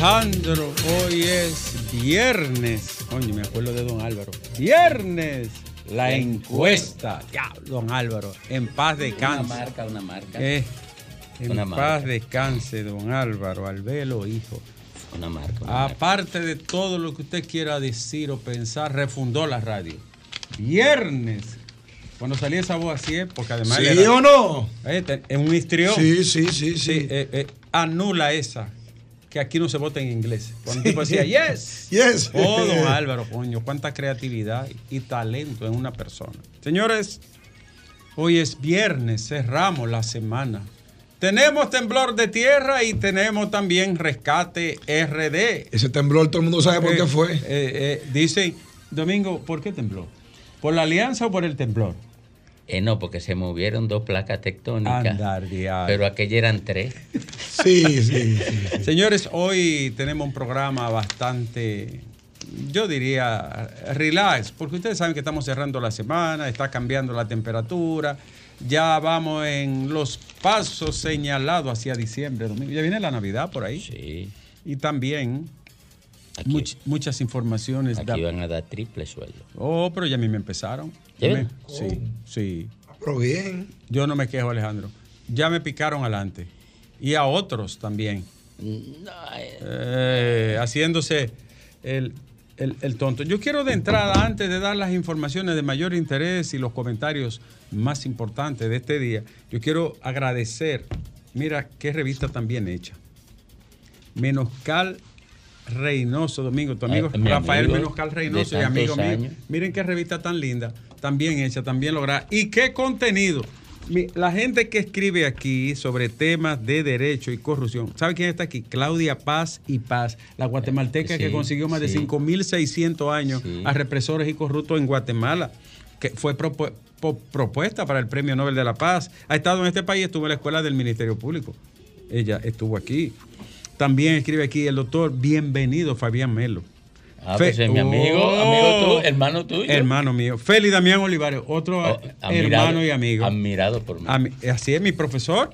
Alejandro, hoy es viernes. Oye, me acuerdo de don Álvaro. Viernes, la encuesta. Ya, don Álvaro, en paz descanse. Una marca, una marca. Eh, en Una paz marca. descanse, don Álvaro, Albelo, hijo. Una marca. una marca. Aparte de todo lo que usted quiera decir o pensar, refundó la radio. Viernes. Cuando salía esa voz así es porque además... ¿Sí era- o no? Eh, es un histrión. Sí, sí, sí, sí. Sí, eh, eh, anula esa. Que aquí no se vota en inglés. Cuando el tipo decía, yes. Yes. Oh, don Álvaro, coño, cuánta creatividad y talento en una persona. Señores, hoy es viernes, cerramos la semana. Tenemos temblor de tierra y tenemos también rescate RD. Ese temblor todo el mundo sabe por qué fue. eh, eh, dicen, Domingo, ¿por qué tembló? ¿Por la alianza o por el temblor? Eh, no, porque se movieron dos placas tectónicas. Andar, diablo. Pero aquellas eran tres. Sí, sí, sí. Señores, hoy tenemos un programa bastante, yo diría, relax, porque ustedes saben que estamos cerrando la semana, está cambiando la temperatura, ya vamos en los pasos señalados hacia diciembre, domingo. Ya viene la Navidad por ahí. Sí. Y también Aquí, much- muchas informaciones. aquí da- van a dar triple sueldo. Oh, pero ya a mí me empezaron. ¿Ya Me- sí, sí. Pero bien. Yo no me quejo, Alejandro. Ya me picaron adelante. Y a otros también. No, eh, Eh, haciéndose el, el- el tonto. Yo quiero de entrada, antes de dar las informaciones de mayor interés y los comentarios más importantes de este día, yo quiero agradecer, mira qué revista tan bien hecha. Menoscal Reynoso, Domingo, tu amigo mi Rafael amigo Menoscal de Reynoso y amigo mío. Miren qué revista tan linda, tan bien hecha, tan bien lograda. Y qué contenido. La gente que escribe aquí sobre temas de derecho y corrupción, ¿sabe quién está aquí? Claudia Paz y Paz, la guatemalteca Sí, que consiguió más de sí. 5.600 años Sí. a represores y corruptos en Guatemala, que fue propu- propuesta para el Premio Nobel de la Paz. Ha estado en este país, estuvo en la escuela del Ministerio Público. Ella estuvo aquí. También escribe aquí el doctor Bienvenido Fabián Melo. Ah, Fe- pues es mi amigo, Oh. amigo tú, hermano tuyo. Hermano mío. Félix Damián Olivares, otro Oh, hermano y amigo. Admirado por mí. Ami- Así es, mi profesor.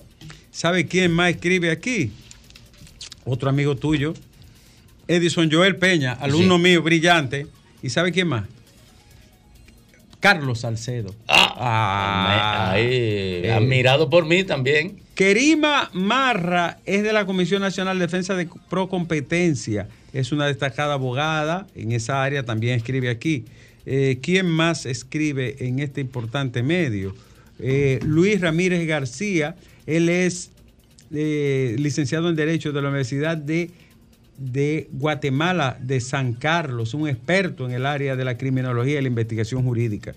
¿Sabe quién más escribe aquí? Otro amigo tuyo, Edison Joel Peña, alumno Sí. mío, brillante. ¿Y sabe quién más? Carlos Salcedo. Ah, ahí, eh. admirado por mí también. Kerima Marra es de la Comisión Nacional de Defensa de Procompetencia. Es una destacada abogada en esa área, también escribe aquí. Eh, ¿Quién más escribe en este importante medio? Eh, Luis Ramírez García, él es eh, licenciado en Derecho de la Universidad de, de Guatemala, de San Carlos, un experto en el área de la criminología y la investigación jurídica.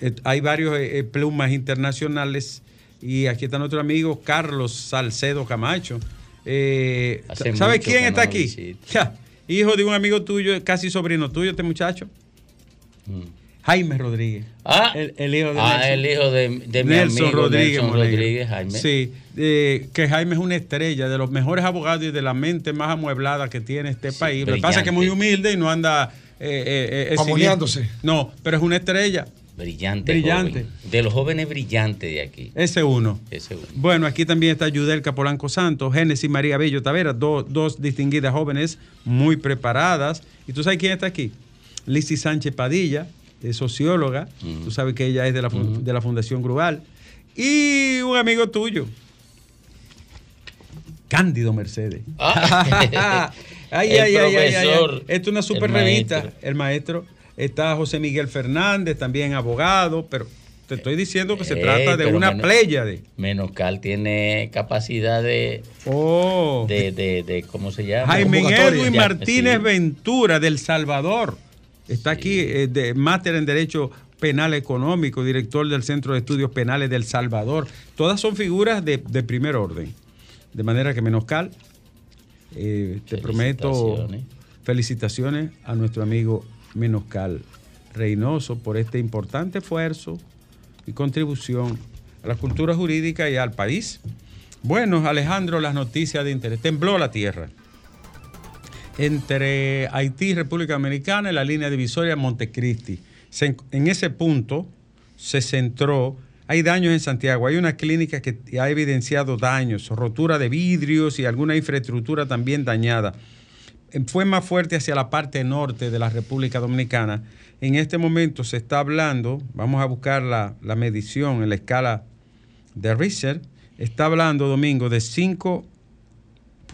Eh, hay varios eh, eh, plumas internacionales y aquí está nuestro amigo Carlos Salcedo Camacho. Eh, ¿Sabe quién está no aquí? Ja, hijo de un amigo tuyo, casi sobrino tuyo, este muchacho. Mm. Jaime Rodríguez. Ah, el, el hijo de ah, Nelson. el hijo de, de mi Nelson amigo Rodríguez. Nelson. Rodríguez, Jaime. Sí, eh, que Jaime es una estrella, de los mejores abogados y de la mente más amueblada que tiene este Sí, país. Lo que pasa es que es muy humilde y no anda... Eh, eh, eh. No, pero es una estrella. Brillante. Brillante. joven. De los jóvenes brillantes de aquí. Ese uno. Ese uno. Bueno, aquí también está Yudelka Polanco Santos, Génesis María Bello Tavera, do- dos distinguidas jóvenes muy preparadas. ¿Y tú sabes quién está aquí? Lizzy Sánchez Padilla, es socióloga. Ujú. Tú sabes que ella es de la, fun- de la Fundación Gruval. Y un amigo tuyo, Cándido Mercedes. Ah. ay, El ay, ay, ay, Esto es una super el revista, maestro. el maestro. Está José Miguel Fernández, también abogado, pero te estoy diciendo que se Ey, trata de una menos- pléyade. Menoscal tiene capacidad de, Oh. de, de, de- ¿cómo se llama? Jaime. Edwin Martínez sí. Ventura, del Salvador. Está aquí, eh, de máster en Derecho Penal Económico, director del Centro de Estudios Penales del Salvador. Todas son figuras de, de primer orden. De manera que Menoscal, eh, te prometo Felicitaciones. felicitaciones a nuestro amigo Menoscal Reynoso por este importante esfuerzo y contribución a la cultura jurídica y al país. Bueno, Alejandro, las noticias de interés. Tembló la tierra. Entre Haití y República Dominicana, en la línea divisoria Montecristi. En- ese punto se centró hay daños en Santiago. Hay una clínica que ha evidenciado daños, rotura de vidrios y alguna infraestructura también dañada. Eh, Fue más fuerte hacia la parte norte de la República Dominicana. En este momento se está hablando, vamos a buscar la, medición en la escala de Richter, está hablando, Domingo, de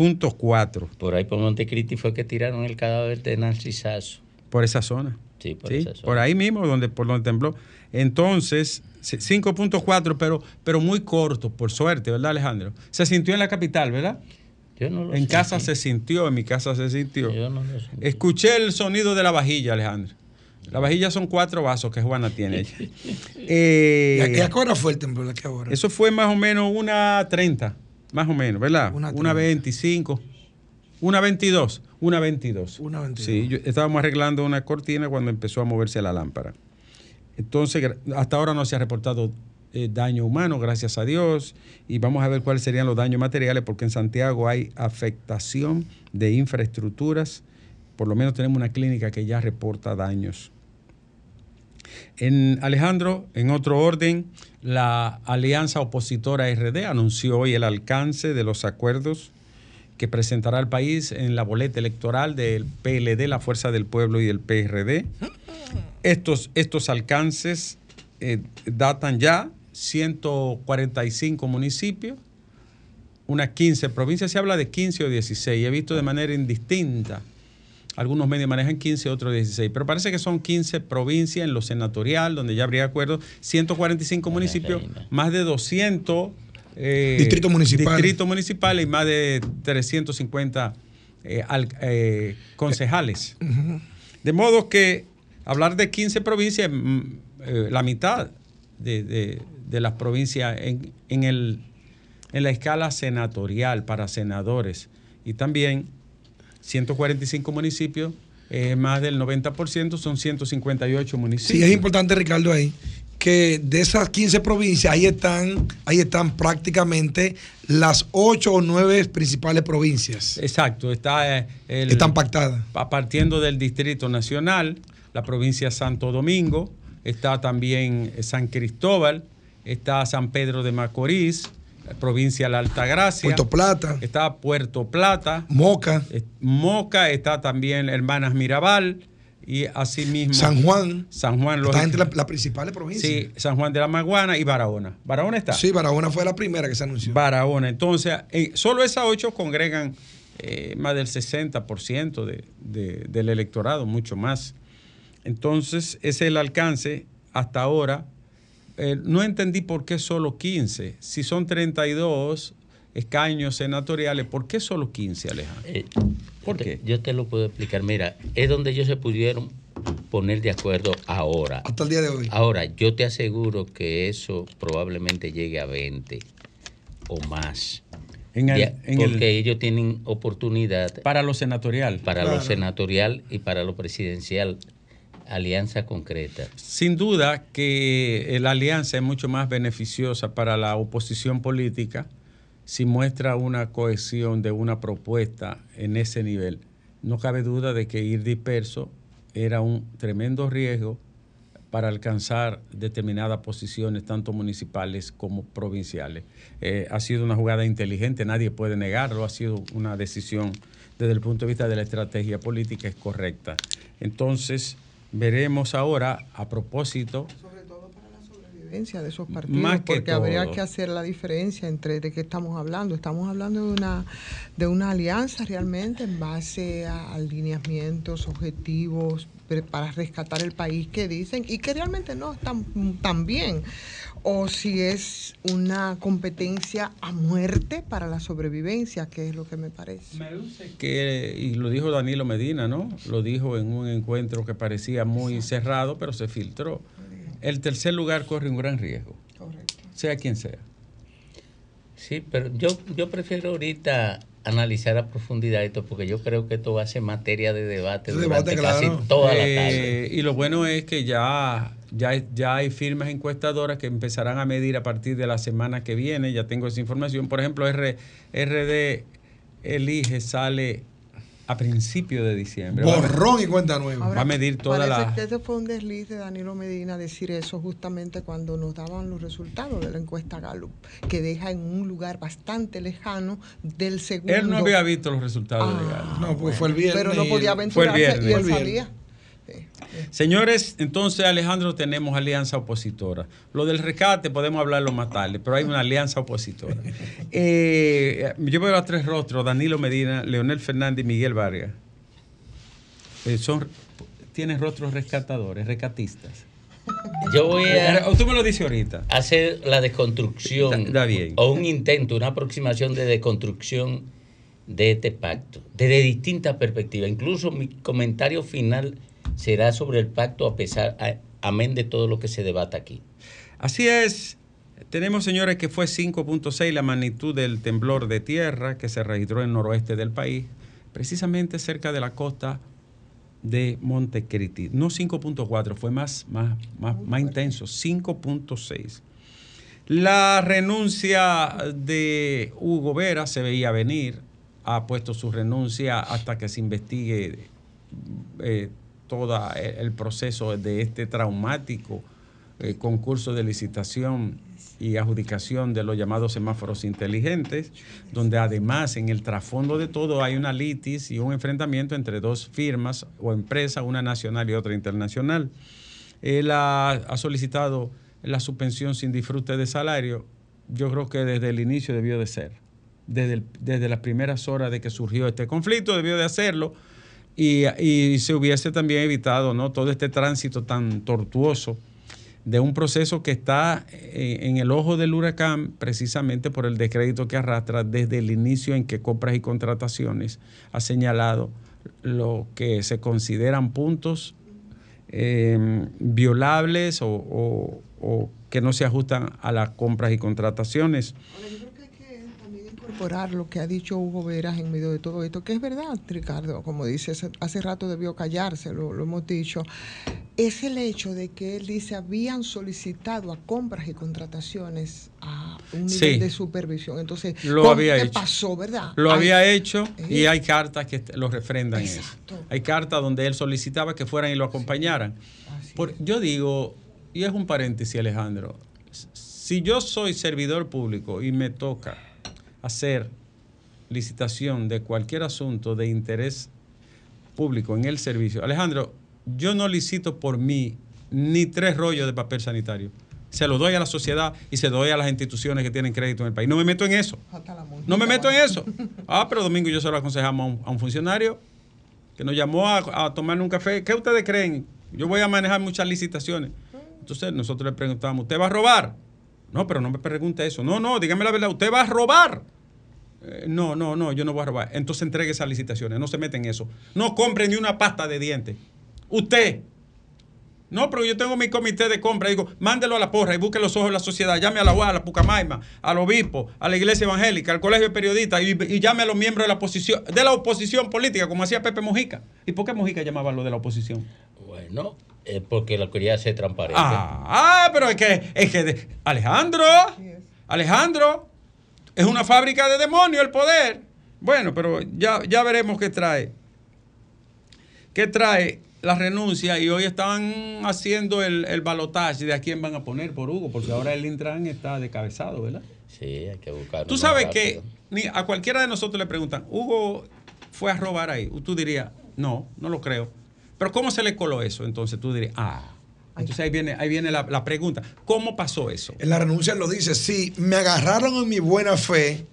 5.4 Por ahí por Montecristi fue que tiraron el cadáver de Nancy Sasso. por esa zona. Sí, por ¿sí? esa zona. Por ahí mismo, donde, por donde tembló. Entonces, sí, 5.4, pero, pero muy corto, por suerte, ¿verdad, Alejandro? Se sintió en la capital, ¿verdad? Yo no lo En casa se sintió, en mi casa se sintió. Yo no lo sentí. Escuché el sonido de la vajilla, Alejandro. La vajilla son cuatro vasos que Juana tiene. ella. Eh, ¿Y a, y a qué hora fue el temblor? ¿A qué hora? eso fue más o menos una 30, más o menos, ¿verdad? Una Una, 30. 25, una 22, una 22. Una 22. Sí, yo- estábamos arreglando una cortina cuando empezó a moverse la lámpara. Entonces, hasta ahora no se ha reportado eh, daño humano, gracias a Dios, y vamos a ver cuáles serían los daños materiales, porque en Santiago hay afectación de infraestructuras. Por lo menos tenemos una clínica que ya reporta daños. En Alejandro, en otro orden, la alianza opositora RD anunció hoy el alcance de los acuerdos que presentará el país en la boleta electoral del PLD, la Fuerza del Pueblo y el PRD. Estos, estos alcances eh, datan ya 145 municipios, unas 15 provincias, se habla de 15 o 16, he visto de manera indistinta. Algunos medios manejan 15, otros 16, pero parece que son 15 provincias en lo senatorial, donde ya habría acuerdo, 145 municipios, reina. más de 200 eh, Distritos municipales. distritos municipales y más de 350 eh, al- eh, concejales. De modo que hablar de 15 provincias, mm, eh, la mitad de, de- de las provincias en, en el, en la escala senatorial para senadores y también 145 municipios, eh, más del 90% son 158 municipios. Sí, es importante, Ricardo, ahí, que de esas 15 provincias, ahí están, ahí están prácticamente las 8 o 9 principales provincias. Exacto, está eh, el- Están pactadas. partiendo del Distrito Nacional, la provincia de Santo Domingo, está también eh, San Cristóbal, está San Pedro de Macorís, provincia de la Altagracia, Puerto Plata, está Puerto Plata, Moca, Moca, está también Hermanas Mirabal y asimismo San Juan. San Juan, Está entre lógico- la- las principales provincias. sí, San Juan de la Maguana y Barahona. Barahona está. Sí, Barahona fue la primera que se anunció. Barahona. Entonces, eh, solo esas ocho congregan eh, más del 60% de, de- del electorado, mucho más. Entonces, ese es el alcance hasta ahora. Eh, no entendí por qué solo 15. Si son 32 escaños senatoriales, ¿por qué solo 15, Alejandro? Eh, ¿Por yo te- qué? Yo te lo puedo explicar. Mira, es donde ellos se pudieron poner de acuerdo ahora. Hasta el día de hoy. Ahora, yo te aseguro que eso probablemente llegue a 20 o más. En el- Ya, en el- porque ellos tienen oportunidad para lo senatorial. para Claro. lo senatorial y para lo presidencial. Alianza concreta. Sin duda que la alianza es mucho más beneficiosa para la oposición política si muestra una cohesión de una propuesta en ese nivel. No cabe duda de que ir disperso era un tremendo riesgo para alcanzar determinadas posiciones, tanto municipales como provinciales. Eh, ha sido una jugada inteligente, nadie puede negarlo, ha sido una decisión desde el punto de vista de la estrategia política, es correcta. Entonces, veremos ahora, a propósito, sobre todo para la sobrevivencia de esos partidos, Más que porque habría que hacer la diferencia entre de qué estamos hablando. Estamos hablando de una de una alianza realmente en base a alineamientos, objetivos para rescatar el país que dicen y que realmente no están tan bien. O si es una competencia a muerte para la sobrevivencia, que es lo que me parece. que, y lo dijo Danilo Medina, ¿no? Lo dijo en un encuentro que parecía muy cerrado, pero se filtró. El tercer lugar corre un gran riesgo, Correcto. sea quien sea. Sí, pero yo, yo prefiero ahorita analizar a profundidad esto porque yo creo que esto va a ser materia de debate De durante debate, casi claro. toda la Eh, tarde. y lo bueno es que ya, ya, ya hay firmas encuestadoras que empezarán a medir a partir de la semana que viene. Ya tengo esa información. Por ejemplo, R, RD Elige sale a principios de diciembre. Borrón y cuenta nueva. va a medir toda la... que ese fue un desliz de Danilo Medina decir eso justamente cuando nos daban los resultados de la encuesta Gallup, que deja en un lugar bastante lejano del segundo. Él no había visto los resultados de Ah, Gallup. No, pues fue el viernes. Pero no podía Fue el aventurarse viernes. y él sabía. Señores, entonces Alejandro tenemos alianza opositora. Lo del rescate podemos hablarlo más tarde, pero hay una alianza opositora. Eh, yo veo a tres rostros, Danilo Medina, Leonel Fernández y Miguel Vargas. Eh, son, tienen rostros rescatadores, rescatistas. Yo voy a Tú me lo dices ahorita. hacer la desconstrucción Está- está bien. o un intento, una aproximación de desconstrucción de este pacto desde distintas perspectivas. Incluso mi comentario final será sobre el pacto a pesar, a- amén de todo lo que se debata aquí. Así es. Tenemos, señores, que fue 5.6 la magnitud del temblor de tierra que se registró en el noroeste del país, precisamente cerca de la costa de Montecristi. No 5.4, fue más, más, más, más intenso, 5.6. La renuncia de Hugo Vera se veía venir, ha puesto su renuncia hasta que se investigue eh, todo el proceso de este traumático eh, concurso de licitación y adjudicación de los llamados semáforos inteligentes, donde además en el trasfondo de todo hay una litis y un enfrentamiento entre dos firmas o empresas, una nacional y otra internacional. Él ha, solicitado la suspensión sin disfrute de salario. Yo creo que desde el inicio debió de ser. Desde, desde las primeras horas de que surgió este conflicto debió de hacerlo y, se hubiese también evitado ¿no? todo este tránsito tan tortuoso de un proceso que está en, en el ojo del huracán precisamente por el descrédito que arrastra desde el inicio en que compras y contrataciones ha señalado lo que se consideran puntos eh, violables o- o que no se ajustan a las compras y contrataciones. Ahora, yo creo que hay que también incorporar lo que ha dicho Hugo Veras en medio de todo esto, que es verdad, Ricardo, como dice, hace- rato debió callarse, lo, lo hemos dicho, es el hecho de que él dice habían solicitado a compras y contrataciones a un nivel Sí. de supervisión. Entonces, Lo ¿con había ¿qué hecho. pasó, verdad? Lo Hay- había hecho y Eh. hay cartas que lo refrendan eso. Exacto. Hay cartas donde él solicitaba que fueran y lo acompañaran. Por- yo digo, y es un paréntesis Alejandro, si yo soy servidor público y me toca hacer licitación de cualquier asunto de interés público en el servicio, Alejandro, yo no licito por mí ni tres rollos de papel sanitario. Se lo doy a la sociedad y se lo doy a las instituciones que tienen crédito en el país. No me meto en eso. No me meto en eso. Ah, pero domingo yo se lo aconsejamos a un, a un funcionario que nos llamó a, a tomarle un café. ¿Qué ustedes creen? Yo voy a manejar muchas licitaciones. Entonces nosotros le preguntamos, ¿usted va a robar? No, pero no me pregunte eso. No, no, dígame la verdad, ¿usted va a robar? Eh, no, no, no, yo no voy a robar. Entonces entregue esas licitaciones, no se meten en eso. No compre ni una pasta de dientes. Usted. No, pero yo tengo mi comité de compra. Digo, mándelo a la porra y busque los ojos de la sociedad. Llame a la UAS, a la Pucamaima, al obispo, a la iglesia evangélica, al colegio de periodistas y, y llame a los miembros de la oposición, de la oposición política, como hacía Pepe Mujica. ¿Y por qué Mujica llamaba lo de la oposición? Bueno, eh, porque lo quería hacer transparente. Ah, ah, pero es que, es que de- Alejandro, Alejandro, es una fábrica de demonios el poder. Bueno, pero ya, ya veremos qué trae. ¿Qué trae la renuncia? Y hoy están haciendo el, el balotaje de a quién van a poner por Hugo, porque ahora el Intran está decabezado, ¿verdad? Sí, hay que buscar. Tú sabes que ni a cualquiera de nosotros le preguntan, Hugo fue a robar ahí. Tú dirías, no, no lo creo. Pero ¿cómo se le coló eso? Entonces tú dirías, ah. Entonces ahí viene, ahí viene la, la pregunta. ¿Cómo pasó eso? En la renuncia lo dice, si me agarraron en mi buena fe,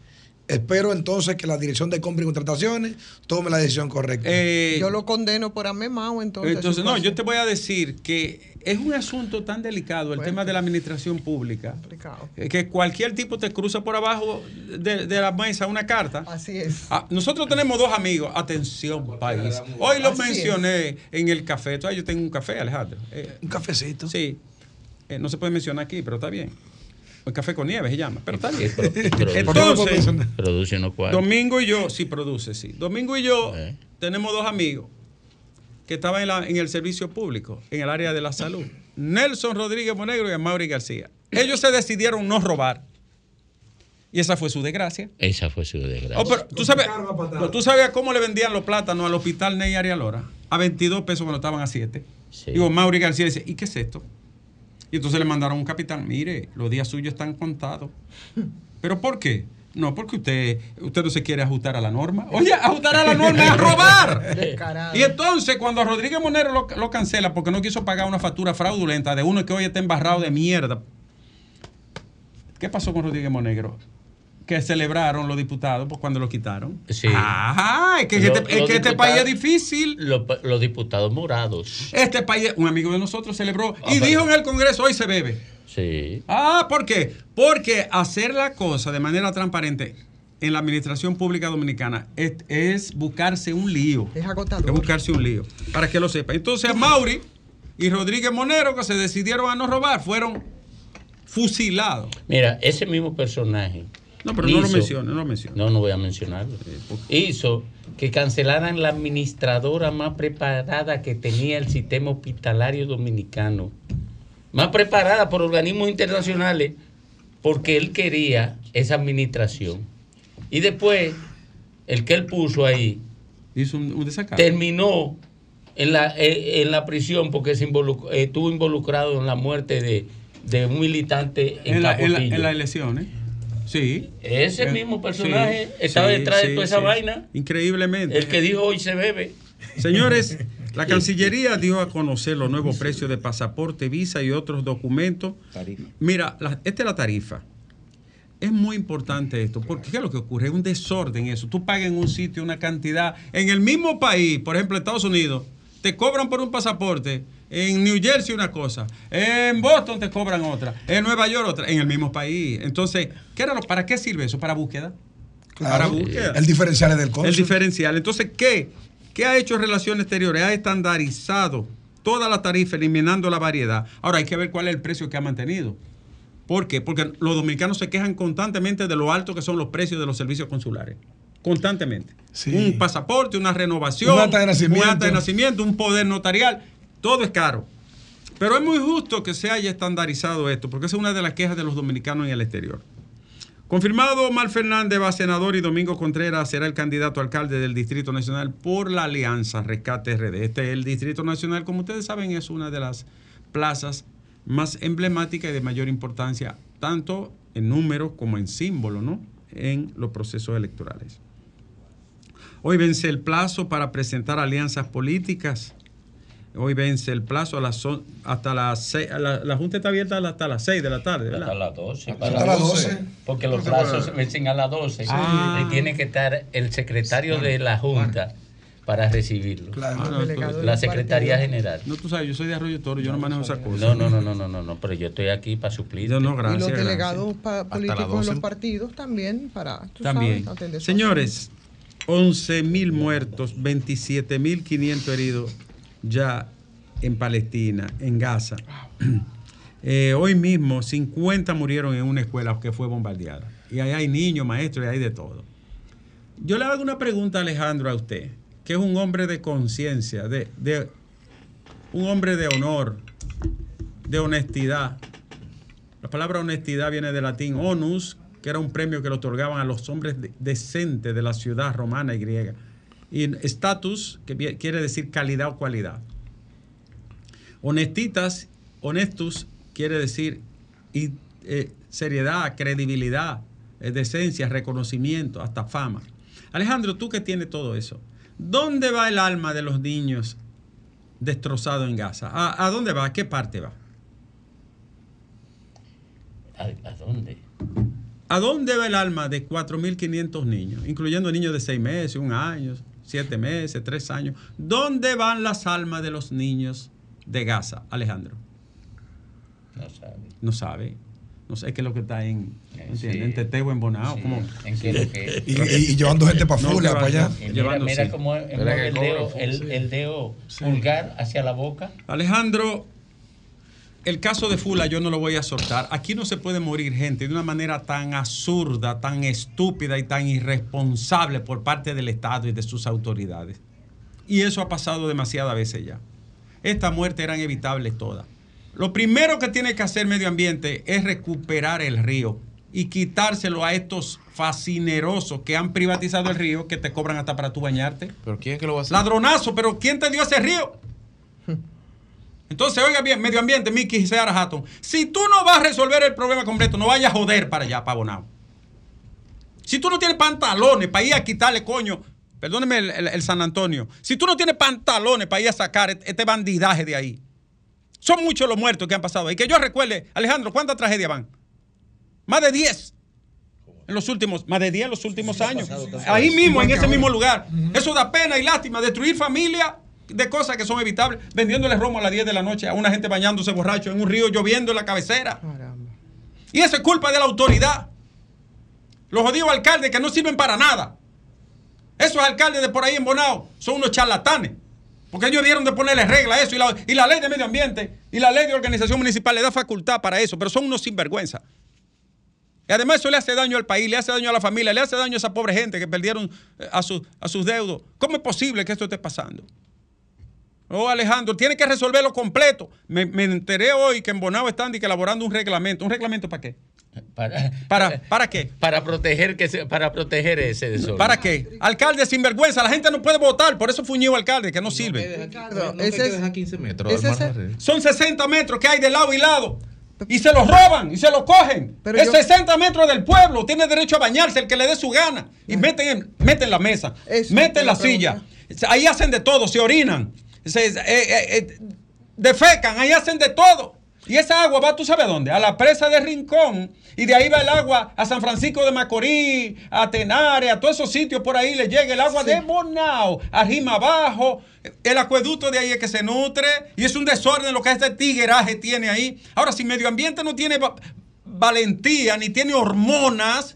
espero entonces que la dirección de compra y contrataciones tome la decisión correcta. Eh, Yo lo condeno por amemao, entonces. entonces, no, yo te voy a decir que es un asunto tan delicado el Bueno. tema de la administración pública Complicado. eh, que cualquier tipo te cruza por abajo de, de la mesa una carta. Así es. Ah, nosotros tenemos dos amigos. Atención, país. Hoy lo Así es. mencioné en el café. Entonces, yo tengo un café, Alejandro. Eh, Un cafecito. sí. Eh, no se puede mencionar aquí, pero está bien. El café con nieve se llama, pero está bien. Pro- produce- ¿Por qué no puedo Entonces? Produce unos cuantos. Domingo y yo, sí produce, sí. Domingo y yo Eh. tenemos dos amigos que estaban en, la- en el servicio público, en el área de la salud. Nelson Rodríguez Monegro y Mauri García. Ellos se decidieron no robar. Y esa fue su desgracia. Esa fue su desgracia. Oh, pero, ¿tú, sabes, ¿Tú sabes cómo le vendían los plátanos al hospital Ney Arialora? A 22 pesos cuando estaban a 7. Sí. Digo, Mauri García dice, ¿y qué es esto? Y entonces le mandaron un capitán, mire, los días suyos están contados. ¿Pero por qué? No, porque usted, usted no se quiere ajustar a la norma. Oye, ajustar a la norma es robar. Descarado. Y entonces, cuando Rodríguez Monero lo, lo cancela porque no quiso pagar una factura fraudulenta de uno que hoy está embarrado de mierda. ¿Qué pasó con Rodríguez Monegro? Que celebraron los diputados pues, cuando lo quitaron. Sí. Ajá, es que, Lo- este, es que este país es difícil. Los, los diputados morados. Este país, un amigo de nosotros celebró Ah, y pero- dijo en el Congreso, hoy se bebe. Sí. Ah, ¿por qué? Porque hacer la cosa de manera transparente en la administración pública dominicana es, es buscarse un lío. Es Es agotador. buscarse un lío, para que lo sepa. Entonces, Mauri y Rodríguez Monero, que se decidieron a no robar, fueron fusilados. Mira, ese mismo personaje. No, pero no lo mencione, no lo mencione. No, no voy a mencionarlo. Hizo que cancelaran la administradora más preparada que tenía el sistema hospitalario dominicano. Más preparada por organismos internacionales, porque él quería esa administración. Y después, el que él puso ahí, Hizo un, un desacato. terminó en la, eh, en la prisión porque se involuc- eh, estuvo involucrado en la muerte de, de un militante en, en, la, en, la- en las elecciones. Sí. Ese Eh, mismo personaje sí, estaba sí, detrás de toda esa sí. vaina. Increíblemente. El que dijo hoy se bebe. Señores, la Cancillería dio a conocer los nuevos precios de pasaporte, visa y otros documentos. Mira, la- esta es la tarifa. Es muy importante esto, porque ¿qué es lo que ocurre? Es un desorden eso. Tú pagas en un sitio una cantidad. En el mismo país, por ejemplo, Estados Unidos, te cobran por un pasaporte. En New Jersey una cosa. En Boston te cobran otra. En Nueva York otra. En el mismo país. Entonces, ¿qué era lo, ¿para qué sirve eso? Para búsqueda. Para Claro. búsqueda. El diferencial es del El cónsul. diferencial. Entonces, ¿qué? ¿Qué ha hecho Relaciones Exteriores? Ha estandarizado toda la tarifa, eliminando la variedad. Ahora hay que ver cuál es el precio que ha mantenido. ¿Por qué? Porque los dominicanos se quejan constantemente de lo alto que son los precios de los servicios consulares. Constantemente. Sí. Un pasaporte, una renovación, Un acta de nacimiento. un acta de nacimiento, un poder notarial. Todo es caro. Pero es muy justo que se haya estandarizado esto, porque esa es una de las quejas de los dominicanos en el exterior. Confirmado, Omar Fernández va senador y Domingo Contreras será el candidato alcalde del Distrito Nacional por la Alianza Rescate RD. Este el Distrito Nacional, como ustedes saben, es una de las plazas más emblemáticas y de mayor importancia, tanto en números como en símbolo, ¿no? En los procesos electorales. Hoy vence el plazo para presentar alianzas políticas. Hoy vence el plazo a las son- hasta las seis. a La, la Junta está abierta hasta las 6 de la tarde, Hasta ¿verdad? las 12. Hasta para- las 12. Porque los plazos se vencen a las 12. Ah. Y tiene que estar el secretario de la Junta para recibirlo. Claro. Ah, no, La Secretaría partido. General. No, tú sabes, yo soy de Arroyo Toro, yo no manejo esas cosas. No, no, no, no, no, no, no, pero yo estoy aquí para suplir. Yo no, y gracias. los gracias. delegados pa- políticos de 12. los partidos también para tú También. sabes, Señores, 11 mil muertos, 27 mil 500 heridos ya en Palestina, en Gaza. Eh, hoy mismo 50 murieron en una escuela que fue bombardeada. Y ahí hay niños, maestros, y hay de todo. Yo le hago una pregunta, Alejandro, a usted, que es un hombre de conciencia, de, de- un hombre de honor, de honestidad. La palabra honestidad viene del latín onus, que era un premio que le otorgaban a los hombres de- decentes de la ciudad romana y griega. Y status, que quiere decir calidad o cualidad. Honestitas, honestus, quiere decir y, eh, seriedad, credibilidad, eh, decencia, reconocimiento, hasta fama. Alejandro, tú que tienes todo eso, ¿dónde va el alma de los niños destrozados en Gaza? ¿A, a dónde va? ¿A qué parte va? ¿A, a dónde? ¿A dónde va el alma de 4.500 niños, incluyendo niños de 6 meses, un año, 7 meses, 3 años? ¿Dónde van las almas de los niños de Gaza, Alejandro? No sabe. No sabe. No sé qué es lo que está en, Eh, sí. en Teteo, en Bonao. Sí, como- ¿En qué lo que? Y, y- y llevando gente para No, que va- para allá. Mira, mira sí. cómo que el cobra, dedo, sí. el, el dedo pulgar hacia la boca. Alejandro, el caso de Fula yo no lo voy a soltar. Aquí no se puede morir gente de una manera tan absurda, tan estúpida y tan irresponsable por parte del Estado y de sus autoridades. Y eso ha pasado demasiadas veces ya. Estas muertes eran evitables todas. Lo primero que tiene que hacer medio ambiente es recuperar el río. y quitárselo a estos fascinerosos que han privatizado el río que te cobran hasta para tú bañarte. ¿Pero quién es que lo va a hacer? Ladronazo, pero ¿quién te dio ese río? Entonces, oiga bien, medio ambiente, Mickey y Seara Hatton. Si tú no vas a resolver el problema completo, no vayas a joder para allá, para Bonao. Si tú no tienes pantalones para ir a quitarle, coño, perdóneme el, el- el San Antonio. Si tú no tienes pantalones para ir a sacar este bandidaje de ahí. Son muchos los muertos que han pasado ahí. Que yo recuerde, Alejandro, ¿cuántas tragedias van? Más de 10. En los últimos, más de 10 en los últimos años. Ahí mismo, en ese mismo lugar. Eso da pena y lástima. Destruir familia de cosas que son evitables. Vendiéndole romo a las 10 de la noche a una gente bañándose borracho en un río lloviendo en la cabecera. Caramba. Y eso es culpa de la autoridad. Los jodidos alcaldes que no sirven para nada. Esos alcaldes de por ahí en Bonao son unos charlatanes. Porque ellos dieron de ponerle regla a eso. Y la, y la ley de medio ambiente y la ley de organización municipal le da facultad para eso. Pero son unos sinvergüenza. Y además eso le hace daño al país, le hace daño a la familia, le hace daño a esa pobre gente que perdieron eh, a, su- a sus deudos. ¿Cómo es posible que esto esté pasando? Oh, Alejandro, tiene que resolverlo completo. Me, me enteré hoy que en Bonao están di que elaborando un reglamento. ¿Un reglamento para qué? Para, ¿Para, para qué? para proteger que se- para proteger ese desorden. ¿Para qué? Alcalde sinvergüenza, la gente no puede votar, por eso nuevo alcalde que no No sirve. Ricardo, no te ese a 15 metros. ese es-. Son 60 metros que hay de lado y lado. Y se los roban y se los cogen. Pero es yo- 60 metros del pueblo. Tiene derecho a bañarse el que le dé su gana. Y meten, en- meten la mesa, Eso, meten la la silla. Ahí hacen de todo, se orinan, se eh, eh, eh, defecan, ahí hacen de todo. Y esa agua va, tú sabes a dónde, a la presa de Rincón. Y de ahí va el agua a San Francisco de Macorís, a Tenares, a todos esos sitios por ahí le llega el agua de Bonao, arriba abajo. El acueducto de ahí es que se nutre. Y es un desorden lo que este tigueraje tiene ahí. Ahora, si medio ambiente no tiene va- valentía ni tiene hormonas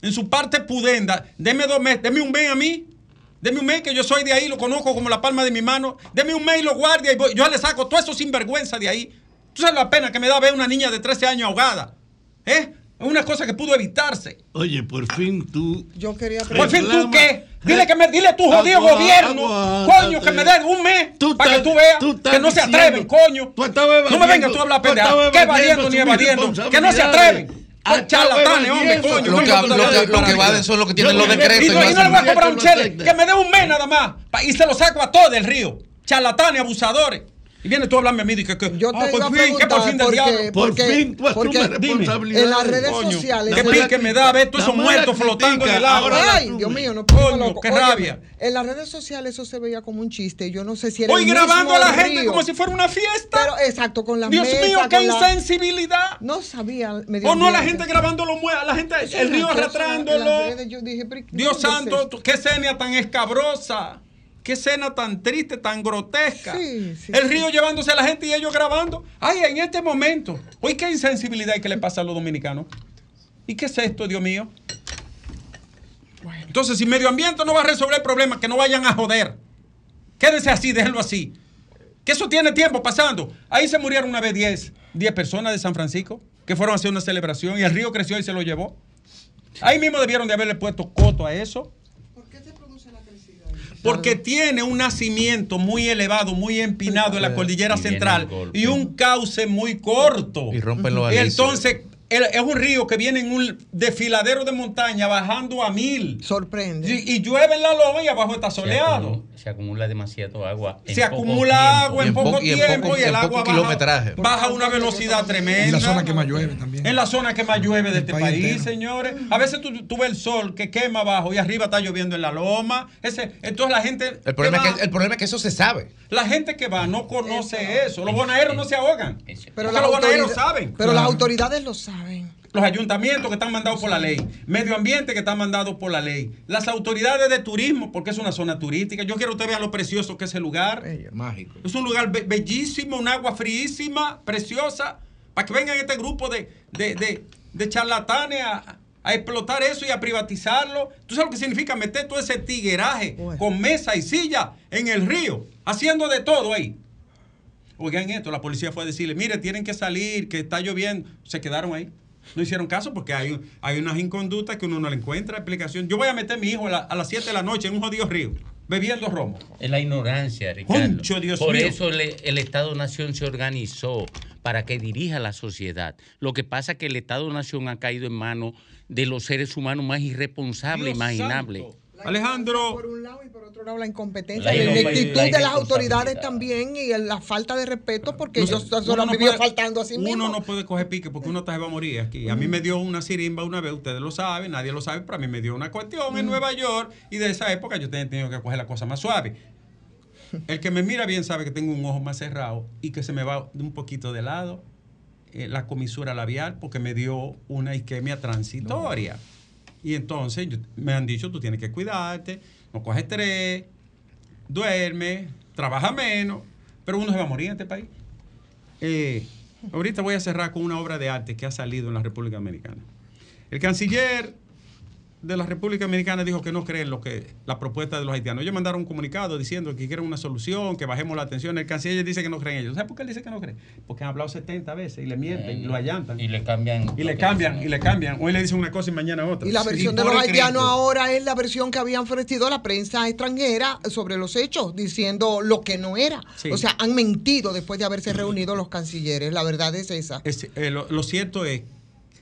en su parte pudenda, deme dos meses, deme un mes a mí. Deme un mes que yo soy de ahí, lo conozco como la palma de mi mano. Deme un mes y lo guardia y voy- yo le saco todo eso sinvergüenza de ahí. ¿Tú sabes la pena que me da ver una niña de 13 años ahogada? ¿Eh? Es una cosa que pudo evitarse. Oye, por fin tú. Yo quería Por fin tú qué? Dile que me, dile tu jodido Agua- gobierno, aguántate. coño, que me den un mes Tú para que tú veas tú que no se diciendo- atreven, coño. Tú no me vengas tú a hablar pendeja. ¿Qué evadiendo evadiendo ni evadiendo? Que no se atreven. Estabas Charlatanes, hombre, evadiendo. coño. Lo coño, que, lo que, lo que son los que tienen los decretos. Y no, le voy a cobrar un chele, que me dé un mes nada más. y se lo saco a todo del río. Charlatanes, abusadores. Y vienes tú a hablarme a mí de que, que Yo te ah, a por fin, que por fin del porque- diablo. Por porque- fin tú asumes responsabilidad. en las redes Coño, sociales qué pique me da ver todos esos la muertos flotando en el agua. la Ay. Dios mío, no pongo Coño, loco. qué Óyeme, rabia. En las redes sociales eso se veía como un chiste. Yo no sé si era Hoy el grabando mismo a la gente como si fuera una fiesta. Pero exacto, con las Dios mío, qué la- insensibilidad. No sabía. O no la gente grabando los muertos, la gente, el río arrastrándolo. redes yo dije, pero ¿qué Dios santo, qué escena tan escabrosa. Qué escena tan triste, tan grotesca. Sí, sí, el sí. río llevándose a la gente y ellos grabando. Ay, en este momento. Hoy qué insensibilidad hay que le pasa a los dominicanos. ¿Y qué es esto, Dios mío? Entonces, si medio ambiente no va a resolver el problema, que no vayan a joder. Quédense así, déjenlo así. Que eso tiene tiempo pasando. Ahí se murieron una vez 10, 10 personas de San Francisco que fueron a hacer una celebración y el río creció y se lo llevó. Ahí mismo debieron de haberle puesto coto a eso. Porque tiene un nacimiento muy elevado, muy empinado en la cordillera central y un cauce muy corto. Y rompen los entonces es un río que viene en un desfiladero de montaña bajando a mil. Sorprende. Y, y llueve en la loma y abajo está Se soleado. acumula, se acumula demasiado agua. en Se poco acumula tiempo. agua en, poco po- y en tiempo poco- y el en agua poco baja, baja a una velocidad tremenda. En la zona que más llueve también. En la zona que más llueve de El este país señores. A veces tú, tú ves el sol que quema abajo y arriba está lloviendo en la loma. Ese, entonces la gente. El problema, que es que, el problema es que eso se sabe. La gente que va no conoce eso. Los bonaeros no se ahogan. Pero, los bonaeros saben. pero las autoridades lo saben. Los ayuntamientos que están mandados por la ley, medio ambiente que están mandados por la ley, las autoridades de turismo, porque es una zona turística. Yo quiero que usted vea lo precioso que es el lugar. Ellos. Mágico. Es un lugar be- bellísimo, un agua fríísima, preciosa, para que vengan este grupo de, de, de- de charlatanes a, a explotar eso y a privatizarlo. ¿Tú sabes lo que significa meter todo ese tigueraje Bueno. con mesa y silla en el río, haciendo de todo ahí? Oigan esto, la policía fue a decirle, mire, tienen que salir, que está lloviendo. Se quedaron ahí. No hicieron caso porque hay, hay unas inconductas que uno no le encuentra explicación. Yo voy a meter a mi hijo a, la- a las 7 de la noche en un jodido río, bebiendo romo. Es la ignorancia, Ricardo. Dios Por mío. eso le- el Estado-Nación se organizó para que dirija la sociedad. Lo que pasa es que el Estado-Nación ha caído en manos de los seres humanos más irresponsables imaginables. santo. Alejandro. Por un lado y por otro lado la incompetencia, La ineptitud de las autoridades también y la falta de respeto porque No ellos se uno lo han no vivido faltando así mismo. Uno no puede coger pique porque uno se va a morir aquí. A mí me dio una sirimba una vez, ustedes lo saben, nadie lo sabe, pero a mí me dio una cuestión en Nueva York y de esa época yo tenía tenido que coger la cosa más suave. El que me mira bien sabe que tengo un ojo más cerrado y que se me va un poquito de lado eh, la comisura labial porque me dio una isquemia transitoria. Y entonces me han dicho, tú tienes que cuidarte, no coges estrés, duerme, trabaja menos, pero uno se va a morir en este país. Eh, ahorita voy a cerrar con una obra de arte que ha salido en la República Dominicana. El canciller de la República Dominicana dijo que no cree en lo que la propuesta de los haitianos. Ellos mandaron un comunicado diciendo que quieren una solución, que bajemos la atención. El canciller dice que no creen ellos. ¿Sabes por qué él dice que no cree? Porque han hablado 70 veces y le mienten, y lo allantan. Y le cambian. Y le cambian, y le cambian. Hoy le dicen una cosa y mañana otra. Y la versión de los haitianos Cristo. ahora es la versión que habían ofrecido la prensa extranjera sobre los hechos, diciendo lo que no era. Sí. O sea, han mentido después de haberse reunido los cancilleres. La verdad es esa. Es- eh, lo, lo cierto es,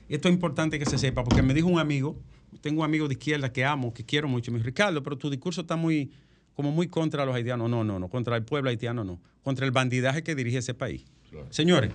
esto es importante que se sepa, porque me dijo un amigo, tengo un amigo de izquierda que amo, que quiero mucho, me Ricardo, pero tu discurso está muy, como muy contra los haitianos. No, no, no, contra el pueblo haitiano no, contra el bandidaje que dirige ese país. Señores,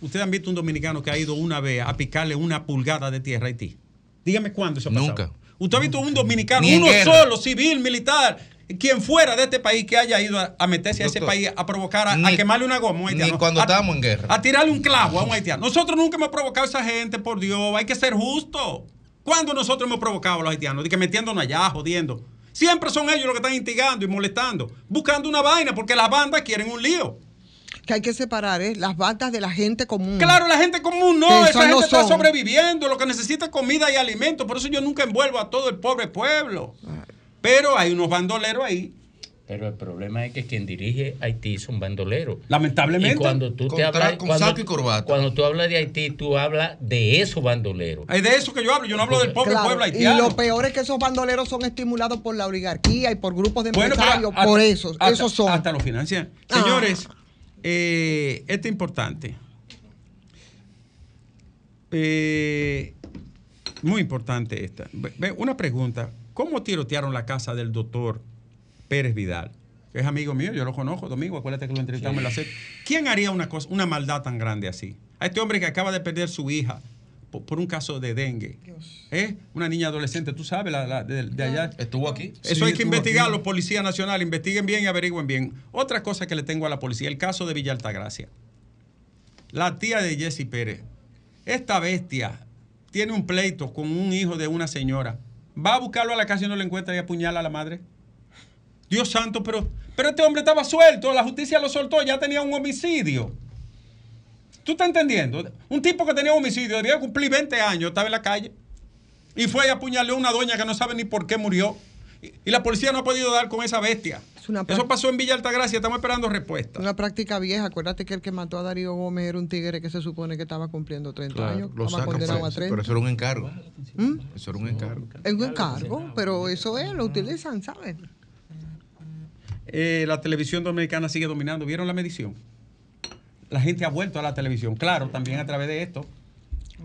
ustedes han visto un dominicano que ha ido una vez a picarle una pulgada de tierra a Haití. Dígame cuándo eso ha pasado. Nunca. Usted ha visto un dominicano, Ni uno solo, civil, militar, quien fuera de este país que haya ido a, meterse a ese país a provocar, a, a ni- quemarle una goma a un ni haitiano. cuando A- estábamos en guerra. A tirarle un clavo a un haitiano. Nosotros nunca hemos provocado a esa gente, por Dios. Hay que ser justo. ¿Cuándo nosotros hemos provocado a los haitianos? De que metiéndonos allá, jodiendo. Siempre son ellos los que están instigando y molestando, buscando una vaina, porque las bandas quieren un lío. Que hay que separar ¿eh? las bandas de la gente común. Claro, la gente común no, Que esa gente no está sobreviviendo, lo que necesita es comida y alimento, por eso yo nunca envuelvo a todo el pobre pueblo. Pero hay unos bandoleros ahí, Pero el problema es que quien dirige Haití es un bandolero. lamentablemente. Y cuando tú te hablas. con cuando- saco y corbata. Cuando tú hablas de Haití, tú hablas de esos bandoleros. Es de eso que yo hablo, yo no hablo del pobre Claro, pueblo y haitiano. lo peor es que esos bandoleros son estimulados por la oligarquía y por grupos de Bueno, pero empresarios. hasta- por eso, hasta- esos son. Hasta lo financian. Ah. Señores, eh, esto es importante. Eh, muy importante esta. Una pregunta. ¿Cómo tirotearon la casa del doctor Pérez Vidal? Que es amigo mío, yo lo conozco, Domingo, acuérdate que lo entrevistamos en la SED. ¿Quién haría una, cosa, una maldad tan grande así? A este hombre que acaba de perder su hija por, por un caso de dengue. ¿Eh? Una niña adolescente, tú sabes, la, la de, de allá. Estuvo aquí. Eso Sí, hay que investigar, los policías nacionales, investiguen bien y averigüen bien. Otra cosa que le tengo a la policía, el caso de Villa Altagracia. La tía de Jesse Pérez. Esta bestia tiene un pleito con un hijo de una señora. Va a buscarlo a la casa y no lo encuentra y apuñala a la madre. Dios santo, pero, pero este hombre estaba suelto, la justicia lo soltó, ya tenía un homicidio. ¿Tú estás entendiendo? Un tipo que tenía un homicidio, debía cumplir 20 años, estaba en la calle. Y fue y apuñaló a una doña que no sabe ni por qué murió. Y, la policía no ha podido dar con esa bestia. Es una Eso pasó en Villa Altagracia, estamos esperando respuesta. Una práctica vieja. Acuérdate que el que mató a Darío Gómez era un tigre que se supone que estaba cumpliendo 30 años. lo Estaba sacan, condenado pero, a 30. pero eso era un encargo. ¿Mm? Eso era un encargo. Es un encargo, pero eso es, lo utilizan, ¿sabes? Eh, la televisión dominicana sigue dominando. ¿Vieron la medición? La gente ha vuelto a la televisión, claro, también a través de esto.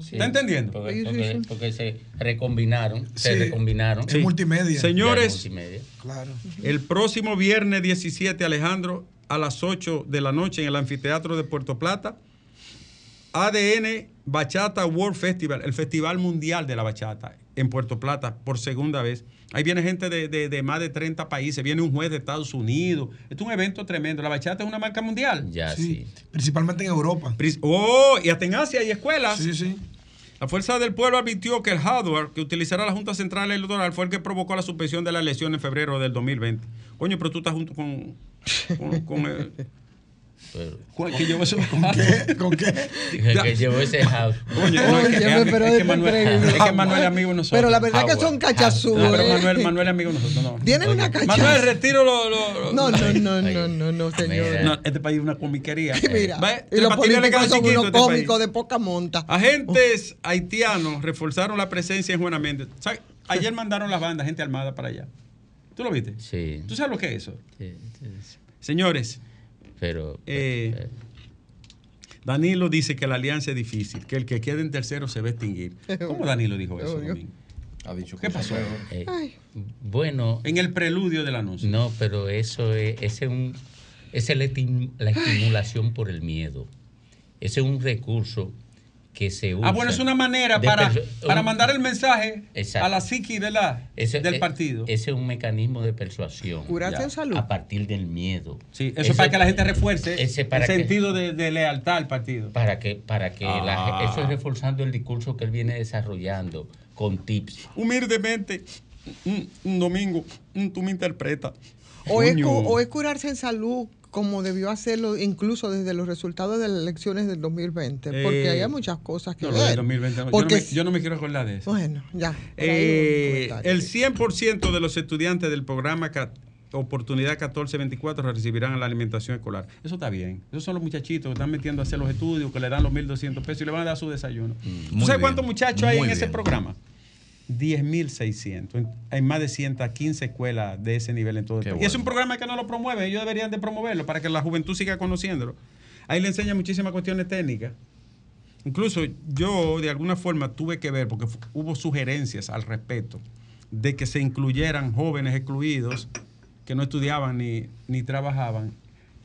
Sí, ¿Está entendiendo? Porque, sí, porque- sí. porque se recombinaron. Se Sí. recombinaron. Es multimedia. Señores, es multimedia. Claro. El próximo viernes 17, Alejandro, a las 8 de la noche en el anfiteatro de Puerto Plata, ADN Bachata World Festival, el Festival Mundial de la Bachata en Puerto Plata por segunda vez. Ahí viene gente de, de- de más de 30 países, viene un juez de Estados Unidos. Esto es un evento tremendo. La bachata es una marca mundial. Ya, Sí, sí. Principalmente en Europa. Oh, y hasta en Asia hay escuelas. Sí, sí. La Fuerza del Pueblo advirtió que el hardware que utilizará la Junta Central Electoral fue el que provocó la suspensión de la elección en febrero del 2020. Coño, pero tú estás junto con. con, con el- Pero- ¿cuál- que llevó eso? ¿Con qué? ¿Con qué? Dije que llevó ese house. Coño, no, es que, es, es es Manuel, es que Manuel es amigo de nosotros. Pero la verdad que Howard. son cachazú. No, pero ¿eh? Manuel, Manuel es amigo de nosotros. No. Tienen una cachazú. Manuel, retiro lo. lo- lo- No, no, no, no, no, no, señor. No, este país es una comiquería. Mira, y los políticos son unos este cómicos de poca monta. Agentes haitianos reforzaron la presencia en Juana Méndez. Ayer mandaron las bandas, gente armada para allá. ¿Tú lo viste? Sí. ¿Tú sabes lo que es eso? sí, sí, sí. Señores, Pero. Eh, pero- Danilo dice que la alianza es difícil, que el que quede en tercero se va a extinguir. ¿Cómo Danilo dijo eso. Domingo? Ha dicho ¿Qué pasó? Eh, bueno, En el preludio del anuncio. no, pero eso es, ese es un, esa es la estimulación por el miedo. Ese es un recurso que se usa. Ah, bueno, es una manera para, para mandar el mensaje Exacto. a la psiqui de la, ese- del eh, partido. Ese es un mecanismo de persuasión. Curarse en salud. A partir del miedo. Sí, eso es para que la gente refuerce ese para el que- sentido de, de lealtad al partido. Para que, para que la Ah. eso es reforzando el discurso que él viene desarrollando con tips. Humildemente, un, un domingo, un- tú me interpretas. O es, o es curarse en salud como debió hacerlo incluso desde los resultados de las elecciones del 2020, porque Eh, hay muchas cosas que No, ver. 2020, no. Porque yo, no me, yo no me quiero acordar de eso. Bueno, ya. Eh, el 100% de los estudiantes del programa Oportunidad 1424 recibirán la alimentación escolar. Eso está bien. Esos son los muchachitos que están metiendo a hacer los estudios, que le dan los 1.200 pesos y le van a dar su desayuno. ¿Tú Muy sabes bien. cuántos muchachos hay en ese programa? 10.600. Hay más de 115 escuelas de ese nivel en todo el país. Y es un programa que no lo promueve. Ellos deberían de promoverlo para que la juventud siga conociéndolo. Ahí le enseñan muchísimas cuestiones técnicas. Incluso yo de alguna forma tuve que ver, porque hubo sugerencias al respecto, de que se incluyeran jóvenes excluidos que no estudiaban ni, ni trabajaban,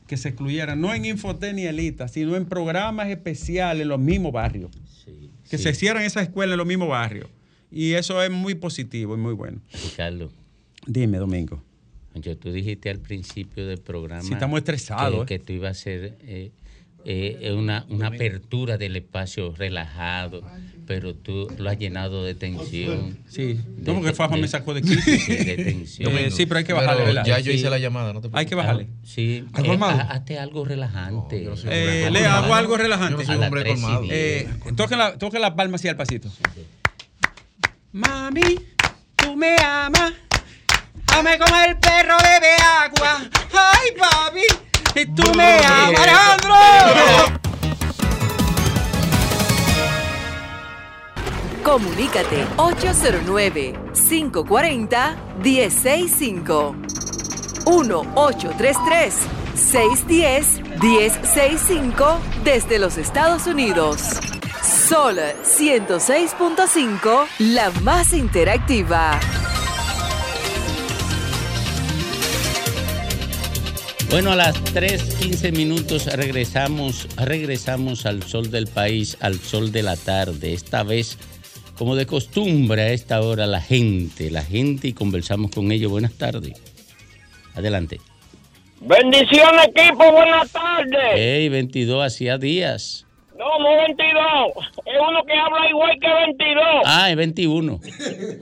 que se excluyeran, no en Infoten ni Elita, sino en programas especiales en los mismos barrios, Sí, que sí. se hicieran esas escuelas en los mismos barrios. Y eso es muy positivo y muy bueno. Ricardo, Dime, Domingo. yo, tú dijiste al principio del programa Sí, estamos estresados, que, ¿eh? que tú ibas a hacer eh, eh, una, una apertura del espacio relajado, pero tú lo has llenado de tensión. Sí, De- no, porque Fafa me sacó de aquí. Sí, de tensión. Eh, sí, pero hay que bajarle, Pero ¿verdad? ya yo Sí. hice la llamada, no te Hay que preocupes. bajarle. Sí, ¿Algo eh, hazte algo relajante. yo no Eh, le hago algo Yo relajante. no soy A las hombre colmado. Eh, toque, la, toque la palma así al pasito. Mami, tú me amas. Dame como el perro bebe agua. Ay, papi, y tú me amas, Alejandro. Comunícate 809-540-1065. 1-833-610-1065 desde los Estados Unidos. Sol 106.5, la más interactiva. Bueno, a las 3:15 minutos regresamos, regresamos al sol del país, al sol de la tarde. Esta vez, como de costumbre, a esta hora la gente, la gente y conversamos con ellos. Buenas tardes. Adelante. Bendición equipo, buenas tardes. Hey, 22 hacía días. No, no 22. Es uno que habla igual que 22. Ah, es 21.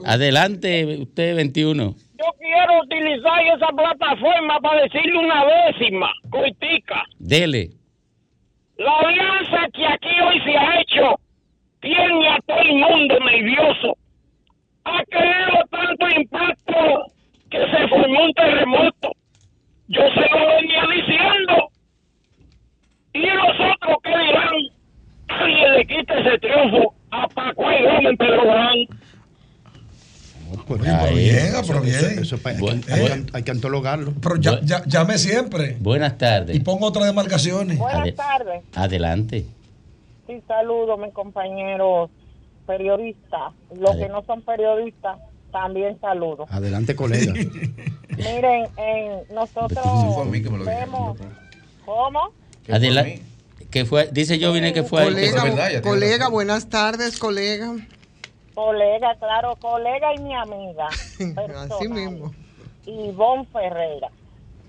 Adelante, usted 21. Yo quiero utilizar esa plataforma para decirle una décima, coitica. Dele. La alianza que aquí hoy se ha hecho tiene a todo el mundo nervioso. Ha creado tanto impacto que se formó un terremoto. Yo se lo venía diciendo. Y los otros que dirán, alguien le quita ese triunfo a Paco y Gómez en Pedro Juan. Pero bien, pero bien. Eso, pa- hay, Bueno, que, hay que- hay que antologarlo. Pero ya, ya- llame siempre Buenas tardes. y pongo otras demarcaciones. Ade- Buenas tardes. Adelante. Sí, saludo, mis compañeros periodistas. Los Ade- que no son periodistas, también saludo. Adelante, colega. Miren, en nosotros fue a mí que me lo dijeron, vemos... ¿Cómo? ¿Qué fue a Adelante. ¿Qué fue? Dice yo vine que fue ahí. Colega, verdad, colega buenas tardes, colega. Colega, claro, colega y mi amiga. Así mismo. Ivonne Ferreira.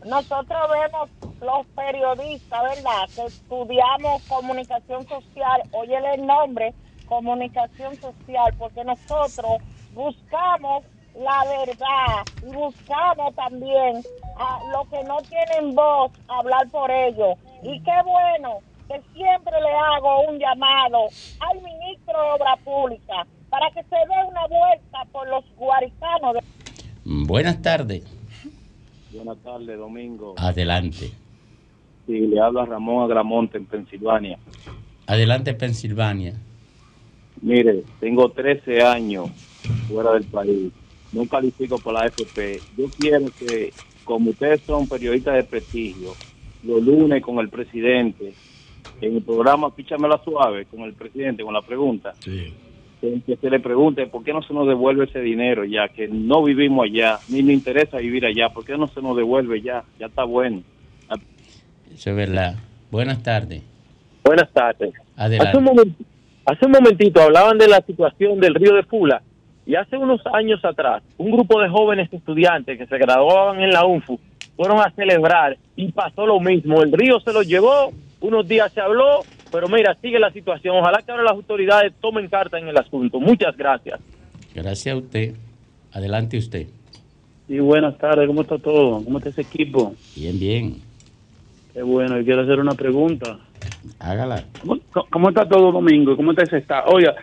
Nosotros vemos los periodistas, ¿verdad? Que estudiamos comunicación social. Oye el nombre, comunicación social, porque nosotros buscamos la verdad y buscamos también a los que no tienen voz hablar por ellos. Y qué bueno que siempre le hago un llamado al ministro de Obra Pública para que se dé una vuelta por los guaricanos de Buenas tardes. Buenas tardes, Domingo. Adelante. Sí, le habla Ramón Agramonte en Pensilvania. Adelante, Pensilvania. Mire, tengo 13 años fuera del país. No califico por la FP. Yo quiero que, como ustedes son periodistas de prestigio, los lunes con el presidente, en el programa Píchamela Suave con el presidente, con la pregunta, que, que se le pregunte por qué no se nos devuelve ese dinero ya, que no vivimos allá, ni nos interesa vivir allá, por qué no se nos devuelve ya, ya está bueno. Eso es verdad. Buenas tardes. Buenas tardes. Adelante. Hace un, momen- hace un momentito hablaban de la situación del río de Fula y hace unos años atrás un grupo de jóvenes estudiantes que se graduaban en la UNFU fueron a celebrar y pasó lo mismo. El río se lo llevó, unos días se habló, pero mira, sigue la situación. Ojalá que ahora las autoridades tomen carta en el asunto. Muchas gracias. Gracias a usted. Adelante usted. Sí, buenas tardes, ¿cómo está todo? ¿Cómo está ese equipo? Bien, bien. Qué bueno, y quiero hacer una pregunta. Hágala. ¿Cómo, cómo está todo domingo? ¿Cómo está ese estado? Oiga,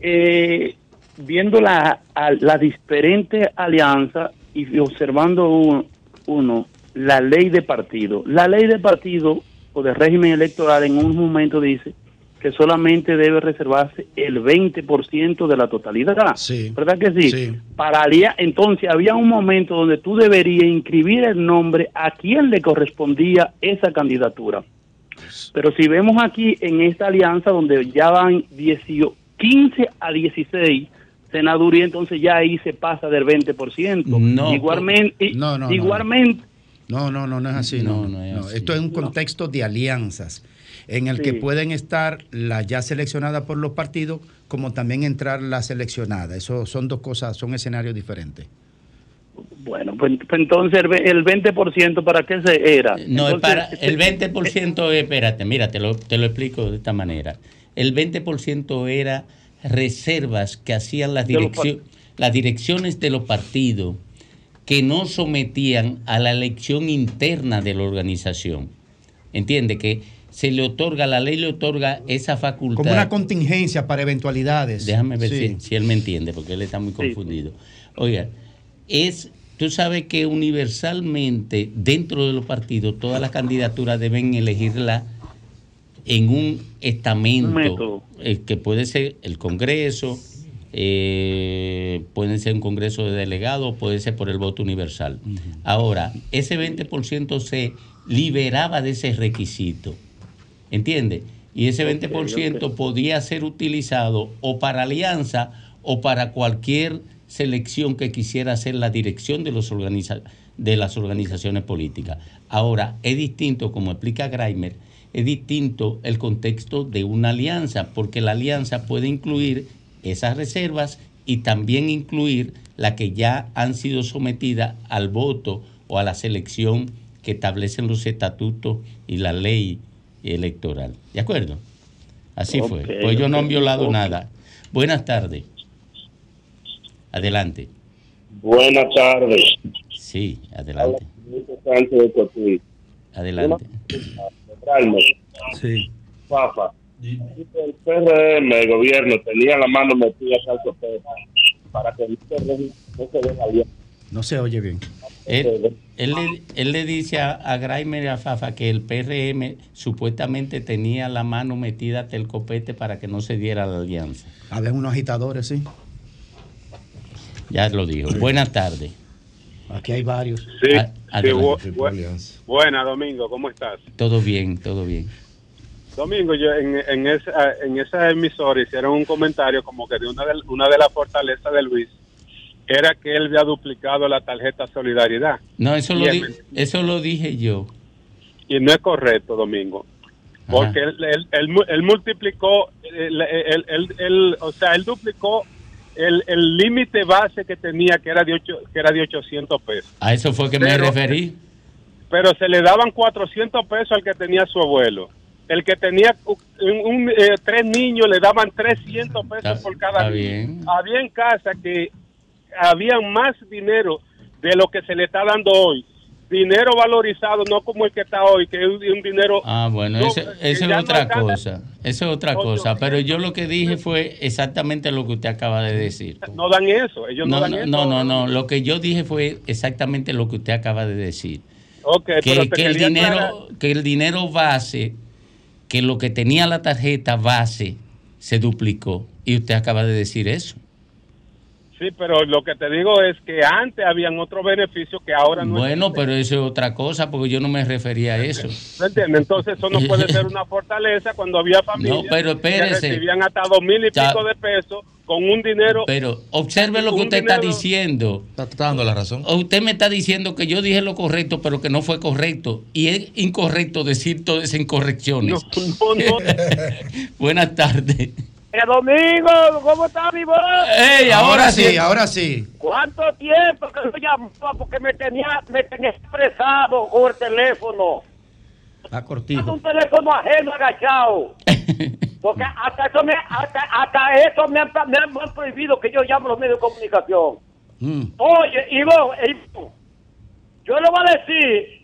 eh, viendo la, a- la diferente alianza y observando un- uno la ley de partido. La ley de partido o de régimen electoral en un momento dice que solamente debe reservarse el 20% de la totalidad. Sí. ¿Verdad que sí? Sí. Para alia- entonces había un momento donde tú deberías inscribir el nombre a quien le correspondía esa candidatura. Pero si vemos aquí en esta alianza donde ya van 18 15 a 16 senaduría, entonces ya ahí se pasa del 20%. No. igualmente, no, no. igualmente No, no, no, no es así. No, no, Esto es un contexto de alianzas en el que pueden estar las ya seleccionadas por los partidos como también entrar las seleccionadas. Eso son dos cosas, son escenarios diferentes. bueno, pues, pues entonces el ve- el 20% para qué se era? No, es Entonces, para, el 20%, es- espérate, mira, te lo, te lo explico de esta manera. El 20% era reservas que hacían las, direccio- las direcciones de los partidos que no sometían a la elección interna de la organización. Entiende que se le otorga, la ley le otorga esa facultad. Como una contingencia para eventualidades. Déjame ver Sí. si, si él me entiende, porque él está muy confundido. Oiga, es, tú sabes que universalmente dentro de los partidos todas las candidaturas deben elegirla en un estamento, eh, que puede ser el Congreso, eh, puede ser un Congreso de delegados, puede ser por el voto universal. Ahora, ese 20% se liberaba de ese requisito. ¿Entiende? Y ese 20% podía ser utilizado o para alianza o para cualquier selección que quisiera hacer la dirección de, los organiza- de las organizaciones políticas. Ahora, es distinto, como explica Greimer, es distinto el contexto de una alianza, porque la alianza puede incluir esas reservas y también incluir las que ya han sido sometidas al voto o a la selección que establecen los estatutos y la ley electoral. ¿De acuerdo? Así fue. Pues ellos no han violado nada. Buenas tardes. Adelante. Buenas tardes. Sí, adelante. Adelante. Sí. Fafa. El PRM, el gobierno, tenía la mano metida hasta el sopete para que el PRM no se vea bien. No se oye bien. Él, él le, él le dice a, a Graimer y a Fafa que el PRM supuestamente tenía la mano metida hasta el copete para que no se diera la alianza. Habían unos agitadores, sí. Ya lo dijo. Buenas tardes. Aquí hay varios. Sí, A- sí, bu- bu- buena, Domingo, ¿cómo estás? Todo bien, todo bien. Domingo, yo en, en, esa, en esa emisora hicieron un comentario como que de una de, una de las fortalezas de Luis era que él había duplicado la tarjeta Solidaridad. No, eso lo, di- eso lo dije yo. Y no es correcto, Domingo. Porque él, él, él mu- él multiplicó, él, o sea, él duplicó el límite base que tenía, que era de, ocho, que era de 800 pesos. A eso fue que me referí. pero se le daban 400 pesos al que tenía su abuelo. El que tenía un, un, eh, tres niños le daban 300 pesos Está- por cada está niño. bien. Había en casa que había más dinero de lo que se le está dando hoy. Dinero valorizado, no como el que está hoy, que es un, dinero... Ah, bueno, No, eso, que eso es no otra cosa. Eso es otra cosa. Pero yo lo que dije fue exactamente lo que usted acaba de decir. No dan eso, ellos no, No, dan no, eso. no, no, no. Lo que yo dije fue exactamente lo que usted acaba de decir. Ok, pero Que, que el dinero, aclarar. que el dinero base, que lo que tenía la tarjeta base se duplicó. Y usted acaba de decir eso. Sí, pero lo que te digo es que antes habían otros beneficios que ahora no Bueno, pero eso es otra cosa, porque yo no me refería a eso. ¿Me entiendes? Entonces eso no puede ser una fortaleza cuando había familias No, pero que recibían hasta dos mil y Ya. pico de pesos con un dinero. Pero observe lo que usted está diciendo. Está dando la razón. Usted me está diciendo que yo dije lo correcto, pero que no fue correcto. Y es incorrecto decir todas esas incorrecciones. Buenas tardes. Eh, Domingo, ¿cómo está mi voz? Ey, ahora, sí, ahora sí. ¿Cuánto tiempo que yo llamaba porque me tenía, me tenía expresado el teléfono? Es cortijo. un teléfono ajeno agachado. Porque hasta eso me, hasta, hasta eso me han, me han- me han prohibido que yo llame a los medios de comunicación. Mm. Oye, Ivo, Ivo, yo le voy a decir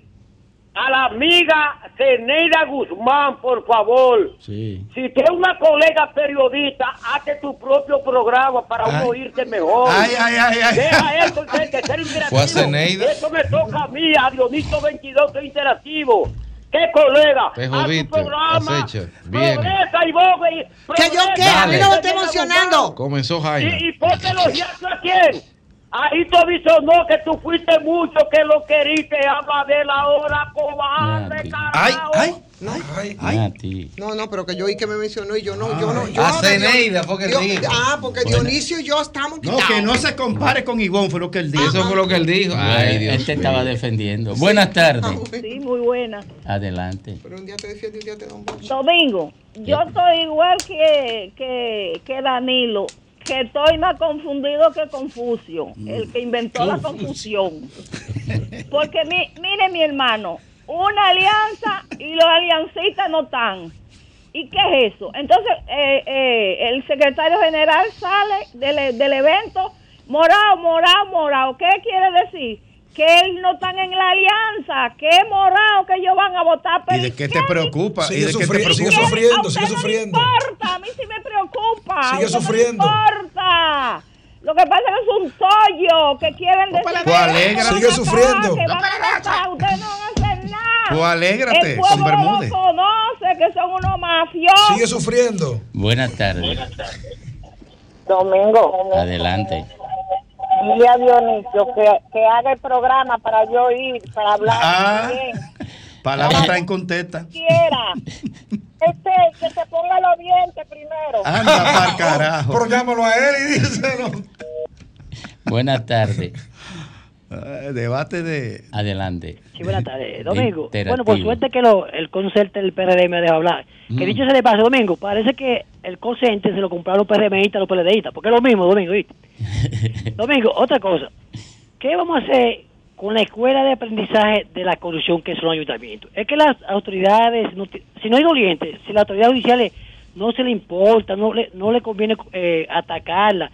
a la amiga Zeneida Guzmán, por favor, Sí. si tienes una colega periodista, hazte tu propio programa para uno oírte mejor. Ay, ay. Deja eso de, de ser interactivo. A. Eso me toca a mí, a Dionito 22, soy interactivo. ¿Qué colega? Te jodiste, programa. acecha. Viene. Progresa y vos, y ¿Que yo qué? A mí no me esté emocionando. Comenzó Jaime. y, y ponte los a quién. Ahí te avisó no que tú fuiste mucho, que lo queriste, habla de la hora cobarde, carajo. Ay, No, Nati. no, no, pero que yo oí que me mencionó y yo no, yo no. Yo A Zeneida, porque Dios- dijo. Ah, porque Bueno. Dionisio y yo estamos No, que no se compare con Ivonne, fue lo que él dijo. Eso fue lo que él dijo. Ay, Dios Él te estaba defendiendo. Buenas tardes. Sí, muy buena. Adelante. Pero un día te defiende y un día te da un. Domingo, yo estoy igual que, que, que Danilo, que estoy más confundido que Confucio, el que inventó la confusión. Porque mi, mire mi hermano, una alianza y los aliancistas no están. ¿Y qué es eso? Entonces, eh, eh, el secretario general sale del, del evento, morado, morado, morado. ¿Qué quiere decir? Que él no están en la alianza, que es morado, que ellos van a votar. ¿Y Pero de qué te preocupa? ¿Y de qué te sufriendo, sigue preocupa? sufriendo, a usted sigue no sufriendo. le importa, a mí sí me preocupa. Sigue sufriendo. No importa. Lo que pasa es que es un tollo que quieren decir. Pues Sigue sufriendo. que van a votar, Ustedes no van a hacer nada. Pues alégrate, El pueblo Bermúdez. conoce, que son unos mafiosos. Sigue sufriendo. Buenas tardes. Domingo, Adelante. Dile a Dionisio que, que haga el programa para yo ir, para hablar Ah. Palabra está en contesta. Quiera. Este, que se ponga los dientes primero. Anda pa'l carajo. Pero llámalo a él y díselo. Buenas tardes. Eh, debate de. Adelante. Sí, buenas tardes. Domingo. Bueno, por suerte que lo, el concepto del PRD me dejó hablar. Que dicho se le pase, Domingo, parece que el consente se lo compraron los PRMistas, los PLDistas, porque es lo mismo, Domingo, ¿viste? Domingo, otra cosa. ¿Qué vamos a hacer con la escuela de aprendizaje de la corrupción que son los ayuntamientos? Es que las autoridades, no si no hay dolientes, si las autoridades judiciales no se le importa, no le, no le conviene eh, atacarla.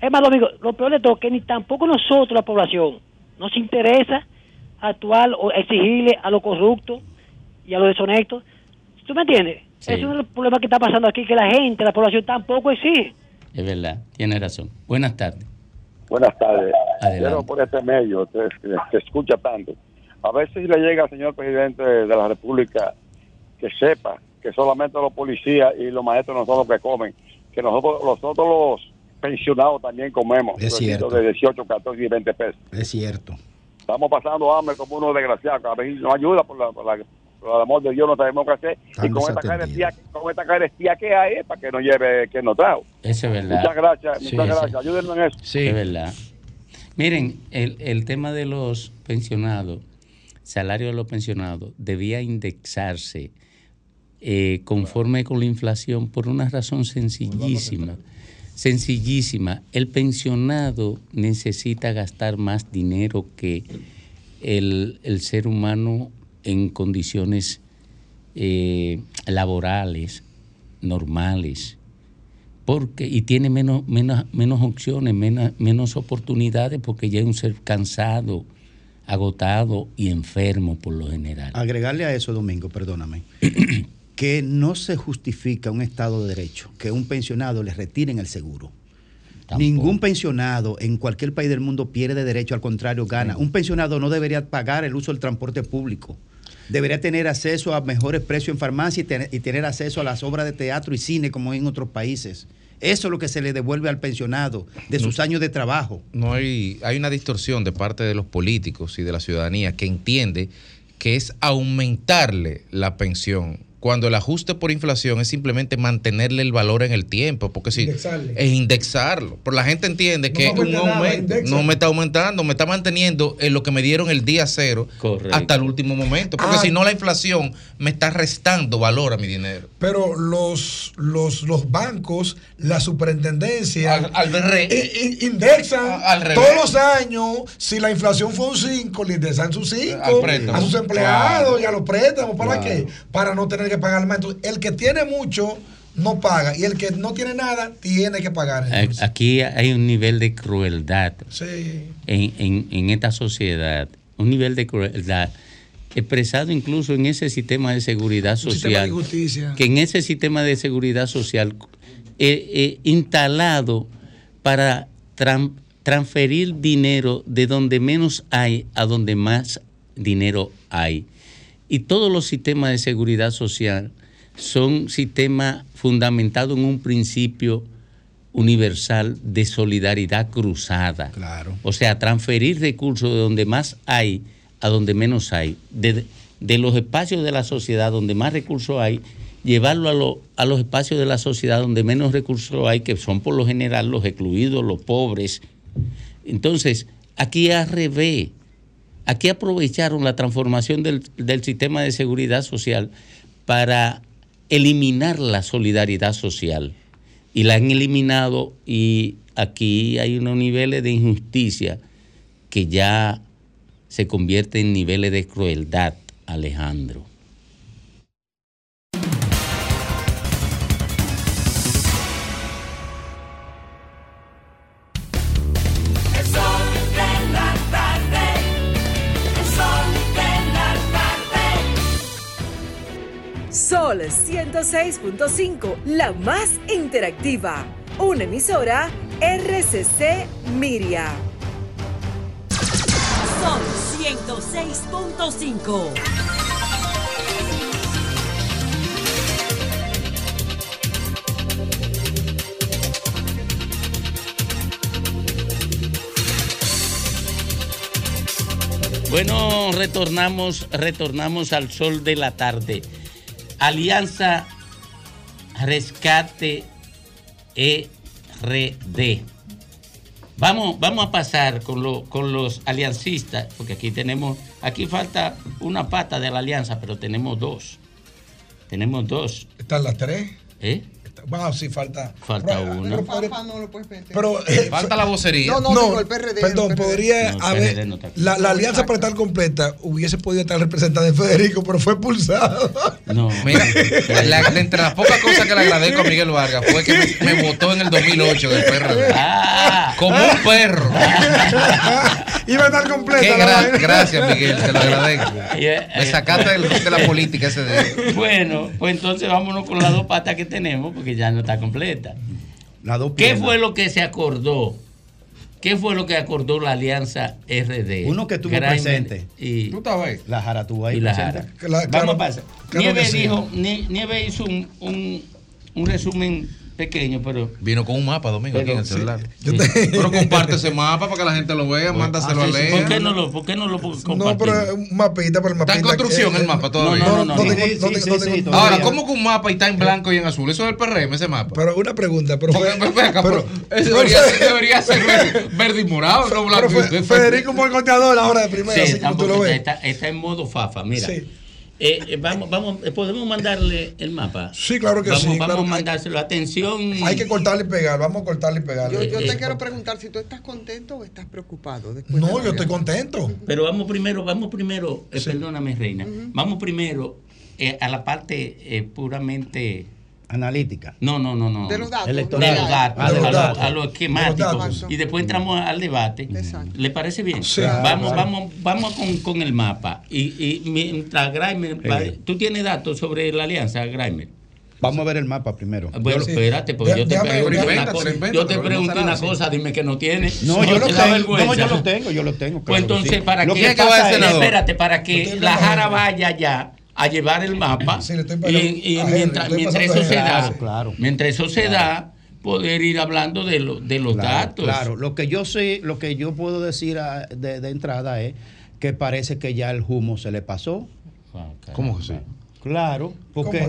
Es más, Domingo, lo peor de todo es que ni tampoco nosotros, la población, nos interesa actuar o exigirle a los corruptos y a los deshonestos. ¿Tú me entiendes? Sí. Ese es el problema que está pasando aquí, que la gente, la población tampoco exige. Es verdad, tiene razón. Buenas tardes. Buenas tardes. Adelante. Quiero por este medio, que se escucha tanto. A ver si le llega al señor presidente de la República que sepa que solamente los policías y los maestros no son los que comen, que nosotros, nosotros los pensionados también comemos. Es cierto. De 18, 14 y 20 pesos. Es cierto. Estamos pasando hambre como unos desgraciados. A ver si nos ayuda por, la, por, la- por el amor de Dios, no sabemos qué hacer. y con esta, carestía, con esta carestía que hay, para que nos lleve, que nos trajo. Eso es verdad. Muchas gracias, Sí, muchas sí. gracias. Ayúdenme en eso. Es verdad. Miren, el, el tema de los pensionados, salario de los pensionados, debía indexarse eh, conforme con la inflación por una razón sencillísima. Sencillísima. El pensionado necesita gastar más dinero que el, el ser humano en condiciones eh, laborales, normales porque y tiene menos menos menos opciones, menos, menos oportunidades porque ya es un ser cansado, agotado y enfermo por lo general. Agregarle a eso, Domingo, perdóname, que no se justifica un Estado de Derecho que un pensionado le retiren el seguro. Ningún pensionado en cualquier país del mundo pierde derecho, al contrario, gana. Un pensionado no debería pagar el uso del transporte público. Debería tener acceso a mejores precios en farmacia y tener, y tener acceso a las obras de teatro y cine como en otros países. Eso es lo que se le devuelve al pensionado de sus años de trabajo. No hay, hay una distorsión de parte de los políticos y de la ciudadanía que entiende que es aumentarle la pensión cuando el ajuste por inflación es simplemente mantenerle el valor en el tiempo, porque si Indexarle. es indexarlo. Pero la gente entiende No que un nada, aumento no me está aumentando, me está manteniendo en lo que me dieron el día cero hasta el último momento. Porque Ah. si no, la inflación me está restando valor a mi dinero. Pero los, los, los bancos, la superintendencia, Al- al i- indexan al todos los años, si la inflación fue un 5, le indexan sus 5 Al préstamo. a sus empleados Claro. y a los préstamos. ¿Para Claro. qué? Para no tener que pagar más. Entonces, el que tiene mucho no paga y el que no tiene nada tiene que pagar. Aquí hay un nivel de crueldad Sí. en, en- en esta sociedad, un nivel de crueldad expresado incluso en ese sistema de seguridad de social, que en ese sistema de seguridad social eh, eh, instalado para tran- transferir dinero de donde menos hay a donde más dinero hay. Y todos los sistemas de seguridad social son sistemas fundamentados en un principio universal de solidaridad cruzada. Claro. O sea, transferir recursos de donde más hay a donde menos hay. De, de los espacios de la sociedad donde más recursos hay, llevarlo a, lo- a los espacios de la sociedad donde menos recursos hay, que son por lo general los excluidos, los pobres. Entonces, aquí al revés. Aquí aprovecharon la transformación del, del sistema de seguridad social para eliminar la solidaridad social. Y la han eliminado y aquí hay unos niveles de injusticia que ya se convierten en niveles de crueldad, Alejandro. El sol de la tarde. El sol de la tarde. Sol 106.5, la más interactiva. Una emisora RCC Miria. Sol 106.5. Bueno, retornamos, retornamos al sol de la tarde. Alianza Rescate ERD. Vamos, vamos a pasar con, lo- con los aliancistas, porque aquí tenemos, aquí falta una pata de la alianza, pero tenemos dos. Tenemos dos. Están las tres. ¿Eh? Vamos, sí, falta. Falta Pero, una. pero, no lo puedes meter. pero, eh, Falta la vocería. No, no, digo el PRD. Perdón, el PRD. podría No, el haber. No la, la alianza para estar completa hubiese podido estar representada en Federico, pero fue expulsado. No. Mira, la- de entre las pocas cosas que le agradezco a Miguel Vargas fue que me, me votó en el 2008 del PRD. Ah. Como un perro. Iba a estar completa. Gra- gracias, Miguel, te lo agradezco. Me sacaste del- de la política ese día. Bueno, pues entonces vámonos con las dos patas que tenemos, porque ya no está completa. ¿Qué fue lo que se acordó? ¿Qué fue lo que acordó la alianza RD? Uno que estuvo Graimer presente. Y, ¿Tú estabas ahí? La Jara tuvo ahí y la. Jara. Claro, Vamos a pasar. claro dijo, Nie- Nieve hizo un, un, un resumen pequeño, pero. Vino con un mapa, Domingo, aquí en el celular. sí. Pero comparte ese mapa para que la gente lo vea, mándaselo Ah, a sí, sí. leer. ¿Por qué no lo, por qué no lo compartimos? No, pero un mapita, pero el mapita. Está en construcción que- el mapa todavía. No, no, no, Ahora. ¿cómo que un mapa y está en blanco y en azul? Eso es el PRM, ese mapa. Pero una pregunta, pero fue. Pero, pero- eso debería, ser- debería ser verde, verde y morado, no blanco fue-. Federico un buen contador ahora de primera, Sí, así como tú lo tampoco ves. está, está en modo fafa, mira. Sí. Eh, eh, vamos, vamos, eh, podemos mandarle el mapa. Sí, claro que vamos, sí, Vamos claro. a mandárselo. Atención. Hay que cortarle y pegar, vamos a cortarle y pegar. Yo, yo Eh, te eh, quiero preguntar si tú estás contento o estás preocupado. Después de No, yo estoy contento. Pero vamos primero, vamos primero, eh, perdóname, Reina. Vamos primero eh, a la parte eh, puramente. Analítica. No, no, no, no. De los datos. Electoral. De los datos, Ah, de a, los lo, datos. a lo esquemático. De. Y después entramos al debate. Exacto. ¿Le parece bien? Sí, vamos, claro. vamos, vamos con, con el mapa. Y, y mientras Graimer, Sí. va- ¿tú tienes datos sobre la alianza, Graimer? Vamos a ver el mapa primero. Bueno, Sí. espérate, porque De- yo te pregunto una cosa. Yo te pregunto una cosa, dime que no tienes. No, yo lo te tengo. No, yo lo tengo, yo lo tengo. Pues claro entonces, sí. para Lo que, va espérate, para que la Jara vaya ya a llevar el mapa Sí, y, Henry, mientras, eso se da, Claro, claro. mientras eso se da, poder ir hablando de, lo- de los Claro, datos. Claro, lo que yo sé, lo que yo puedo decir a- de, de entrada es que parece que ya el humo se le pasó. ¿Cómo que sí? Claro, porque,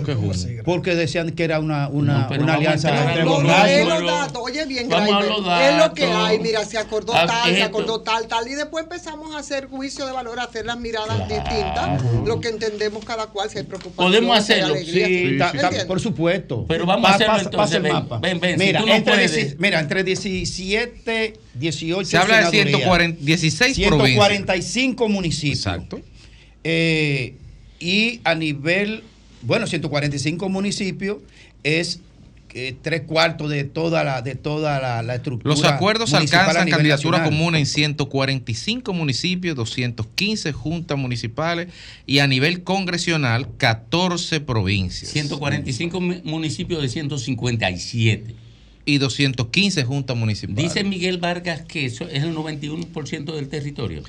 porque decían que era una, una, No, una vamos a alianza entre los los datos, oye bien, vamos a Graimer, los es lo que hay, mira, se acordó Ah, tal, se acordó tal, tal, y después empezamos a hacer juicio de valor, a hacer las miradas Claro. distintas, lo que entendemos cada cual, si hay preocupación, Podemos si hacerlo, alegría. Sí, ta- ta- ¿Entiendes? por supuesto. Pero vamos a hacerlo entonces, el ven, mapa. ven, ven, si mira, tú no entre puedes. 10 mira, entre 17, 18 Se habla de senadurías, 140 16 145 municipios. Exacto. Y a nivel, bueno, 145 municipios es eh, tres cuartos de toda la, de toda la, la estructura. Los acuerdos alcanzan candidatura nacional. común en 145 municipios, 215 juntas municipales y a nivel congresional 14 provincias. 145 mu- municipios de 157. Y 215 juntas municipales. Dice Miguel Vargas que eso es el 91% del territorio.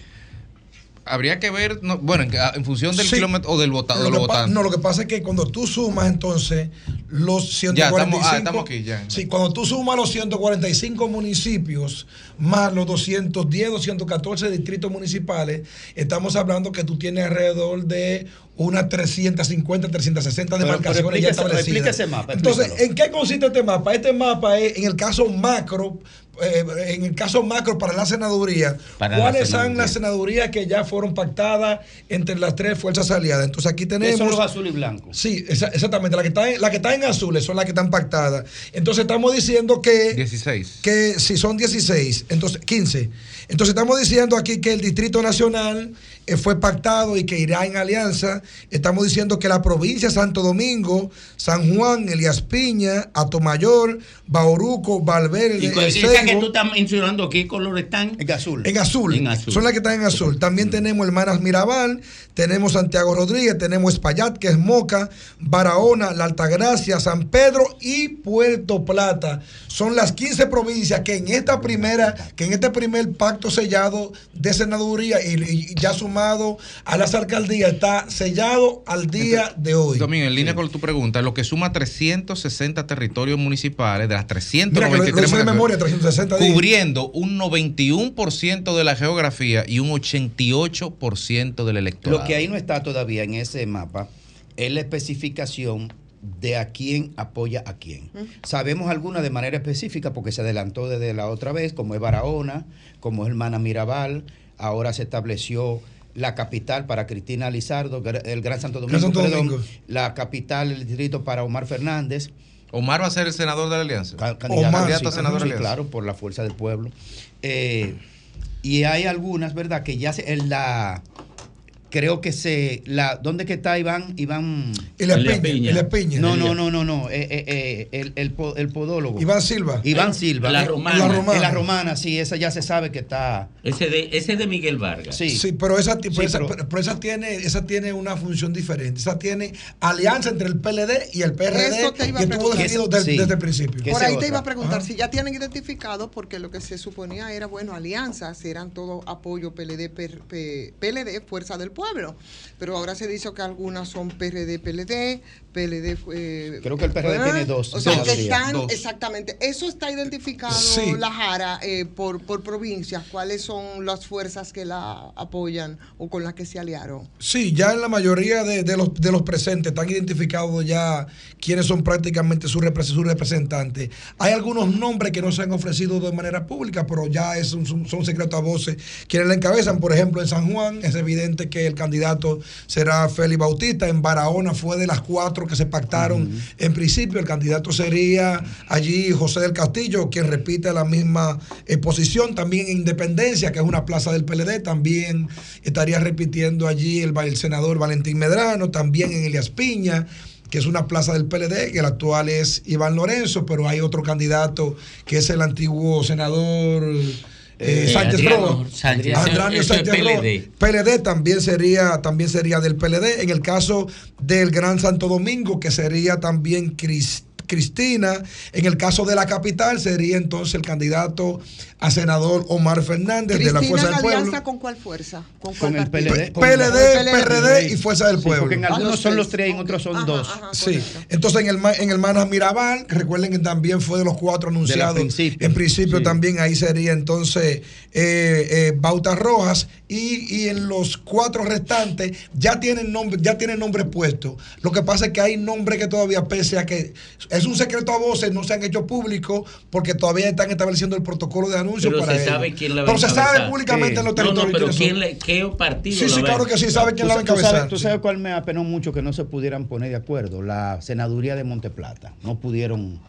Habría que ver, no, bueno, en, en función del Sí. kilómetro o del votado, Lo no, lo que pasa es que cuando tú sumas entonces los 145. Ya, estamos- ah, estamos aquí, ya. Sí, cuando tú sumas los 145 municipios más los 210, 214 distritos municipales, estamos hablando que tú tienes alrededor de unas 350, 360 Pero- pero demarcaciones ya establecidas. ese mapa, Entonces. ¿en qué consiste este mapa? Este mapa es en el caso macro. eh, en el caso macro para la senaduría, Para la ¿cuáles son las senadurías que ya fueron pactadas entre las tres fuerzas aliadas? Entonces aquí tenemos. son los azul y blanco. Sí, esa- exactamente. Las que están en, la que están en azules son las que están pactadas. Entonces estamos diciendo que. 16. Que si son 16, entonces 15. Entonces estamos diciendo aquí que el Distrito Nacional fue pactado y que irá en alianza. Estamos diciendo que la provincia de Santo Domingo, San Juan, Elías Piña, Atomayor, Bauruco, Valverde, Y que tú estás mencionando, ¿qué color están? En azul. en azul. En azul. Son las que están en azul. También tenemos Hermanas Mirabal, tenemos Santiago Rodríguez, tenemos Espaillat, que es Moca, Barahona, La Altagracia, San Pedro y Puerto Plata. Son las 15 provincias que en esta primera, que en este primer pacto sellado de senaduría y, y ya sumado a las alcaldías está sellado al día de hoy. Domingo, en línea con tu pregunta, lo que suma 360 territorios municipales de las Mira, que lo, 393 de memoria, 360 días. cubriendo un 91% de la geografía y un 88% del electorado. Lo que ahí no está todavía en ese mapa es la especificación de a quién apoya a quién. Sabemos algunas de manera específica porque se adelantó desde la otra vez, como es Barahona, como es Hermana Mirabal, ahora se estableció la capital para Cristina Lizardo, el Gran Santo Domingo, Santo perdón, Domingo. la capital, el distrito para Omar Fernández. Omar va a ser el senador de la alianza. Candidato, Omar, candidato a sí, senador de la alianza. claro, por la fuerza del pueblo. Eh, y hay algunas, ¿verdad? Que ya se, en la creo que se la ¿dónde que está Iván? Iván El Espiña, el Espiña. No, no, no, no, no, eh, eh, eh, el, el, el podólogo. Iván Silva. Iván Silva. La Eh, Romana. La Romana. La romana, sí, esa ya se sabe que está. Ese de, ese de Miguel Vargas. Sí. Sí, pero esa, pero Sí, esa- pero- pero- pero esa tiene, esa tiene una función diferente. Esa tiene alianza entre el PLD y el PRD Eso te iba a que estuvo definido desde, Sí. desde el principio. ¿Qué Por ahí te otra? iba a preguntar Ajá. si ya tienen identificado, porque lo que se suponía era, bueno, alianzas, eran todo apoyo PLD, per- PLD, Fuerza del Pueblo. Pero ahora se dice que algunas son PRD, PLD, PLD. eh, Creo que el PRD ¿verdad? tiene dos O sea, que están, dos. exactamente. Eso está identificado, Sí. la Jara, eh, por, por provincias. ¿Cuáles son las fuerzas que la apoyan o con las que se aliaron? Sí, ya en la mayoría de, de los, de los presentes están identificados ya quiénes son prácticamente sus sus representantes. Hay algunos nombres que no se han ofrecido de manera pública, pero ya es un- son, son secretos a voces quienes la encabezan. Por ejemplo, en San Juan es evidente que el candidato será Félix Bautista. En Barahona fue de las cuatro que se pactaron en principio. El candidato sería allí José del Castillo, quien repite la misma eh, posición. También en Independencia, que es una plaza del PLD, también estaría repitiendo allí el, el senador Valentín Medrano. También en Elias Piña que es una plaza del PLD, que el actual es Iván Lorenzo, pero hay otro candidato que es el antiguo senador eh, Sánchez Adriano. Sánchez, Adriano eso es Sánchez. PLD. PLD también sería, también sería del PLD. En el caso del Gran Santo Domingo, que sería también Cris- Cristina. En el caso de la capital sería entonces el candidato a senador Omar Fernández de la Fuerza en del Pueblo. alianza con cuál fuerza? ¿Con cuál Con el? PLD. PLD, PRD y Fuerza del Sí, Pueblo. porque en algunos son los tres y en otros son dos. Sí, entonces en el, ma- en el Manas Mirabal, recuerden que también fue de los cuatro anunciados. principio. En principio Sí. también ahí sería entonces eh, eh, Bautas Rojas y, y en los cuatro restantes ya tienen nombre, ya tienen nombres puestos. Lo que pasa es que hay nombres que todavía pese a que es un secreto a voces, no se han hecho públicos porque todavía están estableciendo el protocolo de anuncio Pero para se ello. sabe quién la va Pero a se sabe encabezar. públicamente en los No, no, territorios. pero ¿quién le, ¿qué partido Sí, sí, claro que sí, sabe quién la va a tú sabes- encabezar. Tú sí. sabes cuál me apenó mucho que no se pudieran poner de acuerdo. La senaduría de Monteplata. No pudieron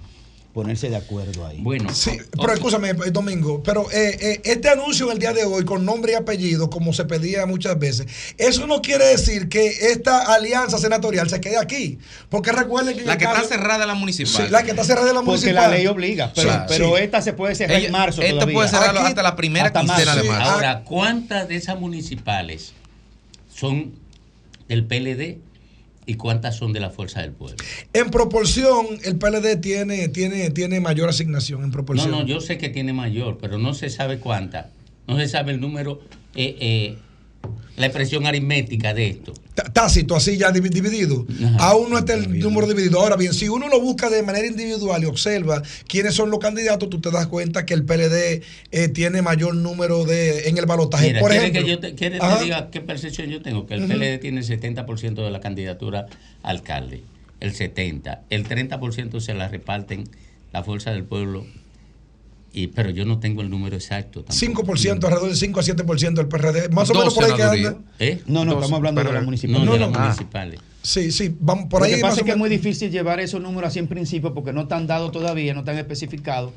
ponerse de acuerdo ahí. Bueno, Sí, pero escúchame, eh, Domingo, pero eh, eh, este anuncio en el día de hoy con nombre y apellido, como se pedía muchas veces, eso no quiere decir que esta alianza senatorial se quede aquí. Porque recuerden que La que está cerrada es la municipal. Sí, la que está cerrada es la Porque municipal. la ley obliga. Pero, Sí, pero sí. esta se puede cerrar Ella- en marzo. esta todavía. puede cerrarlo hasta la primera hasta quincena marzo. de marzo. Ahora, ¿cuántas de esas municipales son del PLD y cuántas son de la Fuerza del Pueblo? En proporción, el PLD tiene, tiene, tiene mayor asignación en No, proporción. no, yo sé que tiene mayor, pero no se sabe cuánta. No se sabe el número, eh, eh, la expresión aritmética de esto. Tá- Tácito, así ya divi- dividido. Aún no está el número dividido. Ahora bien, si uno lo busca de manera individual y observa quiénes son los candidatos, tú te das cuenta que el PLD eh, tiene mayor número de en el balotaje. Mira, Por ¿quiere ejemplo, que yo te, Ajá. te diga qué percepción yo tengo? Que el. PLD tiene el 70% de la candidatura a alcalde, el 70%. El 30% se la reparten la Fuerza del Pueblo, y, pero yo no tengo el número exacto. tampoco. 5%, alrededor del 5 a 7% del PRD. Más o menos por ahí que anda. ¿Eh? No, no, Dos, estamos hablando de las municipales. No, de No, las no. municipales. Sí, sí, vamos por ahí. Lo que pasa es que es muy difícil llevar esos números así en principio porque no están dados todavía, no están especificados.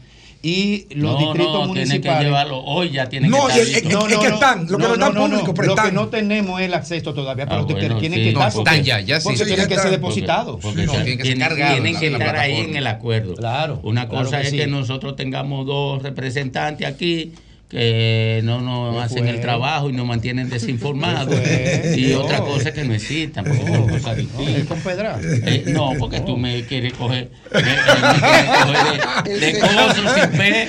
Y los No, distritos no, tienen municipales. que llevarlo. Hoy ya tienen No, que estar es- es- listos. es que están, lo que no están público, pero Lo que están. no tenemos es el acceso todavía, pero Ah, que bueno, tienen sí, que estar. no, porque- están ya, ya sí, Porque sí, tienen ya que ser depositados. Porque No, tienen que ser tienen, cargados tienen en que la- en la estar ahí en el acuerdo. Claro. Una claro cosa que es sí. que nosotros tengamos dos representantes aquí que no nos ¿Qué hacen fue? el trabajo y nos mantienen desinformados. Y No. otra cosa es que no existan, porque son cosas Es distintas. con pedra. Eh, no, porque tú me quieres coger, me, me quieres coger de, de cosas sin fe.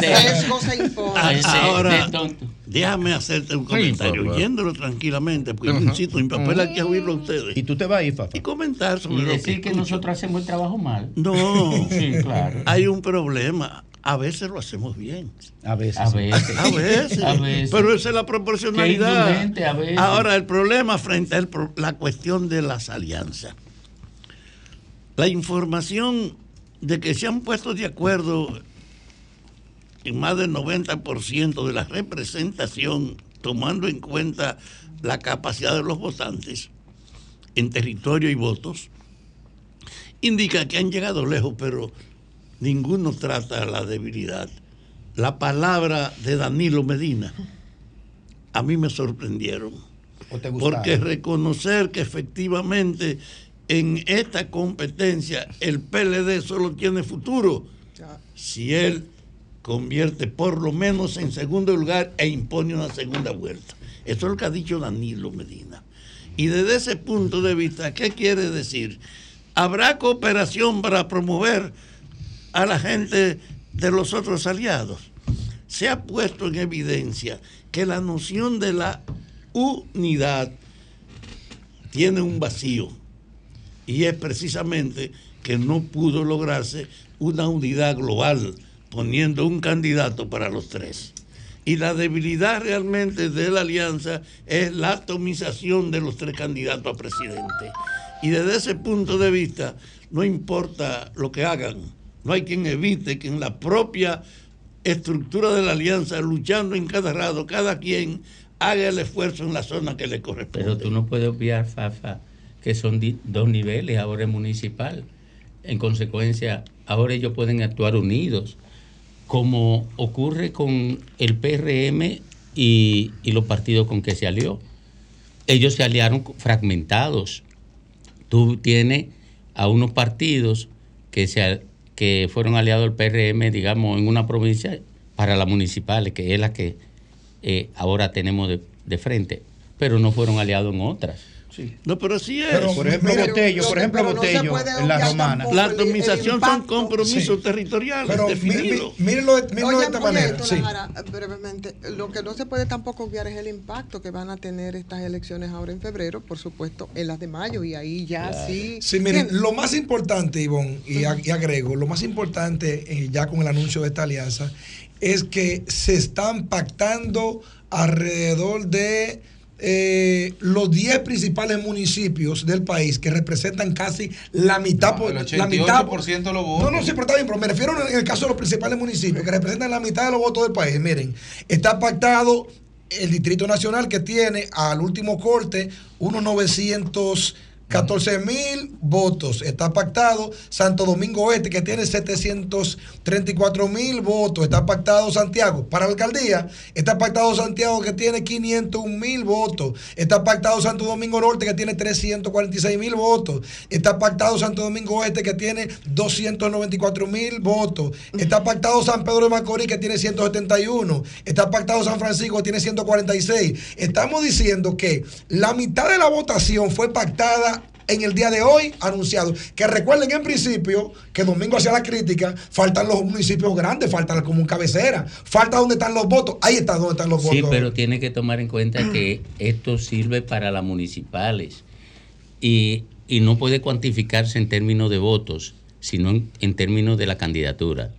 de- impone. de- de- Ahora, de tonto. Déjame hacerte un comentario, por favor. oyéndolo tranquilamente, porque yo Ajá. insisto, mi papel aquí es oírlo a ustedes. Y tú te vas a ir, Fafa. Y comentar sobre Y lo que decir que escucho. nosotros hacemos el trabajo mal. No, Sí, claro. hay un problema. A veces lo hacemos bien. A veces. A veces. A veces. A veces. Pero esa es la proporcionalidad. a veces. Ahora, el problema frente a la cuestión de las alianzas. La información de que se han puesto de acuerdo en más del 90% de la representación, tomando en cuenta la capacidad de los votantes en territorio y votos, indica que han llegado lejos, pero ninguno trata la debilidad. La palabra de Danilo Medina a mí me sorprendieron, ¿O te gustaron? porque reconocer que efectivamente en esta competencia el PLD solo tiene futuro si él convierte por lo menos en segundo lugar e impone una segunda vuelta. Eso es lo que ha dicho Danilo Medina. Y desde ese punto de vista, ¿qué quiere decir? ¿Habrá cooperación para promover a la gente de los otros aliados? Se ha puesto en evidencia que la noción de la unidad tiene un vacío y es precisamente que no pudo lograrse una unidad global poniendo un candidato para los tres. Y la debilidad realmente de la alianza es la atomización de los tres candidatos a presidente. Y desde ese punto de vista, no importa lo que hagan, no hay quien evite que en la propia estructura de la alianza, luchando en cada lado, cada quien haga el esfuerzo en la zona que le corresponde. Pero tú no puedes obviar, Fafa, que son dos niveles, ahora es municipal. En consecuencia, ahora ellos pueden actuar unidos, como ocurre con el PRM y, los partidos con que se alió. Ellos se aliaron fragmentados. Tú tienes a unos partidos que, se, que fueron aliados al PRM, digamos, en una provincia para las municipales, que es la que eh, ahora tenemos de, de frente, pero no fueron aliados en otras. No, pero sí es. Pero, por ejemplo, Mire, Botello, lo por ejemplo, no Botello, puede en la romana. La atomización son compromisos Sí. territoriales definidos. mírenlo de, mírenlo de Oye, esta manera. esto, sí. Lajara, brevemente, lo que no se puede tampoco obviar es el impacto que van a tener estas elecciones ahora en febrero, por supuesto, en las de mayo, y ahí ya sí. Sí, miren, lo más importante, Ivonne, y agrego, lo más importante eh, ya con el anuncio de esta alianza es que se están pactando alrededor de eh, los 10 principales municipios del país que representan casi la mitad por El la mitad 88% de los votos. no, no, sí, pero está bien, pero me refiero en el caso de los principales municipios que representan la mitad de los votos del país. Miren, está pactado el Distrito Nacional que tiene al último corte unos 914 mil votos. Está pactado Santo Domingo Este que tiene 734 mil votos. Está pactado Santiago. Para la alcaldía está pactado Santiago que tiene 501 mil votos. Está pactado Santo Domingo Norte que tiene 346 mil votos. Está pactado Santo Domingo Este que tiene 294 mil votos. Está pactado San Pedro de Macorís que tiene 171. Está pactado San Francisco que tiene 146. Estamos diciendo que la mitad de la votación fue pactada en el día de hoy anunciado. Que recuerden en principio que Domingo hacía la crítica, faltan los municipios grandes, faltan como un cabecera, falta donde están los votos. Ahí está donde están los Sí, votos. pero tiene que tomar en cuenta que esto sirve para las municipales y, y no puede cuantificarse en términos de votos, sino en, en términos de la candidatura.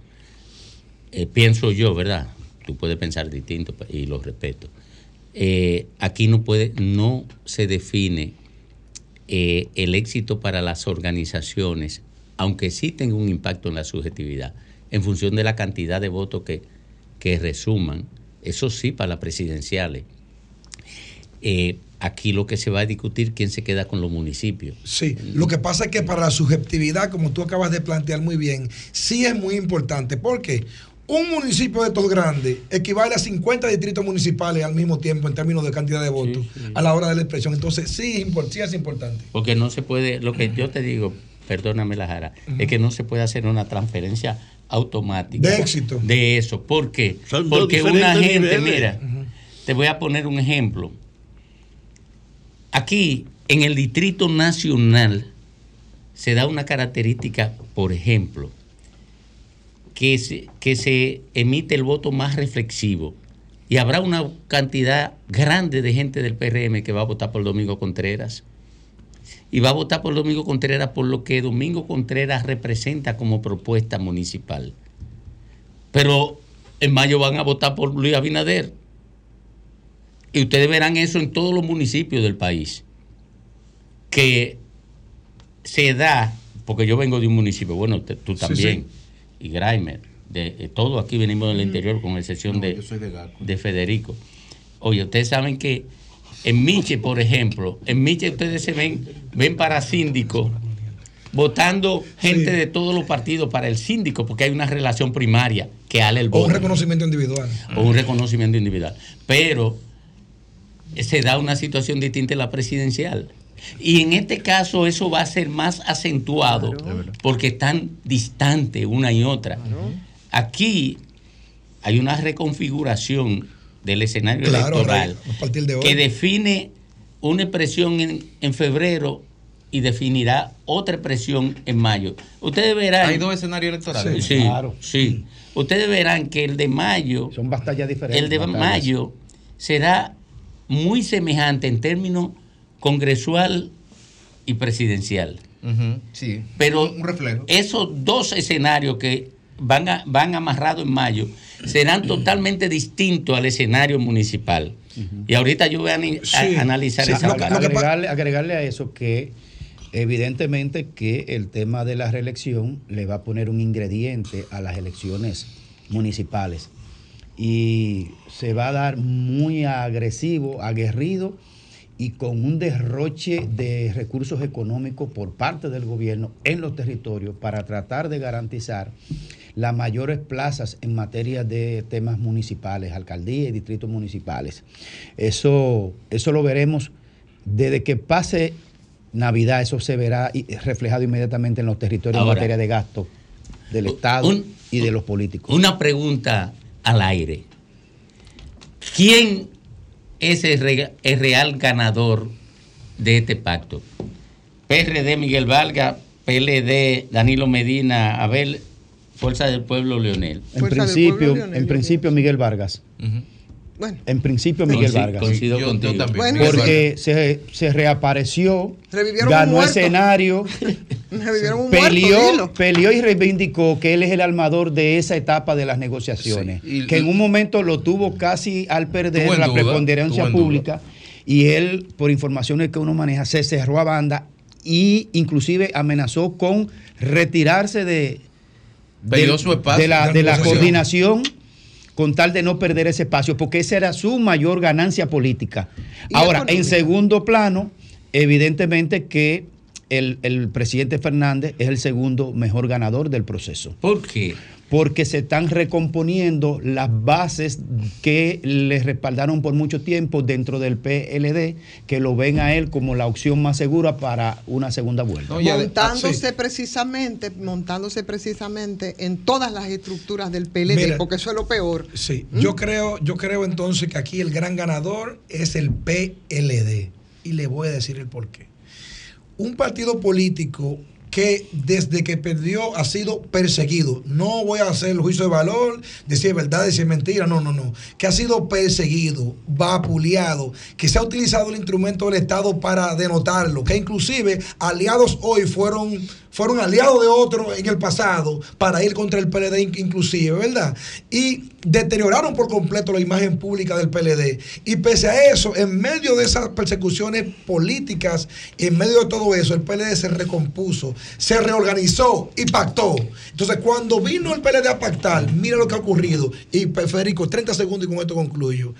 Eh, pienso yo, ¿verdad? Tú puedes pensar distinto y lo respeto. Eh, aquí no puede, no se define eh, el éxito para las organizaciones, aunque sí tenga un impacto en la subjetividad, en función de la cantidad de votos que, que resuman, eso sí para las presidenciales. Eh, aquí lo que se va a discutir quién se queda con los municipios. Sí, lo que pasa es que para la subjetividad, como tú acabas de plantear muy bien, sí es muy importante. porque Un municipio de estos grandes equivale a 50 distritos municipales al mismo tiempo en términos de cantidad de votos a la hora de la expresión. Entonces, sí, sí es importante. Porque no se puede, lo que yo te digo, perdóname la jara, es que no se puede hacer una transferencia automática. De éxito. De eso. ¿Por qué? Son Porque una gente, niveles. mira, te voy a poner un ejemplo. Aquí, en el Distrito Nacional, se da una característica, por ejemplo, que se, que se emite el voto más reflexivo. Y habrá una cantidad grande de gente del PRM que va a votar por Domingo Contreras. Y va a votar por Domingo Contreras por lo que Domingo Contreras representa como propuesta municipal. Pero en mayo van a votar por Luis Abinader. Y ustedes verán eso en todos los municipios del país. Que se da, porque yo vengo de un municipio, bueno, tú Sí, también, y Graimer, de, de todo aquí venimos del interior, con excepción de, de Federico. Oye, ustedes saben que en Miche, por ejemplo, en Miche ustedes se ven, ven para síndico, votando gente de todos los partidos para el síndico, porque hay una relación primaria que ale el O voto un reconocimiento individual. o un reconocimiento individual. Pero se da una situación distinta en la presidencial. Y en este caso eso va a ser más acentuado porque están distantes una y otra. Aquí hay una reconfiguración del escenario Claro, electoral de que define una expresión en, en febrero y definirá otra expresión en mayo. Ustedes verán. Hay dos escenarios electorales. Sí, Claro. sí. Ustedes verán que el de mayo Son batallas diferentes. el de batallas. mayo será muy semejante en términos congresual y presidencial. Sí. Pero un reflejo. esos dos escenarios que van, a- van amarrados en mayo serán totalmente distintos al escenario municipal. Y ahorita yo voy a, ani- a- Sí. analizar Sí, esa lo que- agregarle, agregarle a eso que evidentemente que el tema de la reelección le va a poner un ingrediente a las elecciones municipales y se va a dar muy agresivo, aguerrido y con un derroche de recursos económicos por parte del gobierno en los territorios para tratar de garantizar las mayores plazas en materia de temas municipales, alcaldías y distritos municipales. Eso, eso lo veremos desde que pase Navidad, eso se verá reflejado inmediatamente en los territorios Ahora, en materia de gasto del Estado un- y de los políticos. Una pregunta al aire. ¿Quién es el, re- el real ganador de este pacto. PRD Miguel Valga, PLD Danilo Medina, Abel, Fuerza del Pueblo Leonel. En principio, en principio Miguel Vargas. Bueno. En principio Miguel Vargas. coincido Yo- también, Bueno, Porque se, se reapareció, Revivieron un ganó muerto. escenario, Revivieron un peleó, peleó y reivindicó que él es el armador de esa etapa de las negociaciones. Sí, y- que en un momento lo tuvo casi al perder la duda, preponderancia pública. Y él, por informaciones que uno maneja, se cerró a banda y inclusive amenazó con retirarse de, de- su espacio de la, de coordinación con tal de no perder ese espacio, porque esa era su mayor ganancia política. Ahora, económica. en segundo plano, evidentemente que el, el presidente Fernández es el segundo mejor ganador del proceso. ¿Por qué? Porque se están recomponiendo las bases que le respaldaron por mucho tiempo dentro del PLD, que lo ven a él como la opción más segura para una segunda vuelta. montándose precisamente, montándose precisamente en todas las estructuras del PLD, Mira, porque eso es lo peor. Sí, yo creo, yo creo entonces que aquí el gran ganador es el PLD. Y le voy a decir el por qué. Un partido político que desde que perdió ha sido perseguido. No voy a hacer el juicio de valor, de si es verdad, de si es mentira, no, no, no. Que ha sido perseguido, vapuleado, que se ha utilizado el instrumento del Estado para denotarlo, que inclusive aliados hoy fueron, fueron aliados de otros en el pasado para ir contra el PLD in- inclusive, ¿verdad? Y deterioraron por completo la imagen pública del PLD. Y pese a eso, en medio de esas persecuciones políticas, en medio de todo eso, el PLD se recompuso, se reorganizó y pactó. Entonces, cuando vino el PLD a pactar, mira lo que ha ocurrido. Y Federico, 30 segundos y con esto concluyo.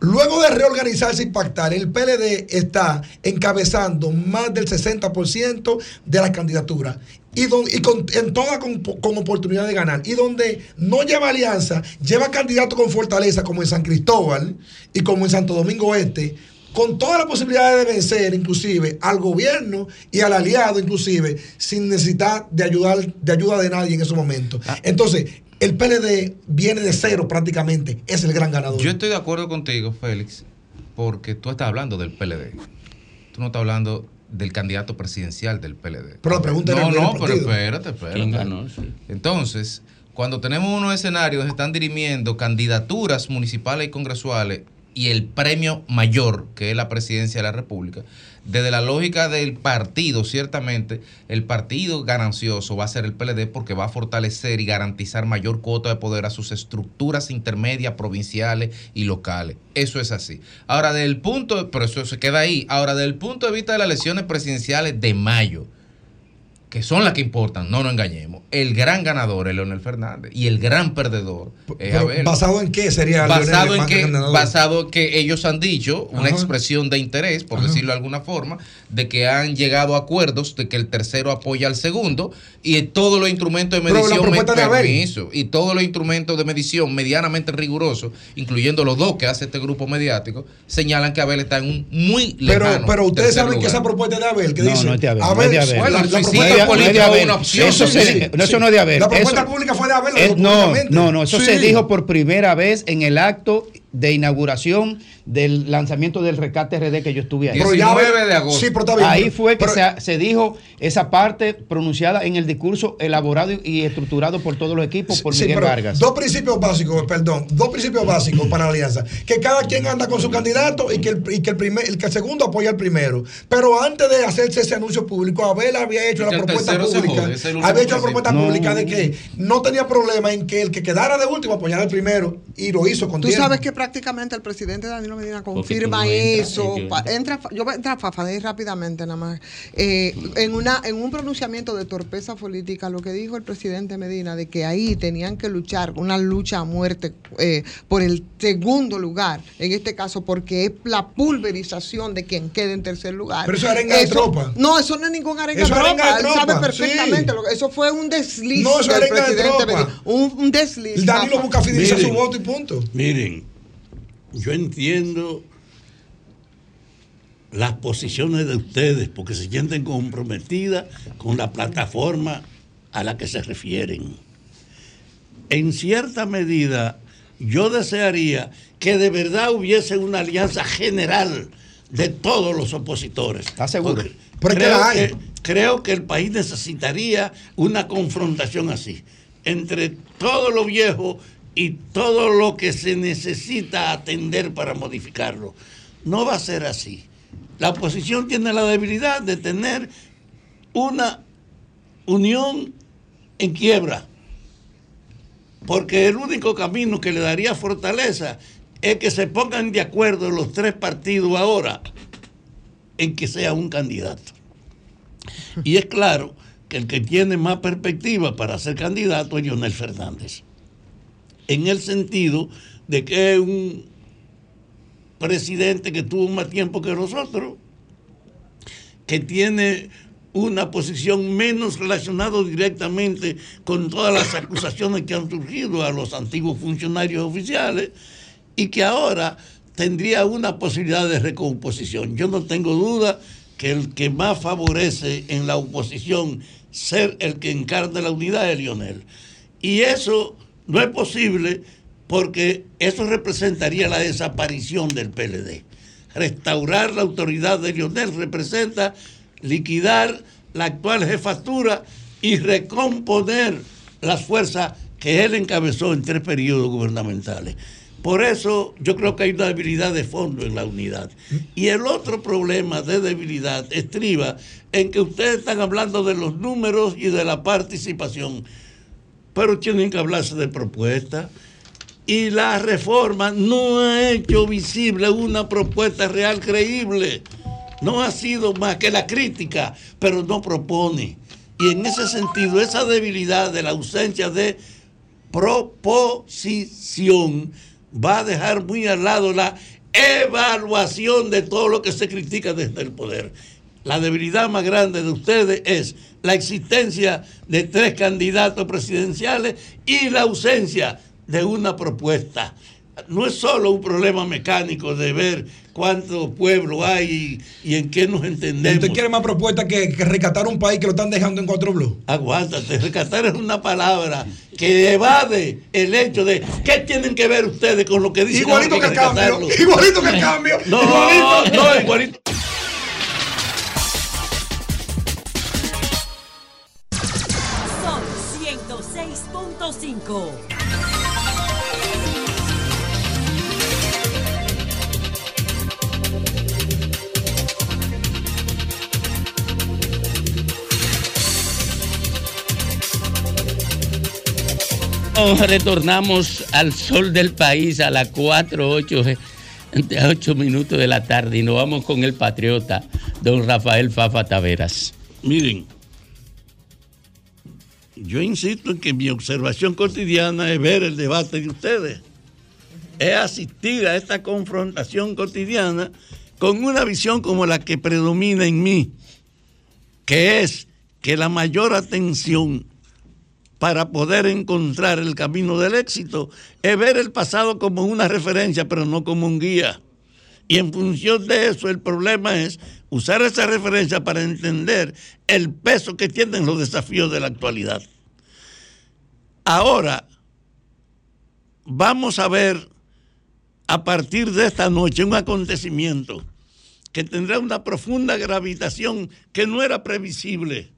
Luego de reorganizarse y pactar, el PLD está encabezando más del 60% de las candidaturas. Y, don- y con, en todas con, con oportunidad de ganar. Y donde no lleva alianza, lleva candidatos con fortaleza, como en San Cristóbal y como en Santo Domingo Este, con todas las posibilidades de vencer, inclusive al gobierno y al aliado, inclusive, sin necesidad de ayudar, de ayuda de nadie en ese momento. Entonces, el PLD viene de cero prácticamente, es el gran ganador. Yo estoy de acuerdo contigo, Félix, porque tú estás hablando del PLD. Tú no estás hablando del candidato presidencial del PLD. Pero la pregunta No, no, pero espérate, espérate. ¿Quién ganó? Sí. Entonces, cuando tenemos unos escenarios donde se están dirimiendo candidaturas municipales y congresuales y el premio mayor, que es la presidencia de la República, desde la lógica del partido, ciertamente, el partido ganancioso va a ser el PLD porque va a fortalecer y garantizar mayor cuota de poder a sus estructuras intermedias, provinciales y locales. Eso es así. Ahora, del punto, pero eso se queda ahí. Ahora, del punto de vista de las elecciones presidenciales de mayo, que son las que importan, no nos engañemos. El gran ganador es Leonel Fernández y el gran perdedor es Pero, Abel. ¿Basado en qué sería basado Leonel en que ganador? basado en que ellos han dicho una Ajá. expresión de interés por Ajá. decirlo de alguna forma de que han llegado a acuerdos de que el tercero apoya al segundo y todos los instrumentos de Pero la medición Abel. permiso, y todos los instrumentos de medición medianamente rigurosos incluyendo los dos que hace este grupo mediático señalan que Abel está en un muy Pero, lejano pero ustedes tercer saben que esa propuesta es de Abel, que No, dice. no es de Abel, no es de Abel. Bueno, la, Bueno, la sí, política Abel. una opción, Eso, sí, se- sí, no, eso no es de Abel. La propuesta Eso- pública fue de Abel. Eh, lo no, no, no, eso Sí. se dijo por primera vez en el acto de inauguración del lanzamiento del Recate RD que yo estuve ahí. Pero ya 19 Abel- de agosto. Sí, pero está bien. Ahí fue que Pero- se, se dijo esa parte pronunciada en el discurso elaborado y, estructurado por todos los equipos por Sí, Miguel pero Vargas. Dos principios básicos, perdón, dos principios básicos para la alianza. Que cada quien anda con su candidato y que el, y que el, primer, el que el segundo apoya al primero. Pero antes de hacerse ese anuncio público, Abel había hecho la propuesta pública. jode, Había hecho la propuesta No. pública de que no tenía problema en que el que quedara de último apoyara al primero y lo hizo con Tú sabes que prácticamente el presidente Danilo Medina confirma eso. yo pa- entro. entra, yo voy a entrar Fafaney rápidamente nada más. Eh, en, una, en un pronunciamiento de torpeza política, lo que dijo el presidente Medina de que ahí tenían que luchar, una lucha a muerte eh, por el segundo lugar, en este caso porque es la pulverización de quien quede en tercer lugar. Pero eso es arenga de tropa. No, eso no es ningún arenga Eso de es arenga tropa. de Él sabe tropa, perfectamente. sí. lo que- eso fue un desliz No, del arenga de presidente tropa. Medina. Un, un desliz. Danilo busca fidelizar su voto y punto. Miren, yo entiendo las posiciones de ustedes porque se sienten comprometidas con la plataforma a la que se refieren. En cierta medida, yo desearía que de verdad hubiese una alianza general de todos los opositores. ¿Está seguro? Pero es que creo, la hay. que, creo que el país necesitaría una confrontación así, entre todo lo viejo y todo lo que se necesita atender para modificarlo. No va a ser así. La oposición tiene la debilidad de tener una unión en quiebra. Porque el único camino que le daría fortaleza es que se pongan de acuerdo los tres partidos ahora en que sea un candidato. Y es claro que el que tiene más perspectiva para ser candidato es Leonel Fernández. En el sentido de que es un presidente que tuvo más tiempo que nosotros, que tiene una posición menos relacionada directamente con todas las acusaciones que han surgido a los antiguos funcionarios oficiales y que ahora tendría una posibilidad de recomposición. Yo no tengo duda que el que más favorece en la oposición ser el que encarna la unidad es Lionel. Y eso no es posible porque eso representaría la desaparición del PLD. Restaurar la autoridad de Lionel representa liquidar la actual jefatura y recomponer las fuerzas que él encabezó en tres periodos gubernamentales. Por eso yo creo que hay una debilidad de fondo en la unidad. Y el otro problema de debilidad estriba en que ustedes están hablando de los números y de la participación, pero tienen que hablarse de propuestas. Y la reforma no ha hecho visible una propuesta real creíble. No ha sido más que la crítica, pero no propone. Y en ese sentido, esa debilidad de la ausencia de proposición va a dejar muy al lado la evaluación de todo lo que se critica desde el poder. La debilidad más grande de ustedes es la existencia de tres candidatos presidenciales y la ausencia de una propuesta. No es solo un problema mecánico de ver cuánto pueblo hay y, y en qué nos entendemos. ¿Usted quiere más propuestas que, que rescatar un país que lo están dejando en cuatro blues? Aguántate, rescatar es una palabra que evade el hecho de qué tienen que ver ustedes con lo que dicen. Igualito ahora que el cambio, igualito que el cambio, No, igualito. no, igualito. 106.5. Oh, retornamos al sol del país a las 4, 8, 8 minutos de la tarde y nos vamos con el patriota, don Rafael Fafa Taveras. Miren, yo insisto en que mi observación cotidiana es ver el debate de ustedes, es asistir a esta confrontación cotidiana con una visión como la que predomina en mí, que es que la mayor atención para poder encontrar el camino del éxito es ver el pasado como una referencia, pero no como un guía. Y en función de eso, el problema es usar esa referencia para entender el peso que tienen los desafíos de la actualidad. Ahora, vamos a ver a partir de esta noche un acontecimiento que tendrá una profunda gravitación que no era previsible.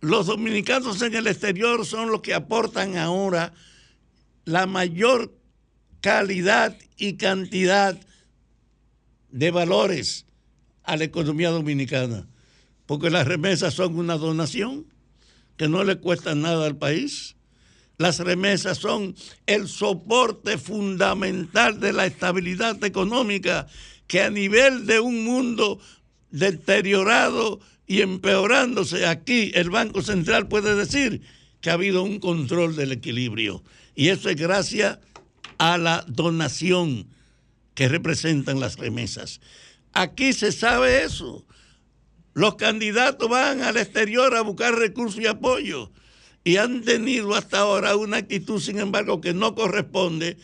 Los dominicanos en el exterior son los que aportan ahora la mayor calidad y cantidad de valores a la economía dominicana, porque las remesas son una donación que no le cuesta nada al país. Las remesas son el soporte fundamental de la estabilidad económica que a nivel de un mundo deteriorado y empeorándose, aquí el Banco Central puede decir que ha habido un control del equilibrio. Y eso es gracias a la donación que representan las remesas. Aquí se sabe eso. Los candidatos van al exterior a buscar recursos y apoyo y han tenido hasta ahora una actitud, sin embargo, que no corresponde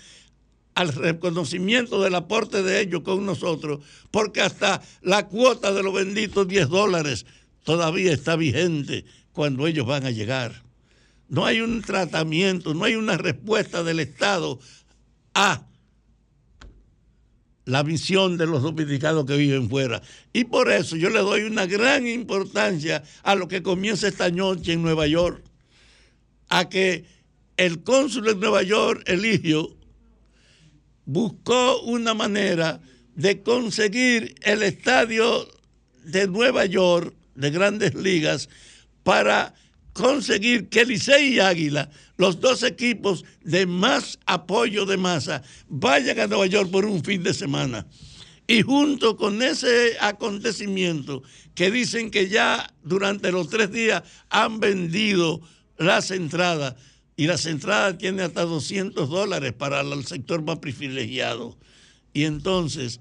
al reconocimiento del aporte de ellos con nosotros, porque hasta la cuota de los benditos 10 dólares todavía está vigente cuando ellos van a llegar. No hay un tratamiento, no hay una respuesta del Estado a la visión de los dominicanos que viven fuera. Y por eso yo le doy una gran importancia a lo que comienza esta noche en Nueva York, a que el cónsul de Nueva York, Eligio, buscó una manera de conseguir el estadio de Nueva York, de grandes ligas, para conseguir que Licey y Águila, los dos equipos de más apoyo de masa, vayan a Nueva York por un fin de semana. Y junto con ese acontecimiento, que dicen que ya durante los tres días han vendido las entradas, y las entradas tienen hasta 200 dólares para el sector más privilegiado. Y entonces,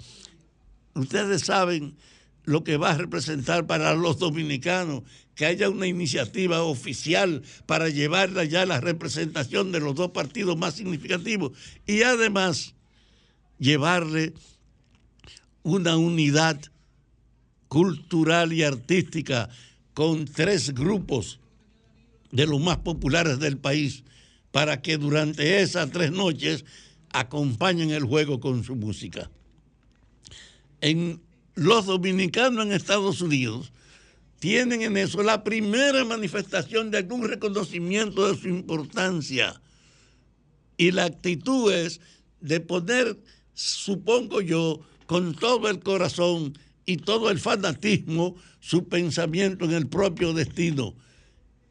ustedes saben lo que va a representar para los dominicanos que haya una iniciativa oficial para llevar allá la representación de los dos partidos más significativos y además llevarle una unidad cultural y artística con tres grupos de los más populares del país para que durante esas tres noches acompañen el juego con su música. En los dominicanos en Estados Unidos tienen en eso la primera manifestación de algún reconocimiento de su importancia. Y la actitud es de poner, supongo yo, con todo el corazón y todo el fanatismo, su pensamiento en el propio destino.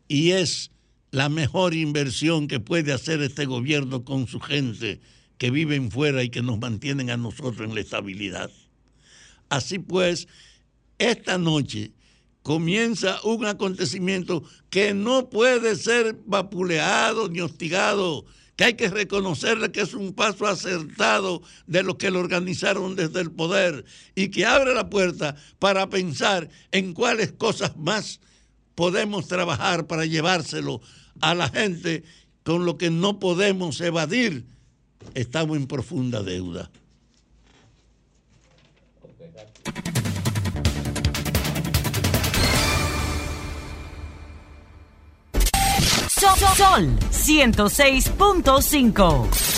Y es la mejor inversión que puede hacer este gobierno con su gente que viven fuera y que nos mantienen a nosotros en la estabilidad. Así pues, esta noche comienza un acontecimiento que no puede ser vapuleado ni hostigado, que hay que reconocerle que es un paso acertado de los que lo organizaron desde el poder y que abre la puerta para pensar en cuáles cosas más podemos trabajar para llevárselo a la gente con lo que no podemos evadir. Estamos en profunda deuda. Sol, Sol 106.5.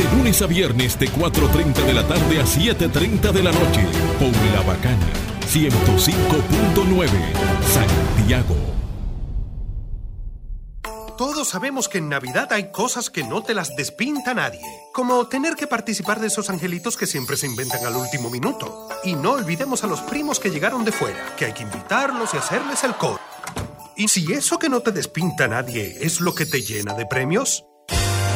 De lunes a viernes de 4.30 de la tarde a 7.30 de la noche. Por La Bacana. 105.9. Santiago. Todos sabemos que en Navidad hay cosas que no te las despinta nadie, como tener que participar de esos angelitos que siempre se inventan al último minuto. Y no olvidemos a los primos que llegaron de fuera, que hay que invitarlos y hacerles el coro. Y si eso que no te despinta nadie es lo que te llena de premios,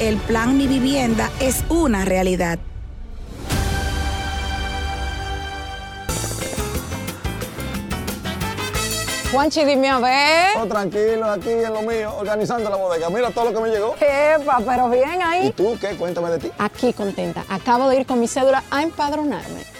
El plan Mi Vivienda es una realidad. Juanchi, dime a ver. Oh, tranquilo, aquí en lo mío, organizando la bodega. Mira todo lo que me llegó. Epa, pero bien ahí. ¿Y tú qué? Cuéntame de ti. Aquí contenta. Acabo de ir con mi cédula a empadronarme.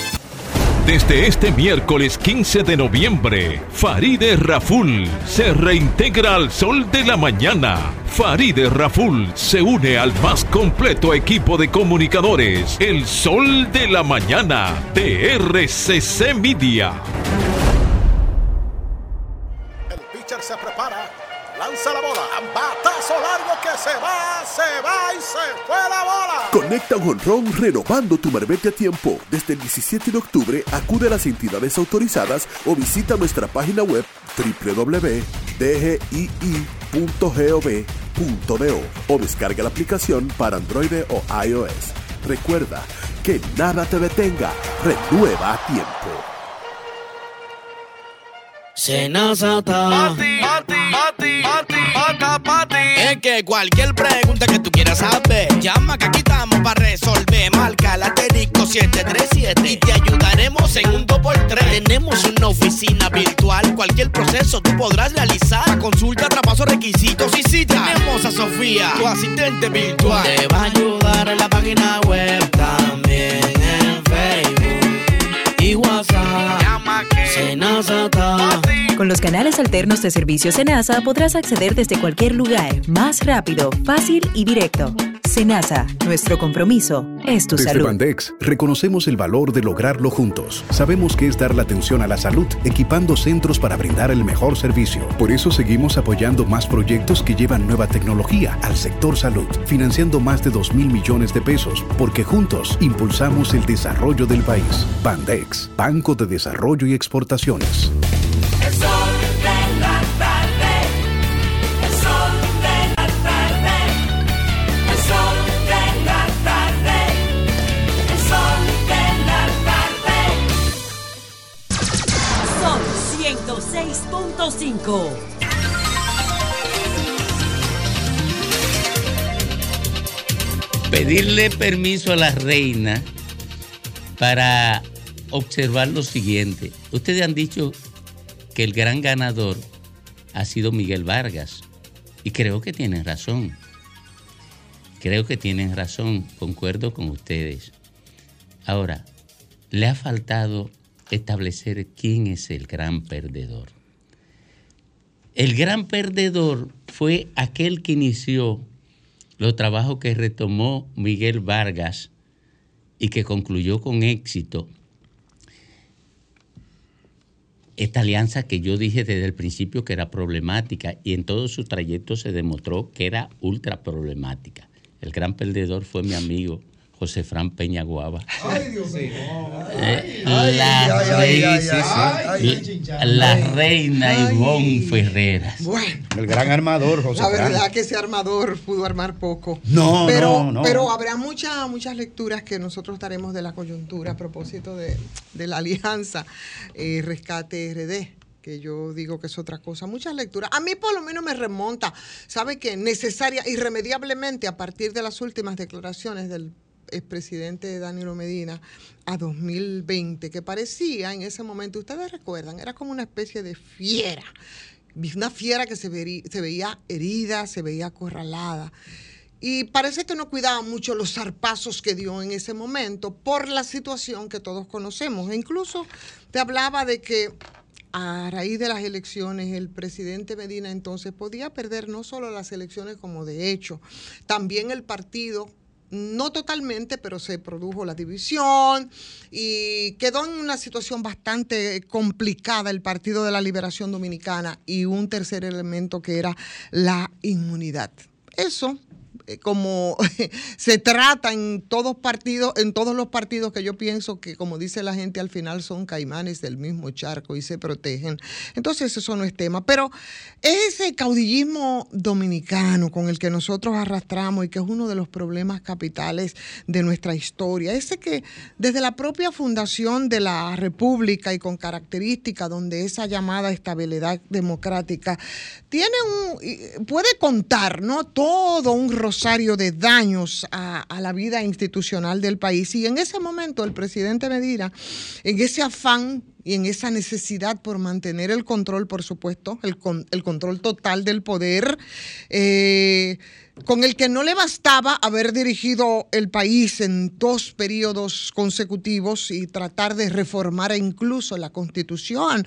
Desde este miércoles 15 de noviembre, Faride Raful se reintegra al sol de la mañana. Faride Raful se une al más completo equipo de comunicadores, el sol de la mañana de RCC Media. El pitcher se prepara, lanza la bola, batazo largo que se va, se va y se fue la bola. Conecta un honrón renovando tu marbete a tiempo. Desde el 17 de octubre acude a las entidades autorizadas o visita nuestra página web www.dgii.gov.do o descarga la aplicación para Android o iOS. Recuerda que nada te detenga. Renueva a tiempo. Senazata. Es que cualquier pregunta que tú quieras saber, llama que aquí estamos para resolver. Marca la asterisco 737 y te ayudaremos en un 2x3. Tenemos una oficina virtual, cualquier proceso tú podrás realizar. Consulta, traspaso, requisitos y cita. Tenemos a Sofía, tu asistente virtual. Te va a ayudar en la página web también en Facebook y WhatsApp. Llama que Senazata. Con los canales alternos de servicio Senasa podrás acceder desde cualquier lugar, más rápido, fácil y directo. Senasa, nuestro compromiso es tu Desde salud. Bandex reconocemos el valor de lograrlo juntos. Sabemos que es dar la atención a la salud, equipando centros para brindar el mejor servicio. Por eso seguimos apoyando más proyectos que llevan nueva tecnología al sector salud, financiando más de 2 mil millones de pesos, porque juntos impulsamos el desarrollo del país. Bandex, Banco de Desarrollo y Exportaciones. El sol de la tarde. El sol de la tarde. El sol de la tarde. El sol de la tarde. Sol 106.5. pedirle permiso a la reina para observar lo siguiente. Ustedes han dicho que el gran ganador ha sido Miguel Vargas y creo que tienen razón. Creo que tienen razón, concuerdo con ustedes. Ahora, le ha faltado establecer quién es el gran perdedor. El gran perdedor fue aquel que inició los trabajos que retomó Miguel Vargas y que concluyó con éxito esta alianza que yo dije desde el principio que era problemática y en todo su trayecto se demostró que era ultra problemática. El gran perdedor fue mi amigo José Fran Peña Guava. Ay, Dios mío. Eh, Ay, la, ay, reina- la Ivonne Ferreras. Bueno. El gran armador, José La Fran. verdad que ese armador pudo armar poco. No, pero, no, no. Pero habrá muchas muchas lecturas que nosotros daremos de la coyuntura a propósito de, de la alianza eh, Rescate RD que yo digo que es otra cosa, muchas lecturas. A mí por lo menos me remonta, ¿sabe qué? Necesaria, irremediablemente a partir de las últimas declaraciones del expresidente Danilo Medina a 2020, que parecía en ese momento, ustedes recuerdan, era como una especie de fiera, una fiera que se, se veía herida, se veía acorralada. Y parece que no cuidaba mucho los zarpazos que dio en ese momento por la situación que todos conocemos. E incluso te hablaba de que a raíz de las elecciones el presidente Medina entonces podía perder no solo las elecciones como de hecho, también el partido no totalmente, pero se produjo la división y quedó en una situación bastante complicada el Partido de la Liberación Dominicana y un tercer elemento que era la inmunidad. Eso como se trata en todos partidos, en todos los partidos que yo pienso que, como dice la gente, al final son caimanes del mismo charco y se protegen. Entonces eso no es tema. Pero ese caudillismo dominicano con el que nosotros arrastramos y que es uno de los problemas capitales de nuestra historia, ese que desde la propia fundación de la República y con características donde esa llamada estabilidad democrática tiene un, puede contar, ¿no? Todo un de daños a, a la vida institucional del país. Y en ese momento el presidente Medina, en ese afán y en esa necesidad por mantener el control, por supuesto, el, con- el control total del poder, eh, con el que no le bastaba haber dirigido el país en dos periodos consecutivos y tratar de reformar incluso la constitución,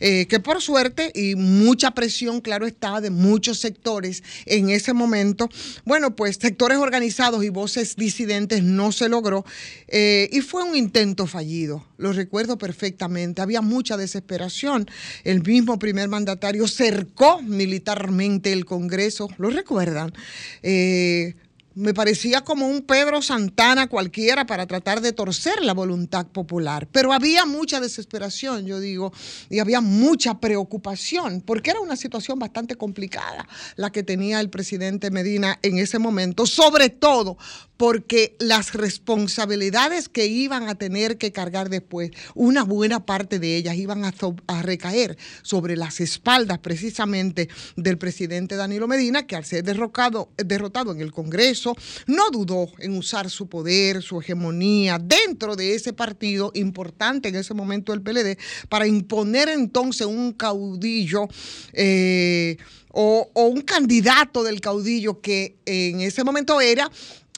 eh, que por suerte y mucha presión, claro está, de muchos sectores en ese momento, bueno, pues sectores organizados y voces disidentes no se logró eh, y fue un intento fallido, lo recuerdo perfectamente, había mucha desesperación, el mismo primer mandatario cercó militarmente el Congreso, ¿lo recuerdan? Eh, me parecía como un Pedro Santana cualquiera para tratar de torcer la voluntad popular. Pero había mucha desesperación, yo digo, y había mucha preocupación, porque era una situación bastante complicada la que tenía el presidente Medina en ese momento, sobre todo porque las responsabilidades que iban a tener que cargar después, una buena parte de ellas iban a, recaer sobre las espaldas precisamente del presidente Danilo Medina, que al ser derrocado, derrotado en el Congreso, no dudó en usar su poder, su hegemonía dentro de ese partido importante en ese momento el PLD, para imponer entonces un caudillo. eh, o, o un candidato del caudillo que en ese momento era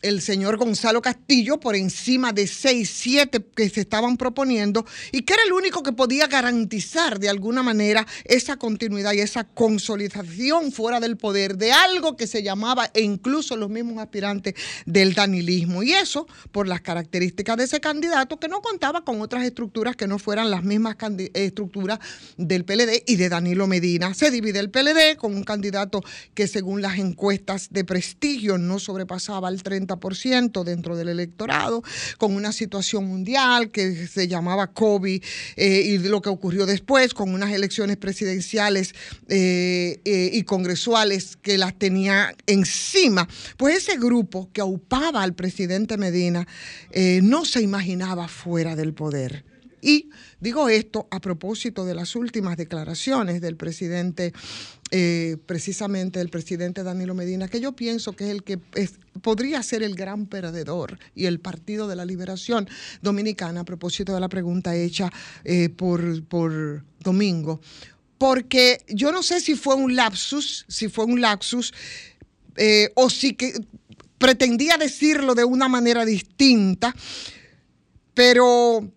el señor Gonzalo Castillo por encima de seis, siete que se estaban proponiendo y que era el único que podía garantizar de alguna manera esa continuidad y esa consolidación fuera del poder de algo que se llamaba e incluso los mismos aspirantes del danilismo. Y eso por las características de ese candidato que no contaba con otras estructuras que no fueran las mismas estructuras del PLD y de Danilo Medina. Se divide el PLD con un candidato que según las encuestas de prestigio no sobrepasaba el 30% dentro del electorado, con una situación mundial que se llamaba COVID eh, y lo que ocurrió después, con unas elecciones presidenciales eh, eh, y congresuales que las tenía encima. Pues ese grupo que aupaba al presidente Medina no se imaginaba fuera del poder. Y digo esto a propósito de las últimas declaraciones del presidente, eh, precisamente del presidente Danilo Medina, que yo pienso que es el que podría ser el gran perdedor y el Partido de la Liberación Dominicana, a propósito de la pregunta hecha eh, por, por Domingo. Porque yo no sé si fue un lapsus, si fue un lapsus, eh, o si que pretendía decirlo de una manera distinta, pero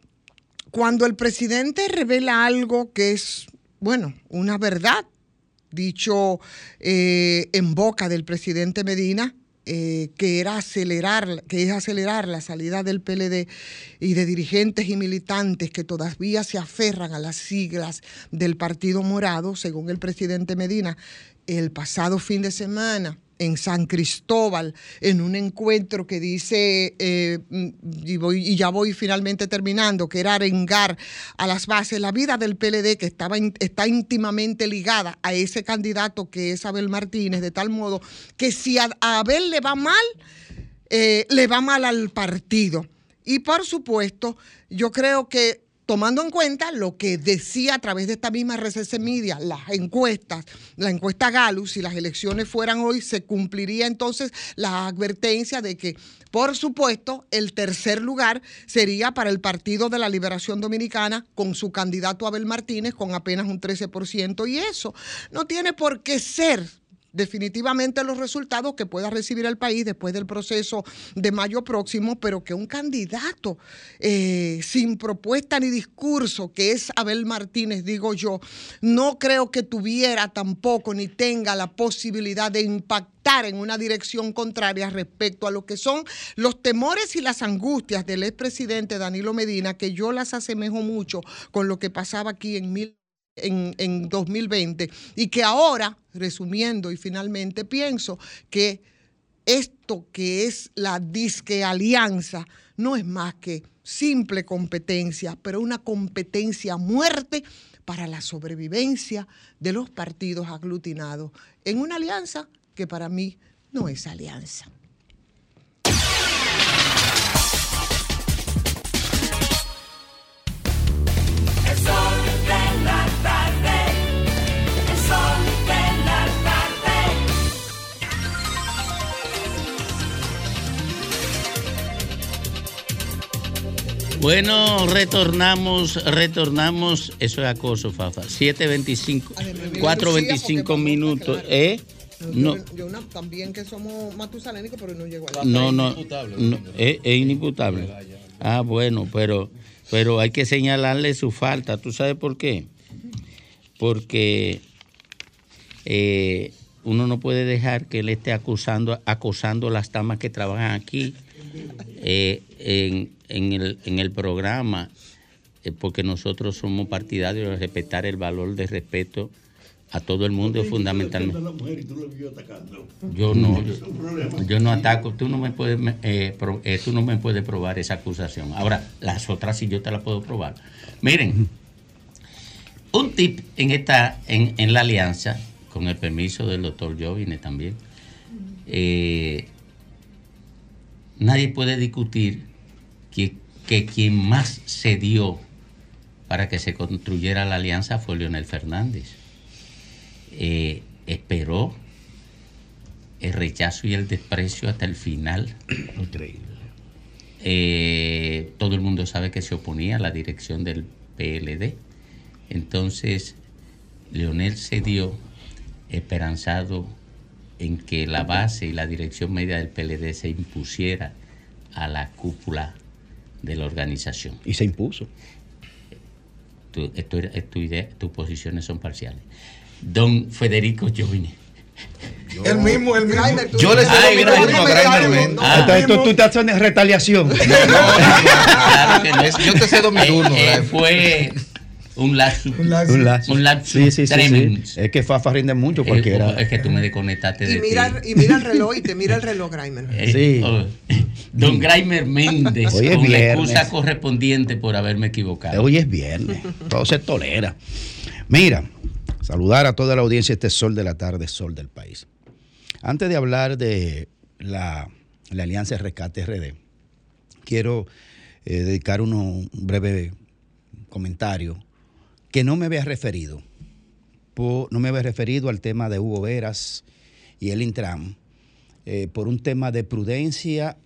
cuando el presidente revela algo que es, bueno, una verdad, dicho eh, en boca del presidente Medina, eh, que era acelerar, que es acelerar la salida del PLD y de dirigentes y militantes que todavía se aferran a las siglas del Partido Morado, según el presidente Medina, el pasado fin de semana en San Cristóbal, en un encuentro que dice, eh, y, voy- y ya voy finalmente terminando, que era arengar a las bases la vida del PLD, que estaba, está íntimamente ligada a ese candidato que es Abel Martínez, de tal modo que si a, a Abel le va mal, eh, le va mal al partido. Y por supuesto, yo creo que tomando en cuenta lo que decía a través de esta misma RCC Media, las encuestas, la encuesta Gallup, si las elecciones fueran hoy, se cumpliría entonces la advertencia de que, por supuesto, el tercer lugar sería para el Partido de la Liberación Dominicana con su candidato Abel Martínez con apenas un 13%. Y eso no tiene por qué ser definitivamente los resultados que pueda recibir el país después del proceso de mayo próximo, pero que un candidato eh, sin propuesta ni discurso, que es Abel Martínez, digo yo, no creo que tuviera tampoco ni tenga la posibilidad de impactar en una dirección contraria respecto a lo que son los temores y las angustias del expresidente Danilo Medina, que yo las asemejo mucho con lo que pasaba aquí en mil en, en 2020 y que ahora, resumiendo y finalmente, pienso que esto que es la disque alianza no es más que simple competencia, pero una competencia muerte para la sobrevivencia de los partidos aglutinados en una alianza que para mí no es alianza. Bueno, retornamos, retornamos. Eso es acoso, Fafa. 7.25, 4.25 minutos. ¿Eh? No, Yo una, también que somos matusalénicos, pero no llegó a no, no, no, es, es inimputable. Ah, bueno, pero, pero hay que señalarle su falta. ¿Tú sabes por qué? Porque eh, uno no puede dejar que él esté acusando, acosando a las damas que trabajan aquí eh, en, en el, en el programa, eh, porque nosotros somos partidarios de respetar el valor de respeto a todo el mundo, fundamentalmente. Yo no, yo no ataco, tú no me puedes, eh, pro- eh, tú no me puedes probar esa acusación. Ahora, las otras sí yo te las puedo probar. Miren, un tip en esta, en, en la alianza, con el permiso del doctor Jovine también, eh, nadie puede discutir que, que quien más se dio para que se construyera la alianza fue Leonel Fernández. Eh, esperó el rechazo y el desprecio hasta el final. Increíble. Eh, todo el mundo sabe que se oponía a la dirección del PLD. Entonces, Leonel se dio esperanzado en que la base y la dirección media del PLD se impusiera a la cúpula de la organización. Y se impuso. Tu, esto era- tu idea- tus posiciones son parciales. Don Federico Jovine. El mismo, el mismo. Yo le cedo Ay, mi Grimer, turno a Grimer, Grimer, Grimer. Ah. Entonces tú, tú te haces una retaliación. Claro que no. Yo te cedo mi Eh, turno, eh, fue un lapsus. Un lazo. Un lapsus Sí, sí, sí, tremendo. sí. Es que Fafa rinde mucho cualquiera. Es que tú me desconectaste de Y mira, ti. y mira el reloj y te mira el reloj, Grimer. Eh, Sí. oh, Don Grimer Méndez, Hoy es con la viernes. excusa correspondiente por haberme equivocado. Hoy es viernes, todo se tolera. Mira, saludar a toda la audiencia este sol de la tarde, sol del país. Antes de hablar de la, la Alianza de Rescate RD, quiero eh, dedicar uno- un breve comentario que no me había referido. no me había referido al tema de Hugo Veras y el Intram eh, por un tema de prudencia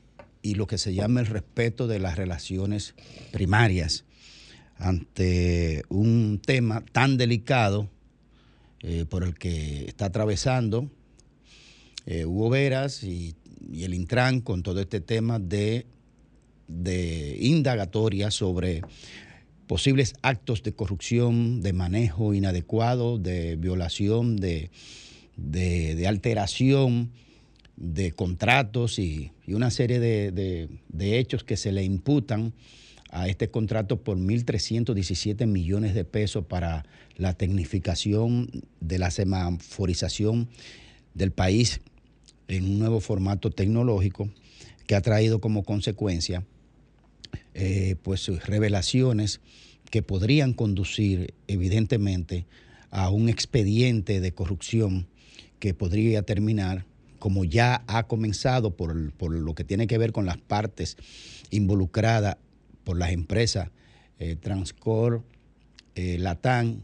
y lo que se llama el respeto de las relaciones primarias ante un tema tan delicado eh, por el que está atravesando eh, Hugo Veras y, y el Intran con todo este tema de, de indagatoria sobre posibles actos de corrupción, de manejo inadecuado, de violación, de, de- alteración de contratos y, y una serie de, de- de hechos que se le imputan a este contrato por 1.317 millones de pesos para la tecnificación de la semaforización del país en un nuevo formato tecnológico que ha traído como consecuencia eh, pues revelaciones que podrían conducir evidentemente a un expediente de corrupción que podría terminar como ya ha comenzado por, por lo que tiene que ver con las partes involucradas por las empresas eh, Transcor, eh, Latam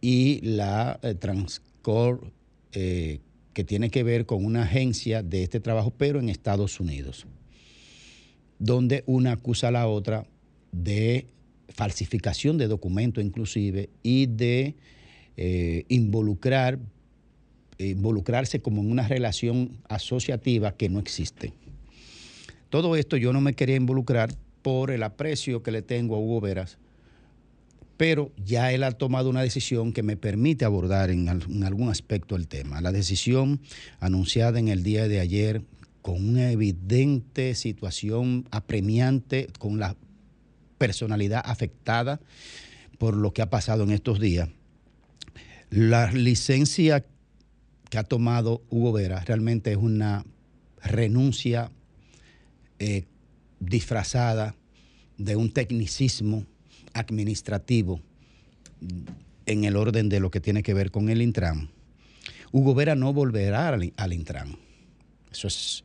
y la eh, Transcor eh, que tiene que ver con una agencia de este trabajo, pero en Estados Unidos, donde una acusa a la otra de falsificación de documentos inclusive y de eh, involucrar, involucrarse como en una relación asociativa que no existe. Todo esto yo no me quería involucrar por el aprecio que le tengo a Hugo Veras, pero ya él ha tomado una decisión que me permite abordar en, al- en algún aspecto el tema. La decisión anunciada en el día de ayer con una evidente situación apremiante, con la personalidad afectada por lo que ha pasado en estos días. La licencia que ha tomado Hugo Vera realmente es una renuncia eh, disfrazada de un tecnicismo administrativo en el orden de lo que tiene que ver con el Intran. Hugo Vera no volverá al, al Intran. Eso es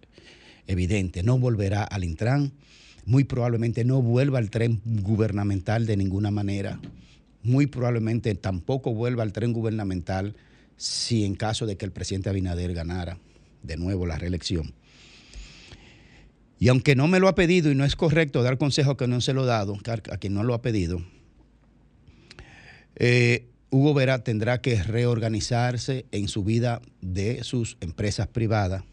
evidente. No volverá al Intran. Muy probablemente no vuelva al tren gubernamental de ninguna manera. Muy probablemente tampoco vuelva al tren gubernamental si en caso de que el presidente Abinader ganara de nuevo la reelección. Y aunque no me lo ha pedido y no es correcto dar consejo que no se lo he dado, a quien no lo ha pedido, eh, Hugo Vera tendrá que reorganizarse en su vida de sus empresas privadas,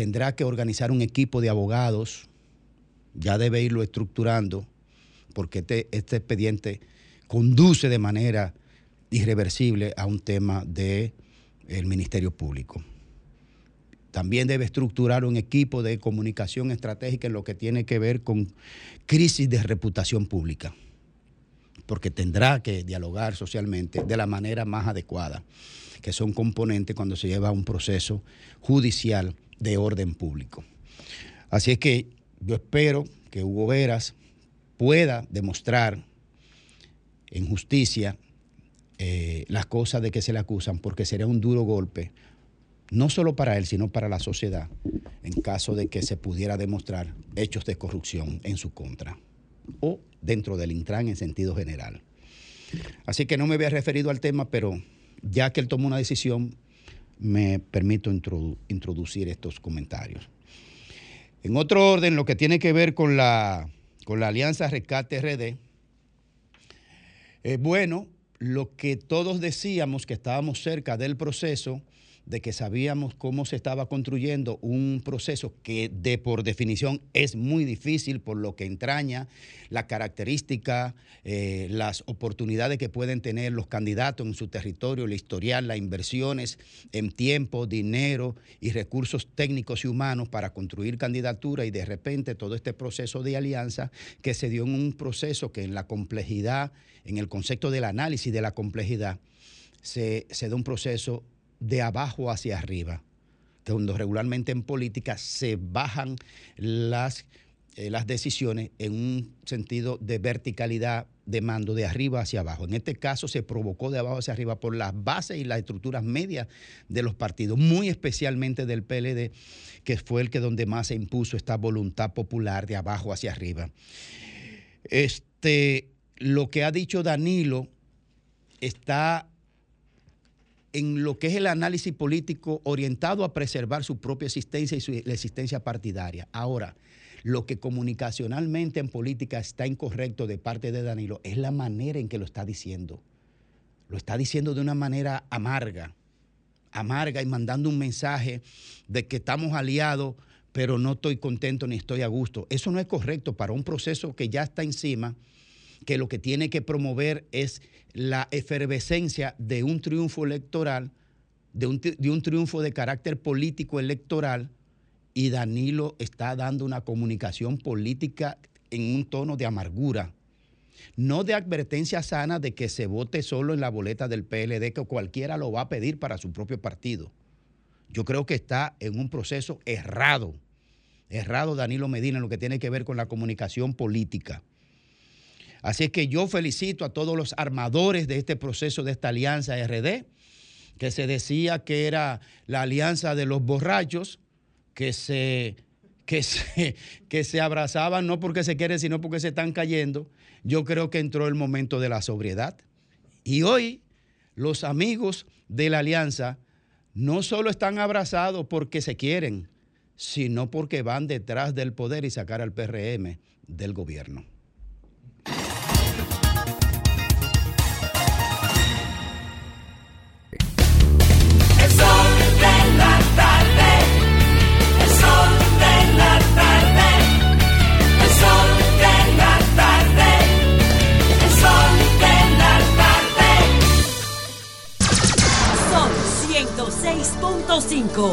tendrá que organizar un equipo de abogados, ya debe irlo estructurando, porque este, este expediente conduce de manera irreversible a un tema del Ministerio Público. También debe estructurar un equipo de comunicación estratégica en lo que tiene que ver con crisis de reputación pública, porque tendrá que dialogar socialmente de la manera más adecuada, que son componentes cuando se lleva un proceso judicial de orden público. Así es que yo espero que Hugo Veras pueda demostrar en justicia eh, las cosas de que se le acusan, porque sería un duro golpe, no solo para él, sino para la sociedad, en caso de que se pudiera demostrar hechos de corrupción en su contra, o dentro del Intran en sentido general. Así que no me había referido al tema, pero ya que él tomó una decisión, me permito introducir estos comentarios. En otro orden, lo que tiene que ver con la, con la Alianza Rescate RD, bueno lo que todos decíamos que estábamos cerca del proceso, de que sabíamos cómo se estaba construyendo un proceso que de por definición es muy difícil por lo que entraña la característica, eh, las oportunidades que pueden tener los candidatos en su territorio, la historial, las inversiones en tiempo, dinero y recursos técnicos y humanos para construir candidatura y de repente todo este proceso de alianza que se dio en un proceso que en la complejidad, en el concepto del análisis de la complejidad, se, se da un proceso de abajo hacia arriba, cuando regularmente en política se bajan las, eh, las decisiones en un sentido de verticalidad de mando de arriba hacia abajo. En este caso se provocó de abajo hacia arriba por las bases y las estructuras medias de los partidos, muy especialmente del PLD, que fue el que donde más se impuso esta voluntad popular de abajo hacia arriba. Este, lo que ha dicho Danilo está en lo que es el análisis político orientado a preservar su propia existencia y su, la existencia partidaria. Ahora, lo que comunicacionalmente en política está incorrecto de parte de Danilo es la manera en que lo está diciendo. Lo está diciendo de una manera amarga, amarga y mandando un mensaje de que estamos aliados, pero no estoy contento ni estoy a gusto. Eso no es correcto para un proceso que ya está encima que lo que tiene que promover es la efervescencia de un triunfo electoral, de un, triunfo de carácter político electoral, y Danilo está dando una comunicación política en un tono de amargura, no de advertencia sana de que se vote solo en la boleta del PLD, que cualquiera lo va a pedir para su propio partido. Yo creo que está en un proceso errado, errado Danilo Medina en lo que tiene que ver con la comunicación política. Así es que yo felicito a todos los armadores de este proceso de esta alianza RD, que se decía que era la alianza de los borrachos, que se, que se, que se abrazaban no porque se quieren, sino porque se están cayendo. Yo creo que entró el momento de la sobriedad. Y hoy los amigos de la alianza no solo están abrazados porque se quieren, sino porque van detrás del poder y sacar al PRM del gobierno. 106.5.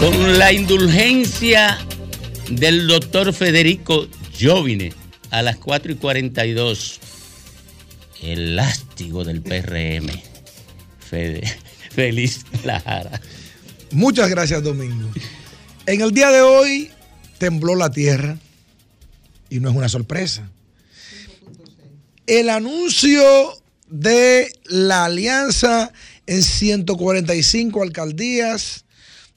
Con la indulgencia del doctor Federico Jovine a las 4 y 42. El lástigo del PRM. Fede, feliz Lara. Muchas gracias, Domingo. En el día de hoy tembló la tierra y no es una sorpresa. El anuncio de la alianza en 145 alcaldías,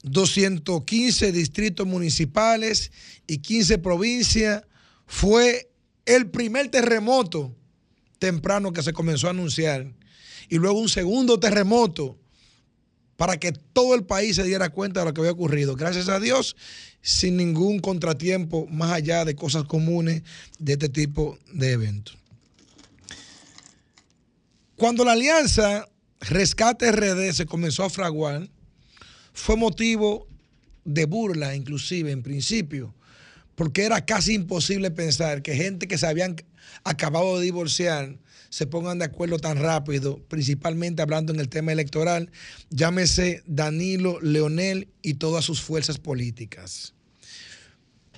215 distritos municipales y 15 provincias fue el primer terremoto temprano que se comenzó a anunciar y luego un segundo terremoto para que todo el país se diera cuenta de lo que había ocurrido. Gracias a Dios, sin ningún contratiempo más allá de cosas comunes de este tipo de eventos. Cuando la alianza Rescate RD se comenzó a fraguar, fue motivo de burla, inclusive en principio, porque era casi imposible pensar que gente que se habían acabado de divorciar se pongan de acuerdo tan rápido, principalmente hablando en el tema electoral, llámese Danilo, Leonel y todas sus fuerzas políticas.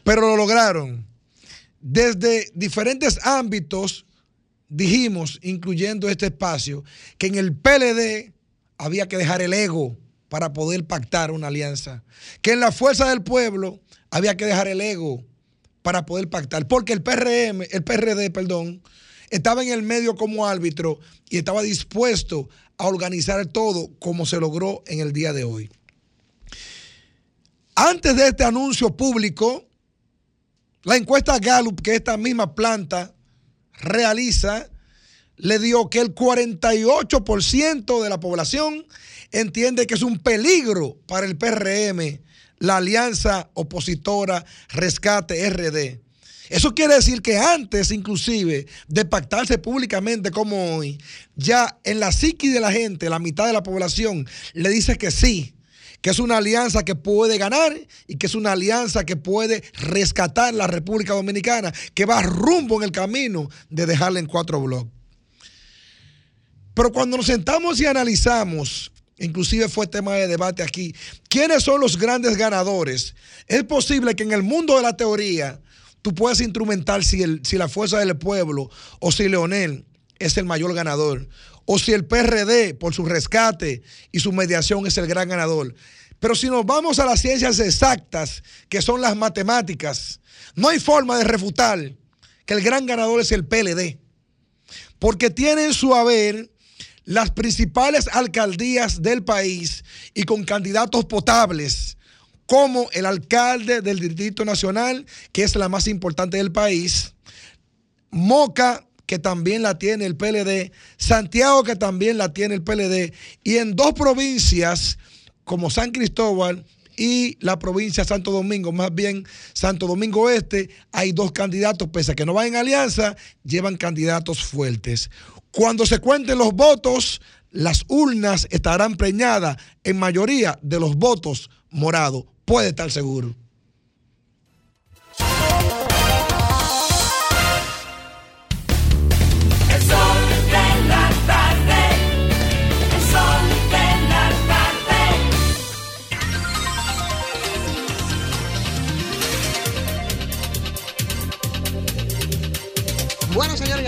Pero lo lograron. Desde diferentes ámbitos dijimos, incluyendo este espacio, que en el PLD había que dejar el ego para poder pactar una alianza, que en la fuerza del pueblo había que dejar el ego para poder pactar, porque el PRM, el PRD, perdón, estaba en el medio como árbitro y estaba dispuesto a organizar todo como se logró en el día de hoy. Antes de este anuncio público, la encuesta Gallup, que esta misma planta realiza, le dio que el 48% de la población entiende que es un peligro para el PRM, la alianza opositora Rescate RD. Eso quiere decir que antes inclusive de pactarse públicamente como hoy, ya en la psiqui de la gente, la mitad de la población le dice que sí, que es una alianza que puede ganar y que es una alianza que puede rescatar la República Dominicana, que va rumbo en el camino de dejarla en cuatro bloques. Pero cuando nos sentamos y analizamos, inclusive fue tema de debate aquí, quiénes son los grandes ganadores, es posible que en el mundo de la teoría tú puedas instrumentar si, la fuerza del pueblo o si Leonel es el mayor ganador o si el PRD por su rescate y su mediación es el gran ganador. Pero si nos vamos a las ciencias exactas, que son las matemáticas, no hay forma de refutar que el gran ganador es el PLD. Porque tiene en su haber las principales alcaldías del país y con candidatos potables, como el alcalde del Distrito Nacional, que es la más importante del país, Moca, que también la tiene el PLD, Santiago, que también la tiene el PLD, y en dos provincias como San Cristóbal y la provincia Santo Domingo, más bien Santo Domingo Este, hay dos candidatos, pese a que no van en alianza, llevan candidatos fuertes. Cuando se cuenten los votos, las urnas estarán preñadas en mayoría de los votos morados. Puede estar seguro.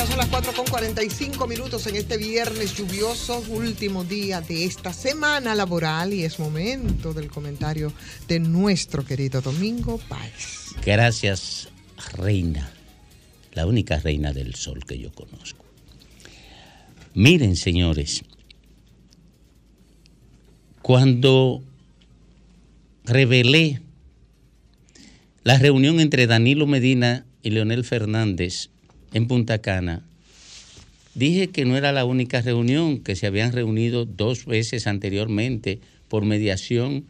Son las 4 con 45 minutos en este viernes lluvioso, último día de esta semana laboral y es momento del comentario de nuestro querido Domingo Páez. Gracias, reina, la única reina del sol que yo conozco. Miren, señores, cuando revelé la reunión entre Danilo Medina y Leonel Fernández en Punta Cana, dije que no era la única reunión, que se habían reunido dos veces anteriormente por mediación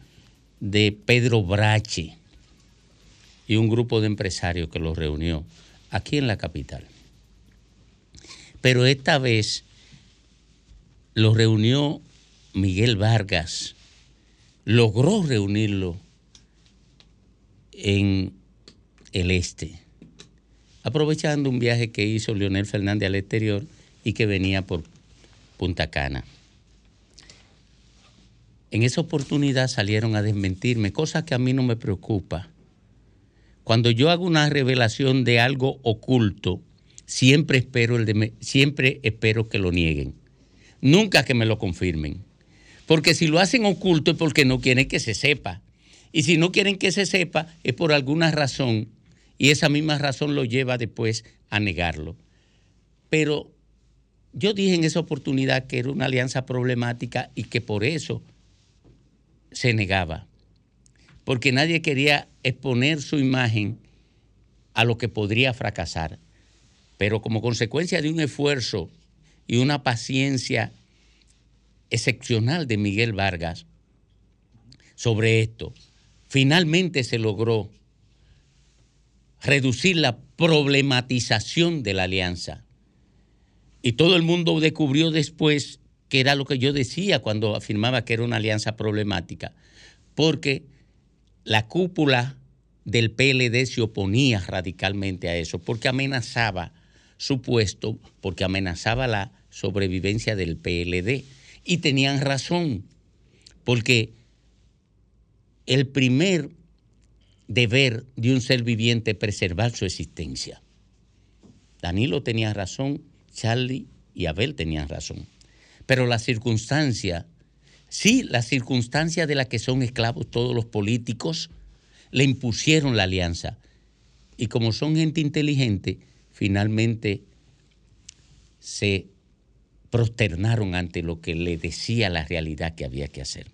de Pedro Brache y un grupo de empresarios que los reunió aquí en la capital. Pero esta vez lo reunió Miguel Vargas, logró reunirlo en el este, aprovechando un viaje que hizo Leonel Fernández al exterior y que venía por Punta Cana. En esa oportunidad salieron a desmentirme, cosa que a mí no me preocupa. Cuando yo hago una revelación de algo oculto, siempre espero, el de siempre espero que lo nieguen. Nunca que me lo confirmen. Porque si lo hacen oculto es porque no quieren que se sepa. Y si no quieren que se sepa es por alguna razón. Y esa misma razón lo lleva después a negarlo. Pero yo dije en esa oportunidad que era una alianza problemática y que por eso se negaba. Porque nadie quería exponer su imagen a lo que podría fracasar. Pero como consecuencia de un esfuerzo y una paciencia excepcional de Miguel Vargas, sobre esto. Finalmente se logró reducir la problematización de la alianza. Y todo el mundo descubrió después que era lo que yo decía cuando afirmaba que era una alianza problemática, porque la cúpula del PLD se oponía radicalmente a eso, porque amenazaba su puesto, porque amenazaba la sobrevivencia del PLD. Y tenían razón, porque el primer deber de un ser viviente es preservar su existencia. Danilo tenía razón, Charlie y Abel tenían razón. Pero la circunstancia, sí, la circunstancia de la que son esclavos todos los políticos, le impusieron la alianza. Y como son gente inteligente, finalmente se prosternaron ante lo que le decía la realidad que había que hacer.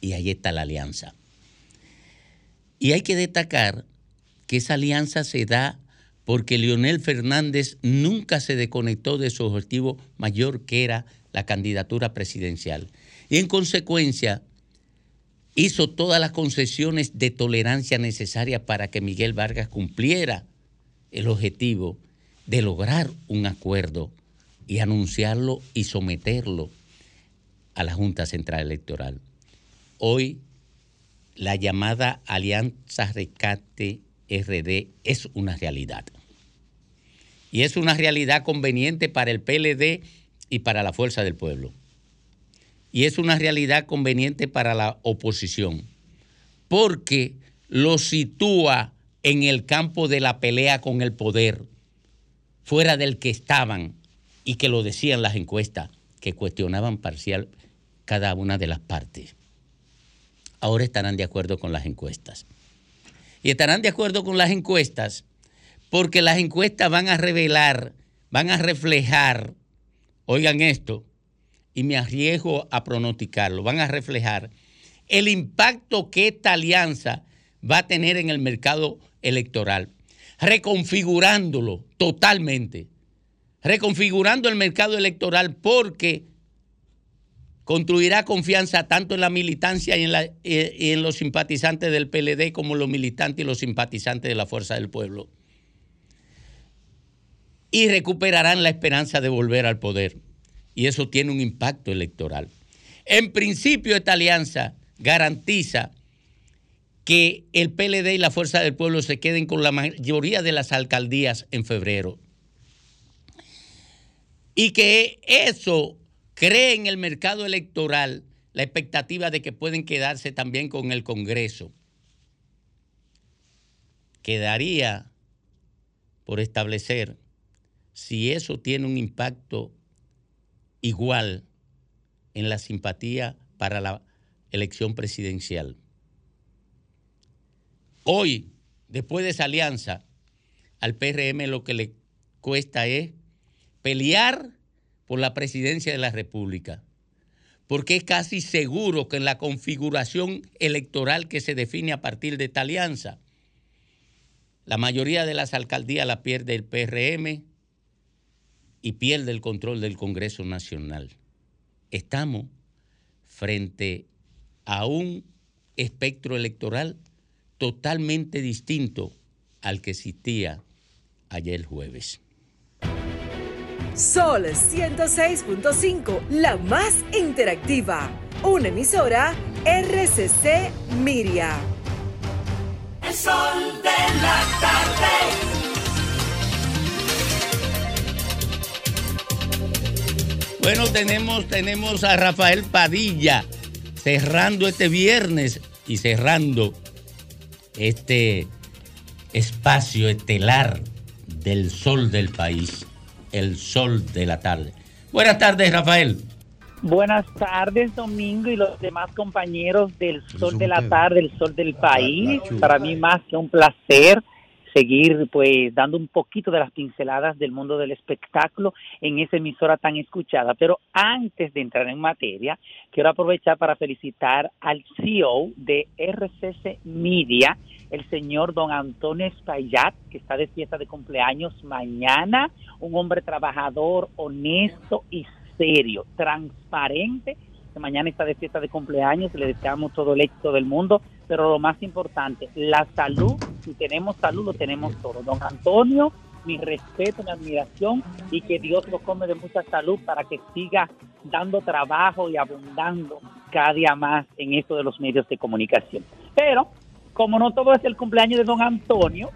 Y ahí está la alianza. Y hay que destacar que esa alianza se da porque Leonel Fernández nunca se desconectó de su objetivo mayor que era la candidatura presidencial. Y en consecuencia hizo todas las concesiones de tolerancia necesarias para que Miguel Vargas cumpliera el objetivo de lograr un acuerdo y anunciarlo y someterlo a la Junta Central Electoral. Hoy la llamada Alianza Rescate RD es una realidad. Y es una realidad conveniente para el PLD y para la Fuerza del Pueblo. Y es una realidad conveniente para la oposición, porque lo sitúa en el campo de la pelea con el poder, fuera del que estaban y que lo decían las encuestas, que cuestionaban parcial cada una de las partes ahora estarán de acuerdo con las encuestas. Y estarán de acuerdo con las encuestas porque las encuestas van a revelar, van a reflejar, oigan esto, y me arriesgo a pronosticarlo, van a reflejar el impacto que esta alianza va a tener en el mercado electoral, reconfigurándolo totalmente, reconfigurando el mercado electoral porque construirá confianza tanto en la militancia y en, la, y en los simpatizantes del PLD como los militantes y los simpatizantes de la Fuerza del Pueblo. Y recuperarán la esperanza de volver al poder. Y eso tiene un impacto electoral. En principio, esta alianza garantiza que el PLD y la Fuerza del Pueblo se queden con la mayoría de las alcaldías en febrero. Y que eso cree en el mercado electoral la expectativa de que pueden quedarse también con el Congreso. Quedaría por establecer si eso tiene un impacto igual en la simpatía para la elección presidencial. Hoy, después de esa alianza, al PRM lo que le cuesta es pelear por la presidencia de la República, porque es casi seguro que en la configuración electoral que se define a partir de esta alianza, la mayoría de las alcaldías la pierde el PRM y pierde el control del Congreso Nacional. Estamos frente a un espectro electoral totalmente distinto al que existía ayer jueves. Sol 106.5, la más interactiva. Una emisora RCC Miria. El sol de la tarde. Bueno, tenemos, tenemos a Rafael Padilla cerrando este viernes y cerrando este espacio estelar del sol del país el sol de la tarde. Buenas tardes, Rafael. Buenas tardes, Domingo, y los demás compañeros del Sol de la Tarde, el Sol del País. Para mí más que un placer seguir pues dando un poquito de las pinceladas del mundo del espectáculo en esa emisora tan escuchada. Pero antes de entrar en materia, quiero aprovechar para felicitar al CEO de RCC Media, el señor don Antonio Espaillat, que está de fiesta de cumpleaños mañana, un hombre trabajador, honesto y serio, transparente mañana está de fiesta de cumpleaños, le deseamos todo el éxito del mundo, pero lo más importante, la salud, si tenemos salud, lo tenemos todo. Don Antonio, mi respeto, mi admiración y que Dios lo come de mucha salud para que siga dando trabajo y abundando cada día más en esto de los medios de comunicación. Pero, como no todo es el cumpleaños de don Antonio,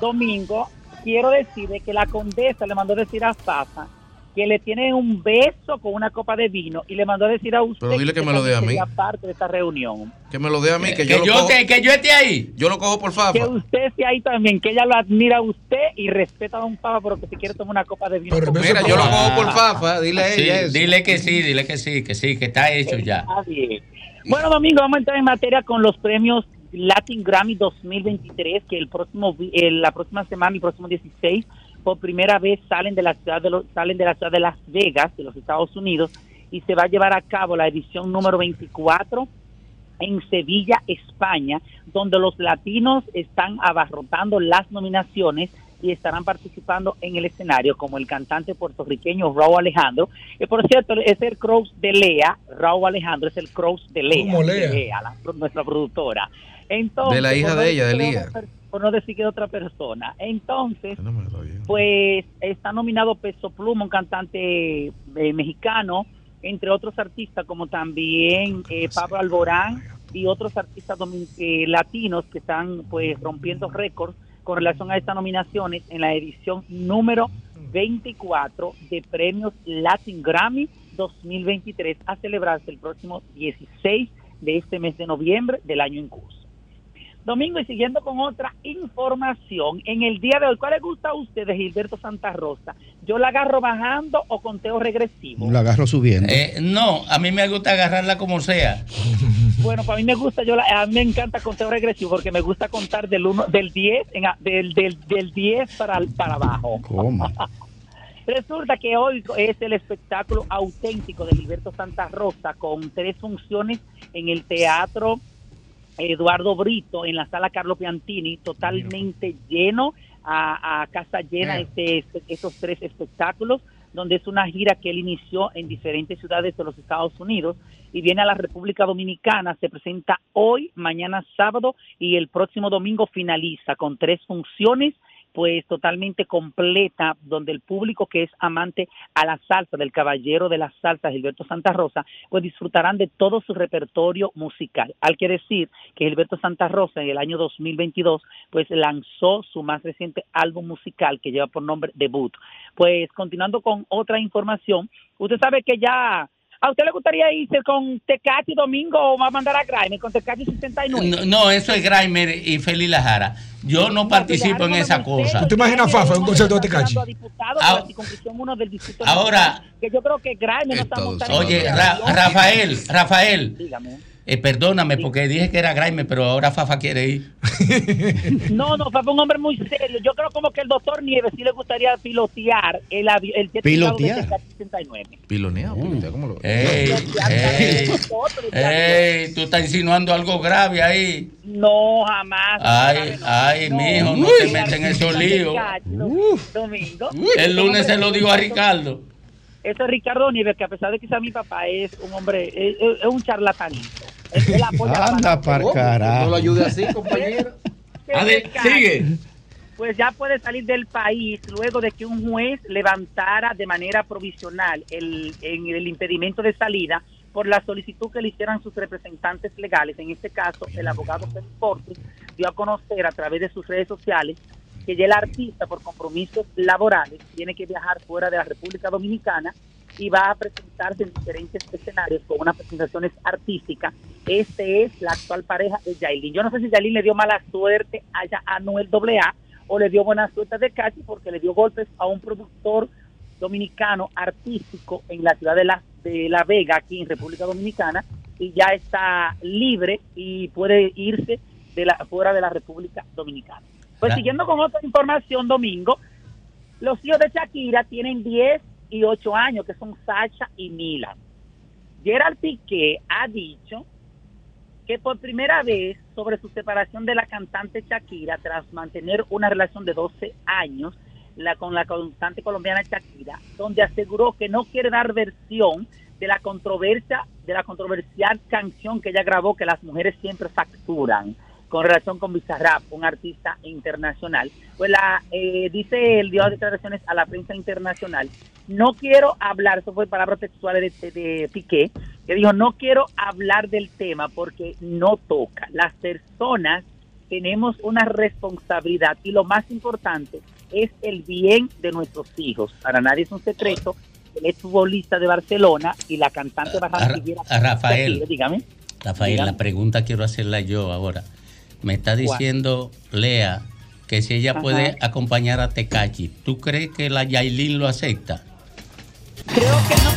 domingo, quiero decirle que la condesa le mandó decir a Fafa que le tiene un beso con una copa de vino y le mandó a decir a usted Pero dile que me lo dé a mí. parte de esta reunión. Que me lo dé a mí, que, Que yo, lo yo cojo- te- que yo esté ahí. Yo lo cojo por Que fafa. usted esté ahí también, que ella lo admira a usted y respeta a don Papa, pero que si quiere tomar una copa de vino. con Mira, yo lo cojo por fafa, dile a Sí, ella eso. dile que sí, dile que sí, que sí, que está hecho ya. Está bien. Bueno, Domingo, vamos a entrar en materia con los premios Latin Grammy 2023, que el próximo, vi- eh, la próxima semana, el próximo 16, por primera vez salen de la ciudad de los, salen de la ciudad de Las Vegas, de los Estados Unidos, y se va a llevar a cabo la edición número 24 en Sevilla, España, donde los latinos están abarrotando las nominaciones y estarán participando en el escenario como el cantante puertorriqueño Raúl Alejandro, que por cierto es el cross de Lea, Raúl Alejandro es el cross de Lea, ¿Cómo Lea? de la- nuestra productora. Entonces, De la hija de ella, de per- Por no decir que de otra persona. Entonces, pues está nominado Peso Pluma, un cantante eh, mexicano, entre otros artistas como también eh, Pablo Alborán y otros artistas eh, latinos que están pues rompiendo récords con relación a estas nominaciones en la edición número 24 de premios Latin Grammy 2023 a celebrarse el próximo 16 de este mes de noviembre del año en curso. Domingo, y siguiendo con otra información, en el día de hoy, ¿cuál le gusta a ustedes, Gilberto Santa Rosa? ¿Yo la agarro bajando o conteo regresivo? Lo agarro subiendo. Eh, no, a mí me gusta agarrarla como sea. Bueno, para mí me gusta, yo la- a mí me encanta conteo regresivo porque me gusta contar del uno, del 10, en a- del, del, del 10 para, para abajo. ¿Cómo? Resulta que hoy es el espectáculo auténtico de Gilberto Santa Rosa con tres funciones en el Teatro Eduardo Brito, en la Sala Carlo Piantini, totalmente lleno, a, a casa llena este, este- esos tres espectáculos, donde es una gira que él inició en diferentes ciudades de los Estados Unidos y viene a la República Dominicana, se presenta hoy, mañana sábado y el próximo domingo finaliza con tres funciones pues totalmente completa, donde el público que es amante a la salsa, del caballero de la salsa, Gilberto Santa Rosa, pues disfrutarán de todo su repertorio musical. Hay que decir que Gilberto Santa Rosa en el año 2022, pues lanzó su más reciente álbum musical que lleva por nombre Debut. Pues continuando con otra información, usted sabe que ya... ¿A usted le gustaría irse con Tecati Domingo o va a mandar a Grime con Tecati 69? No, no, eso es Grimer y Feli Lajara. Yo no participo en esa cosa. ¿Tú te imaginas Fafa en un concierto de Tecachi? Ah, de la circunscripción 1 del distrito ahora- que yo creo que Grime no está montando Oye, Ra-. Rafael, Rafael, Dígame. Eh, perdóname porque dije que era Grimer, pero ahora Fafa quiere ir. No, no, Fafa es un hombre muy serio. Yo creo como que el doctor Nieves sí le gustaría pilotear el avión, el jet privado de ¿Pilotear? Tecati 69. Piloneado, piloneado, ¿cómo lo Ey, ey, ey, tú estás insinuando algo grave ahí. No, jamás. Ay, ay, mijo, no te metas en esos líos. Domingo. El lunes se lo digo a Ricardo. Ese es Ricardo Nieves, que a pesar de que sea mi papá, es un hombre, es un charlatanito. Él- Anda para carajo. No lo ayude así, compañero. Ade- sigue. Pues ya puede salir del país luego de que un juez levantara de manera provisional el, en el impedimento de salida por la solicitud que le hicieran sus representantes legales. En este caso, el abogado Félix Portes dio a conocer a través de sus redes sociales que ya el artista por compromisos laborales tiene que viajar fuera de la República Dominicana y va a presentarse en diferentes escenarios con unas presentaciones artísticas. Este es la actual pareja de Yailin. Yo no sé si Yailin le dio mala suerte a, a Noel AA o le dio buena suerte de Cachi porque le dio golpes a un productor dominicano artístico en la ciudad de La, de la Vega, aquí en República Dominicana, y ya está libre y puede irse de la, fuera de la República Dominicana. Pues siguiendo con otra información, Domingo, los hijos de Shakira tienen 10 y 8 años, que son Sacha y Mila. Gerald Piqué ha dicho que por primera vez sobre su separación de la cantante Shakira tras mantener una relación de 12 años la, con la cantante colombiana Shakira, donde aseguró que no quiere dar versión de la controversia, de la controversial canción que ella grabó que las mujeres siempre facturan con relación con Bizarrap, un artista internacional. Pues la, eh, dice él, dio declaraciones a la prensa internacional. No quiero hablar, eso fue palabras textuales de, de, Piqué, que dijo, no quiero hablar del tema porque no toca. Las personas tenemos una responsabilidad y lo más importante es el bien de nuestros hijos. Para nadie es un secreto, él es futbolista de Barcelona y la cantante barranquillera a Rafael. Shakira, dígame. Rafael, Dígame. la pregunta quiero hacerla yo ahora. Me está diciendo Lea que si ella Ajá. puede acompañar a Tecachi, ¿tú crees que la Yailin lo acepta? Creo que no,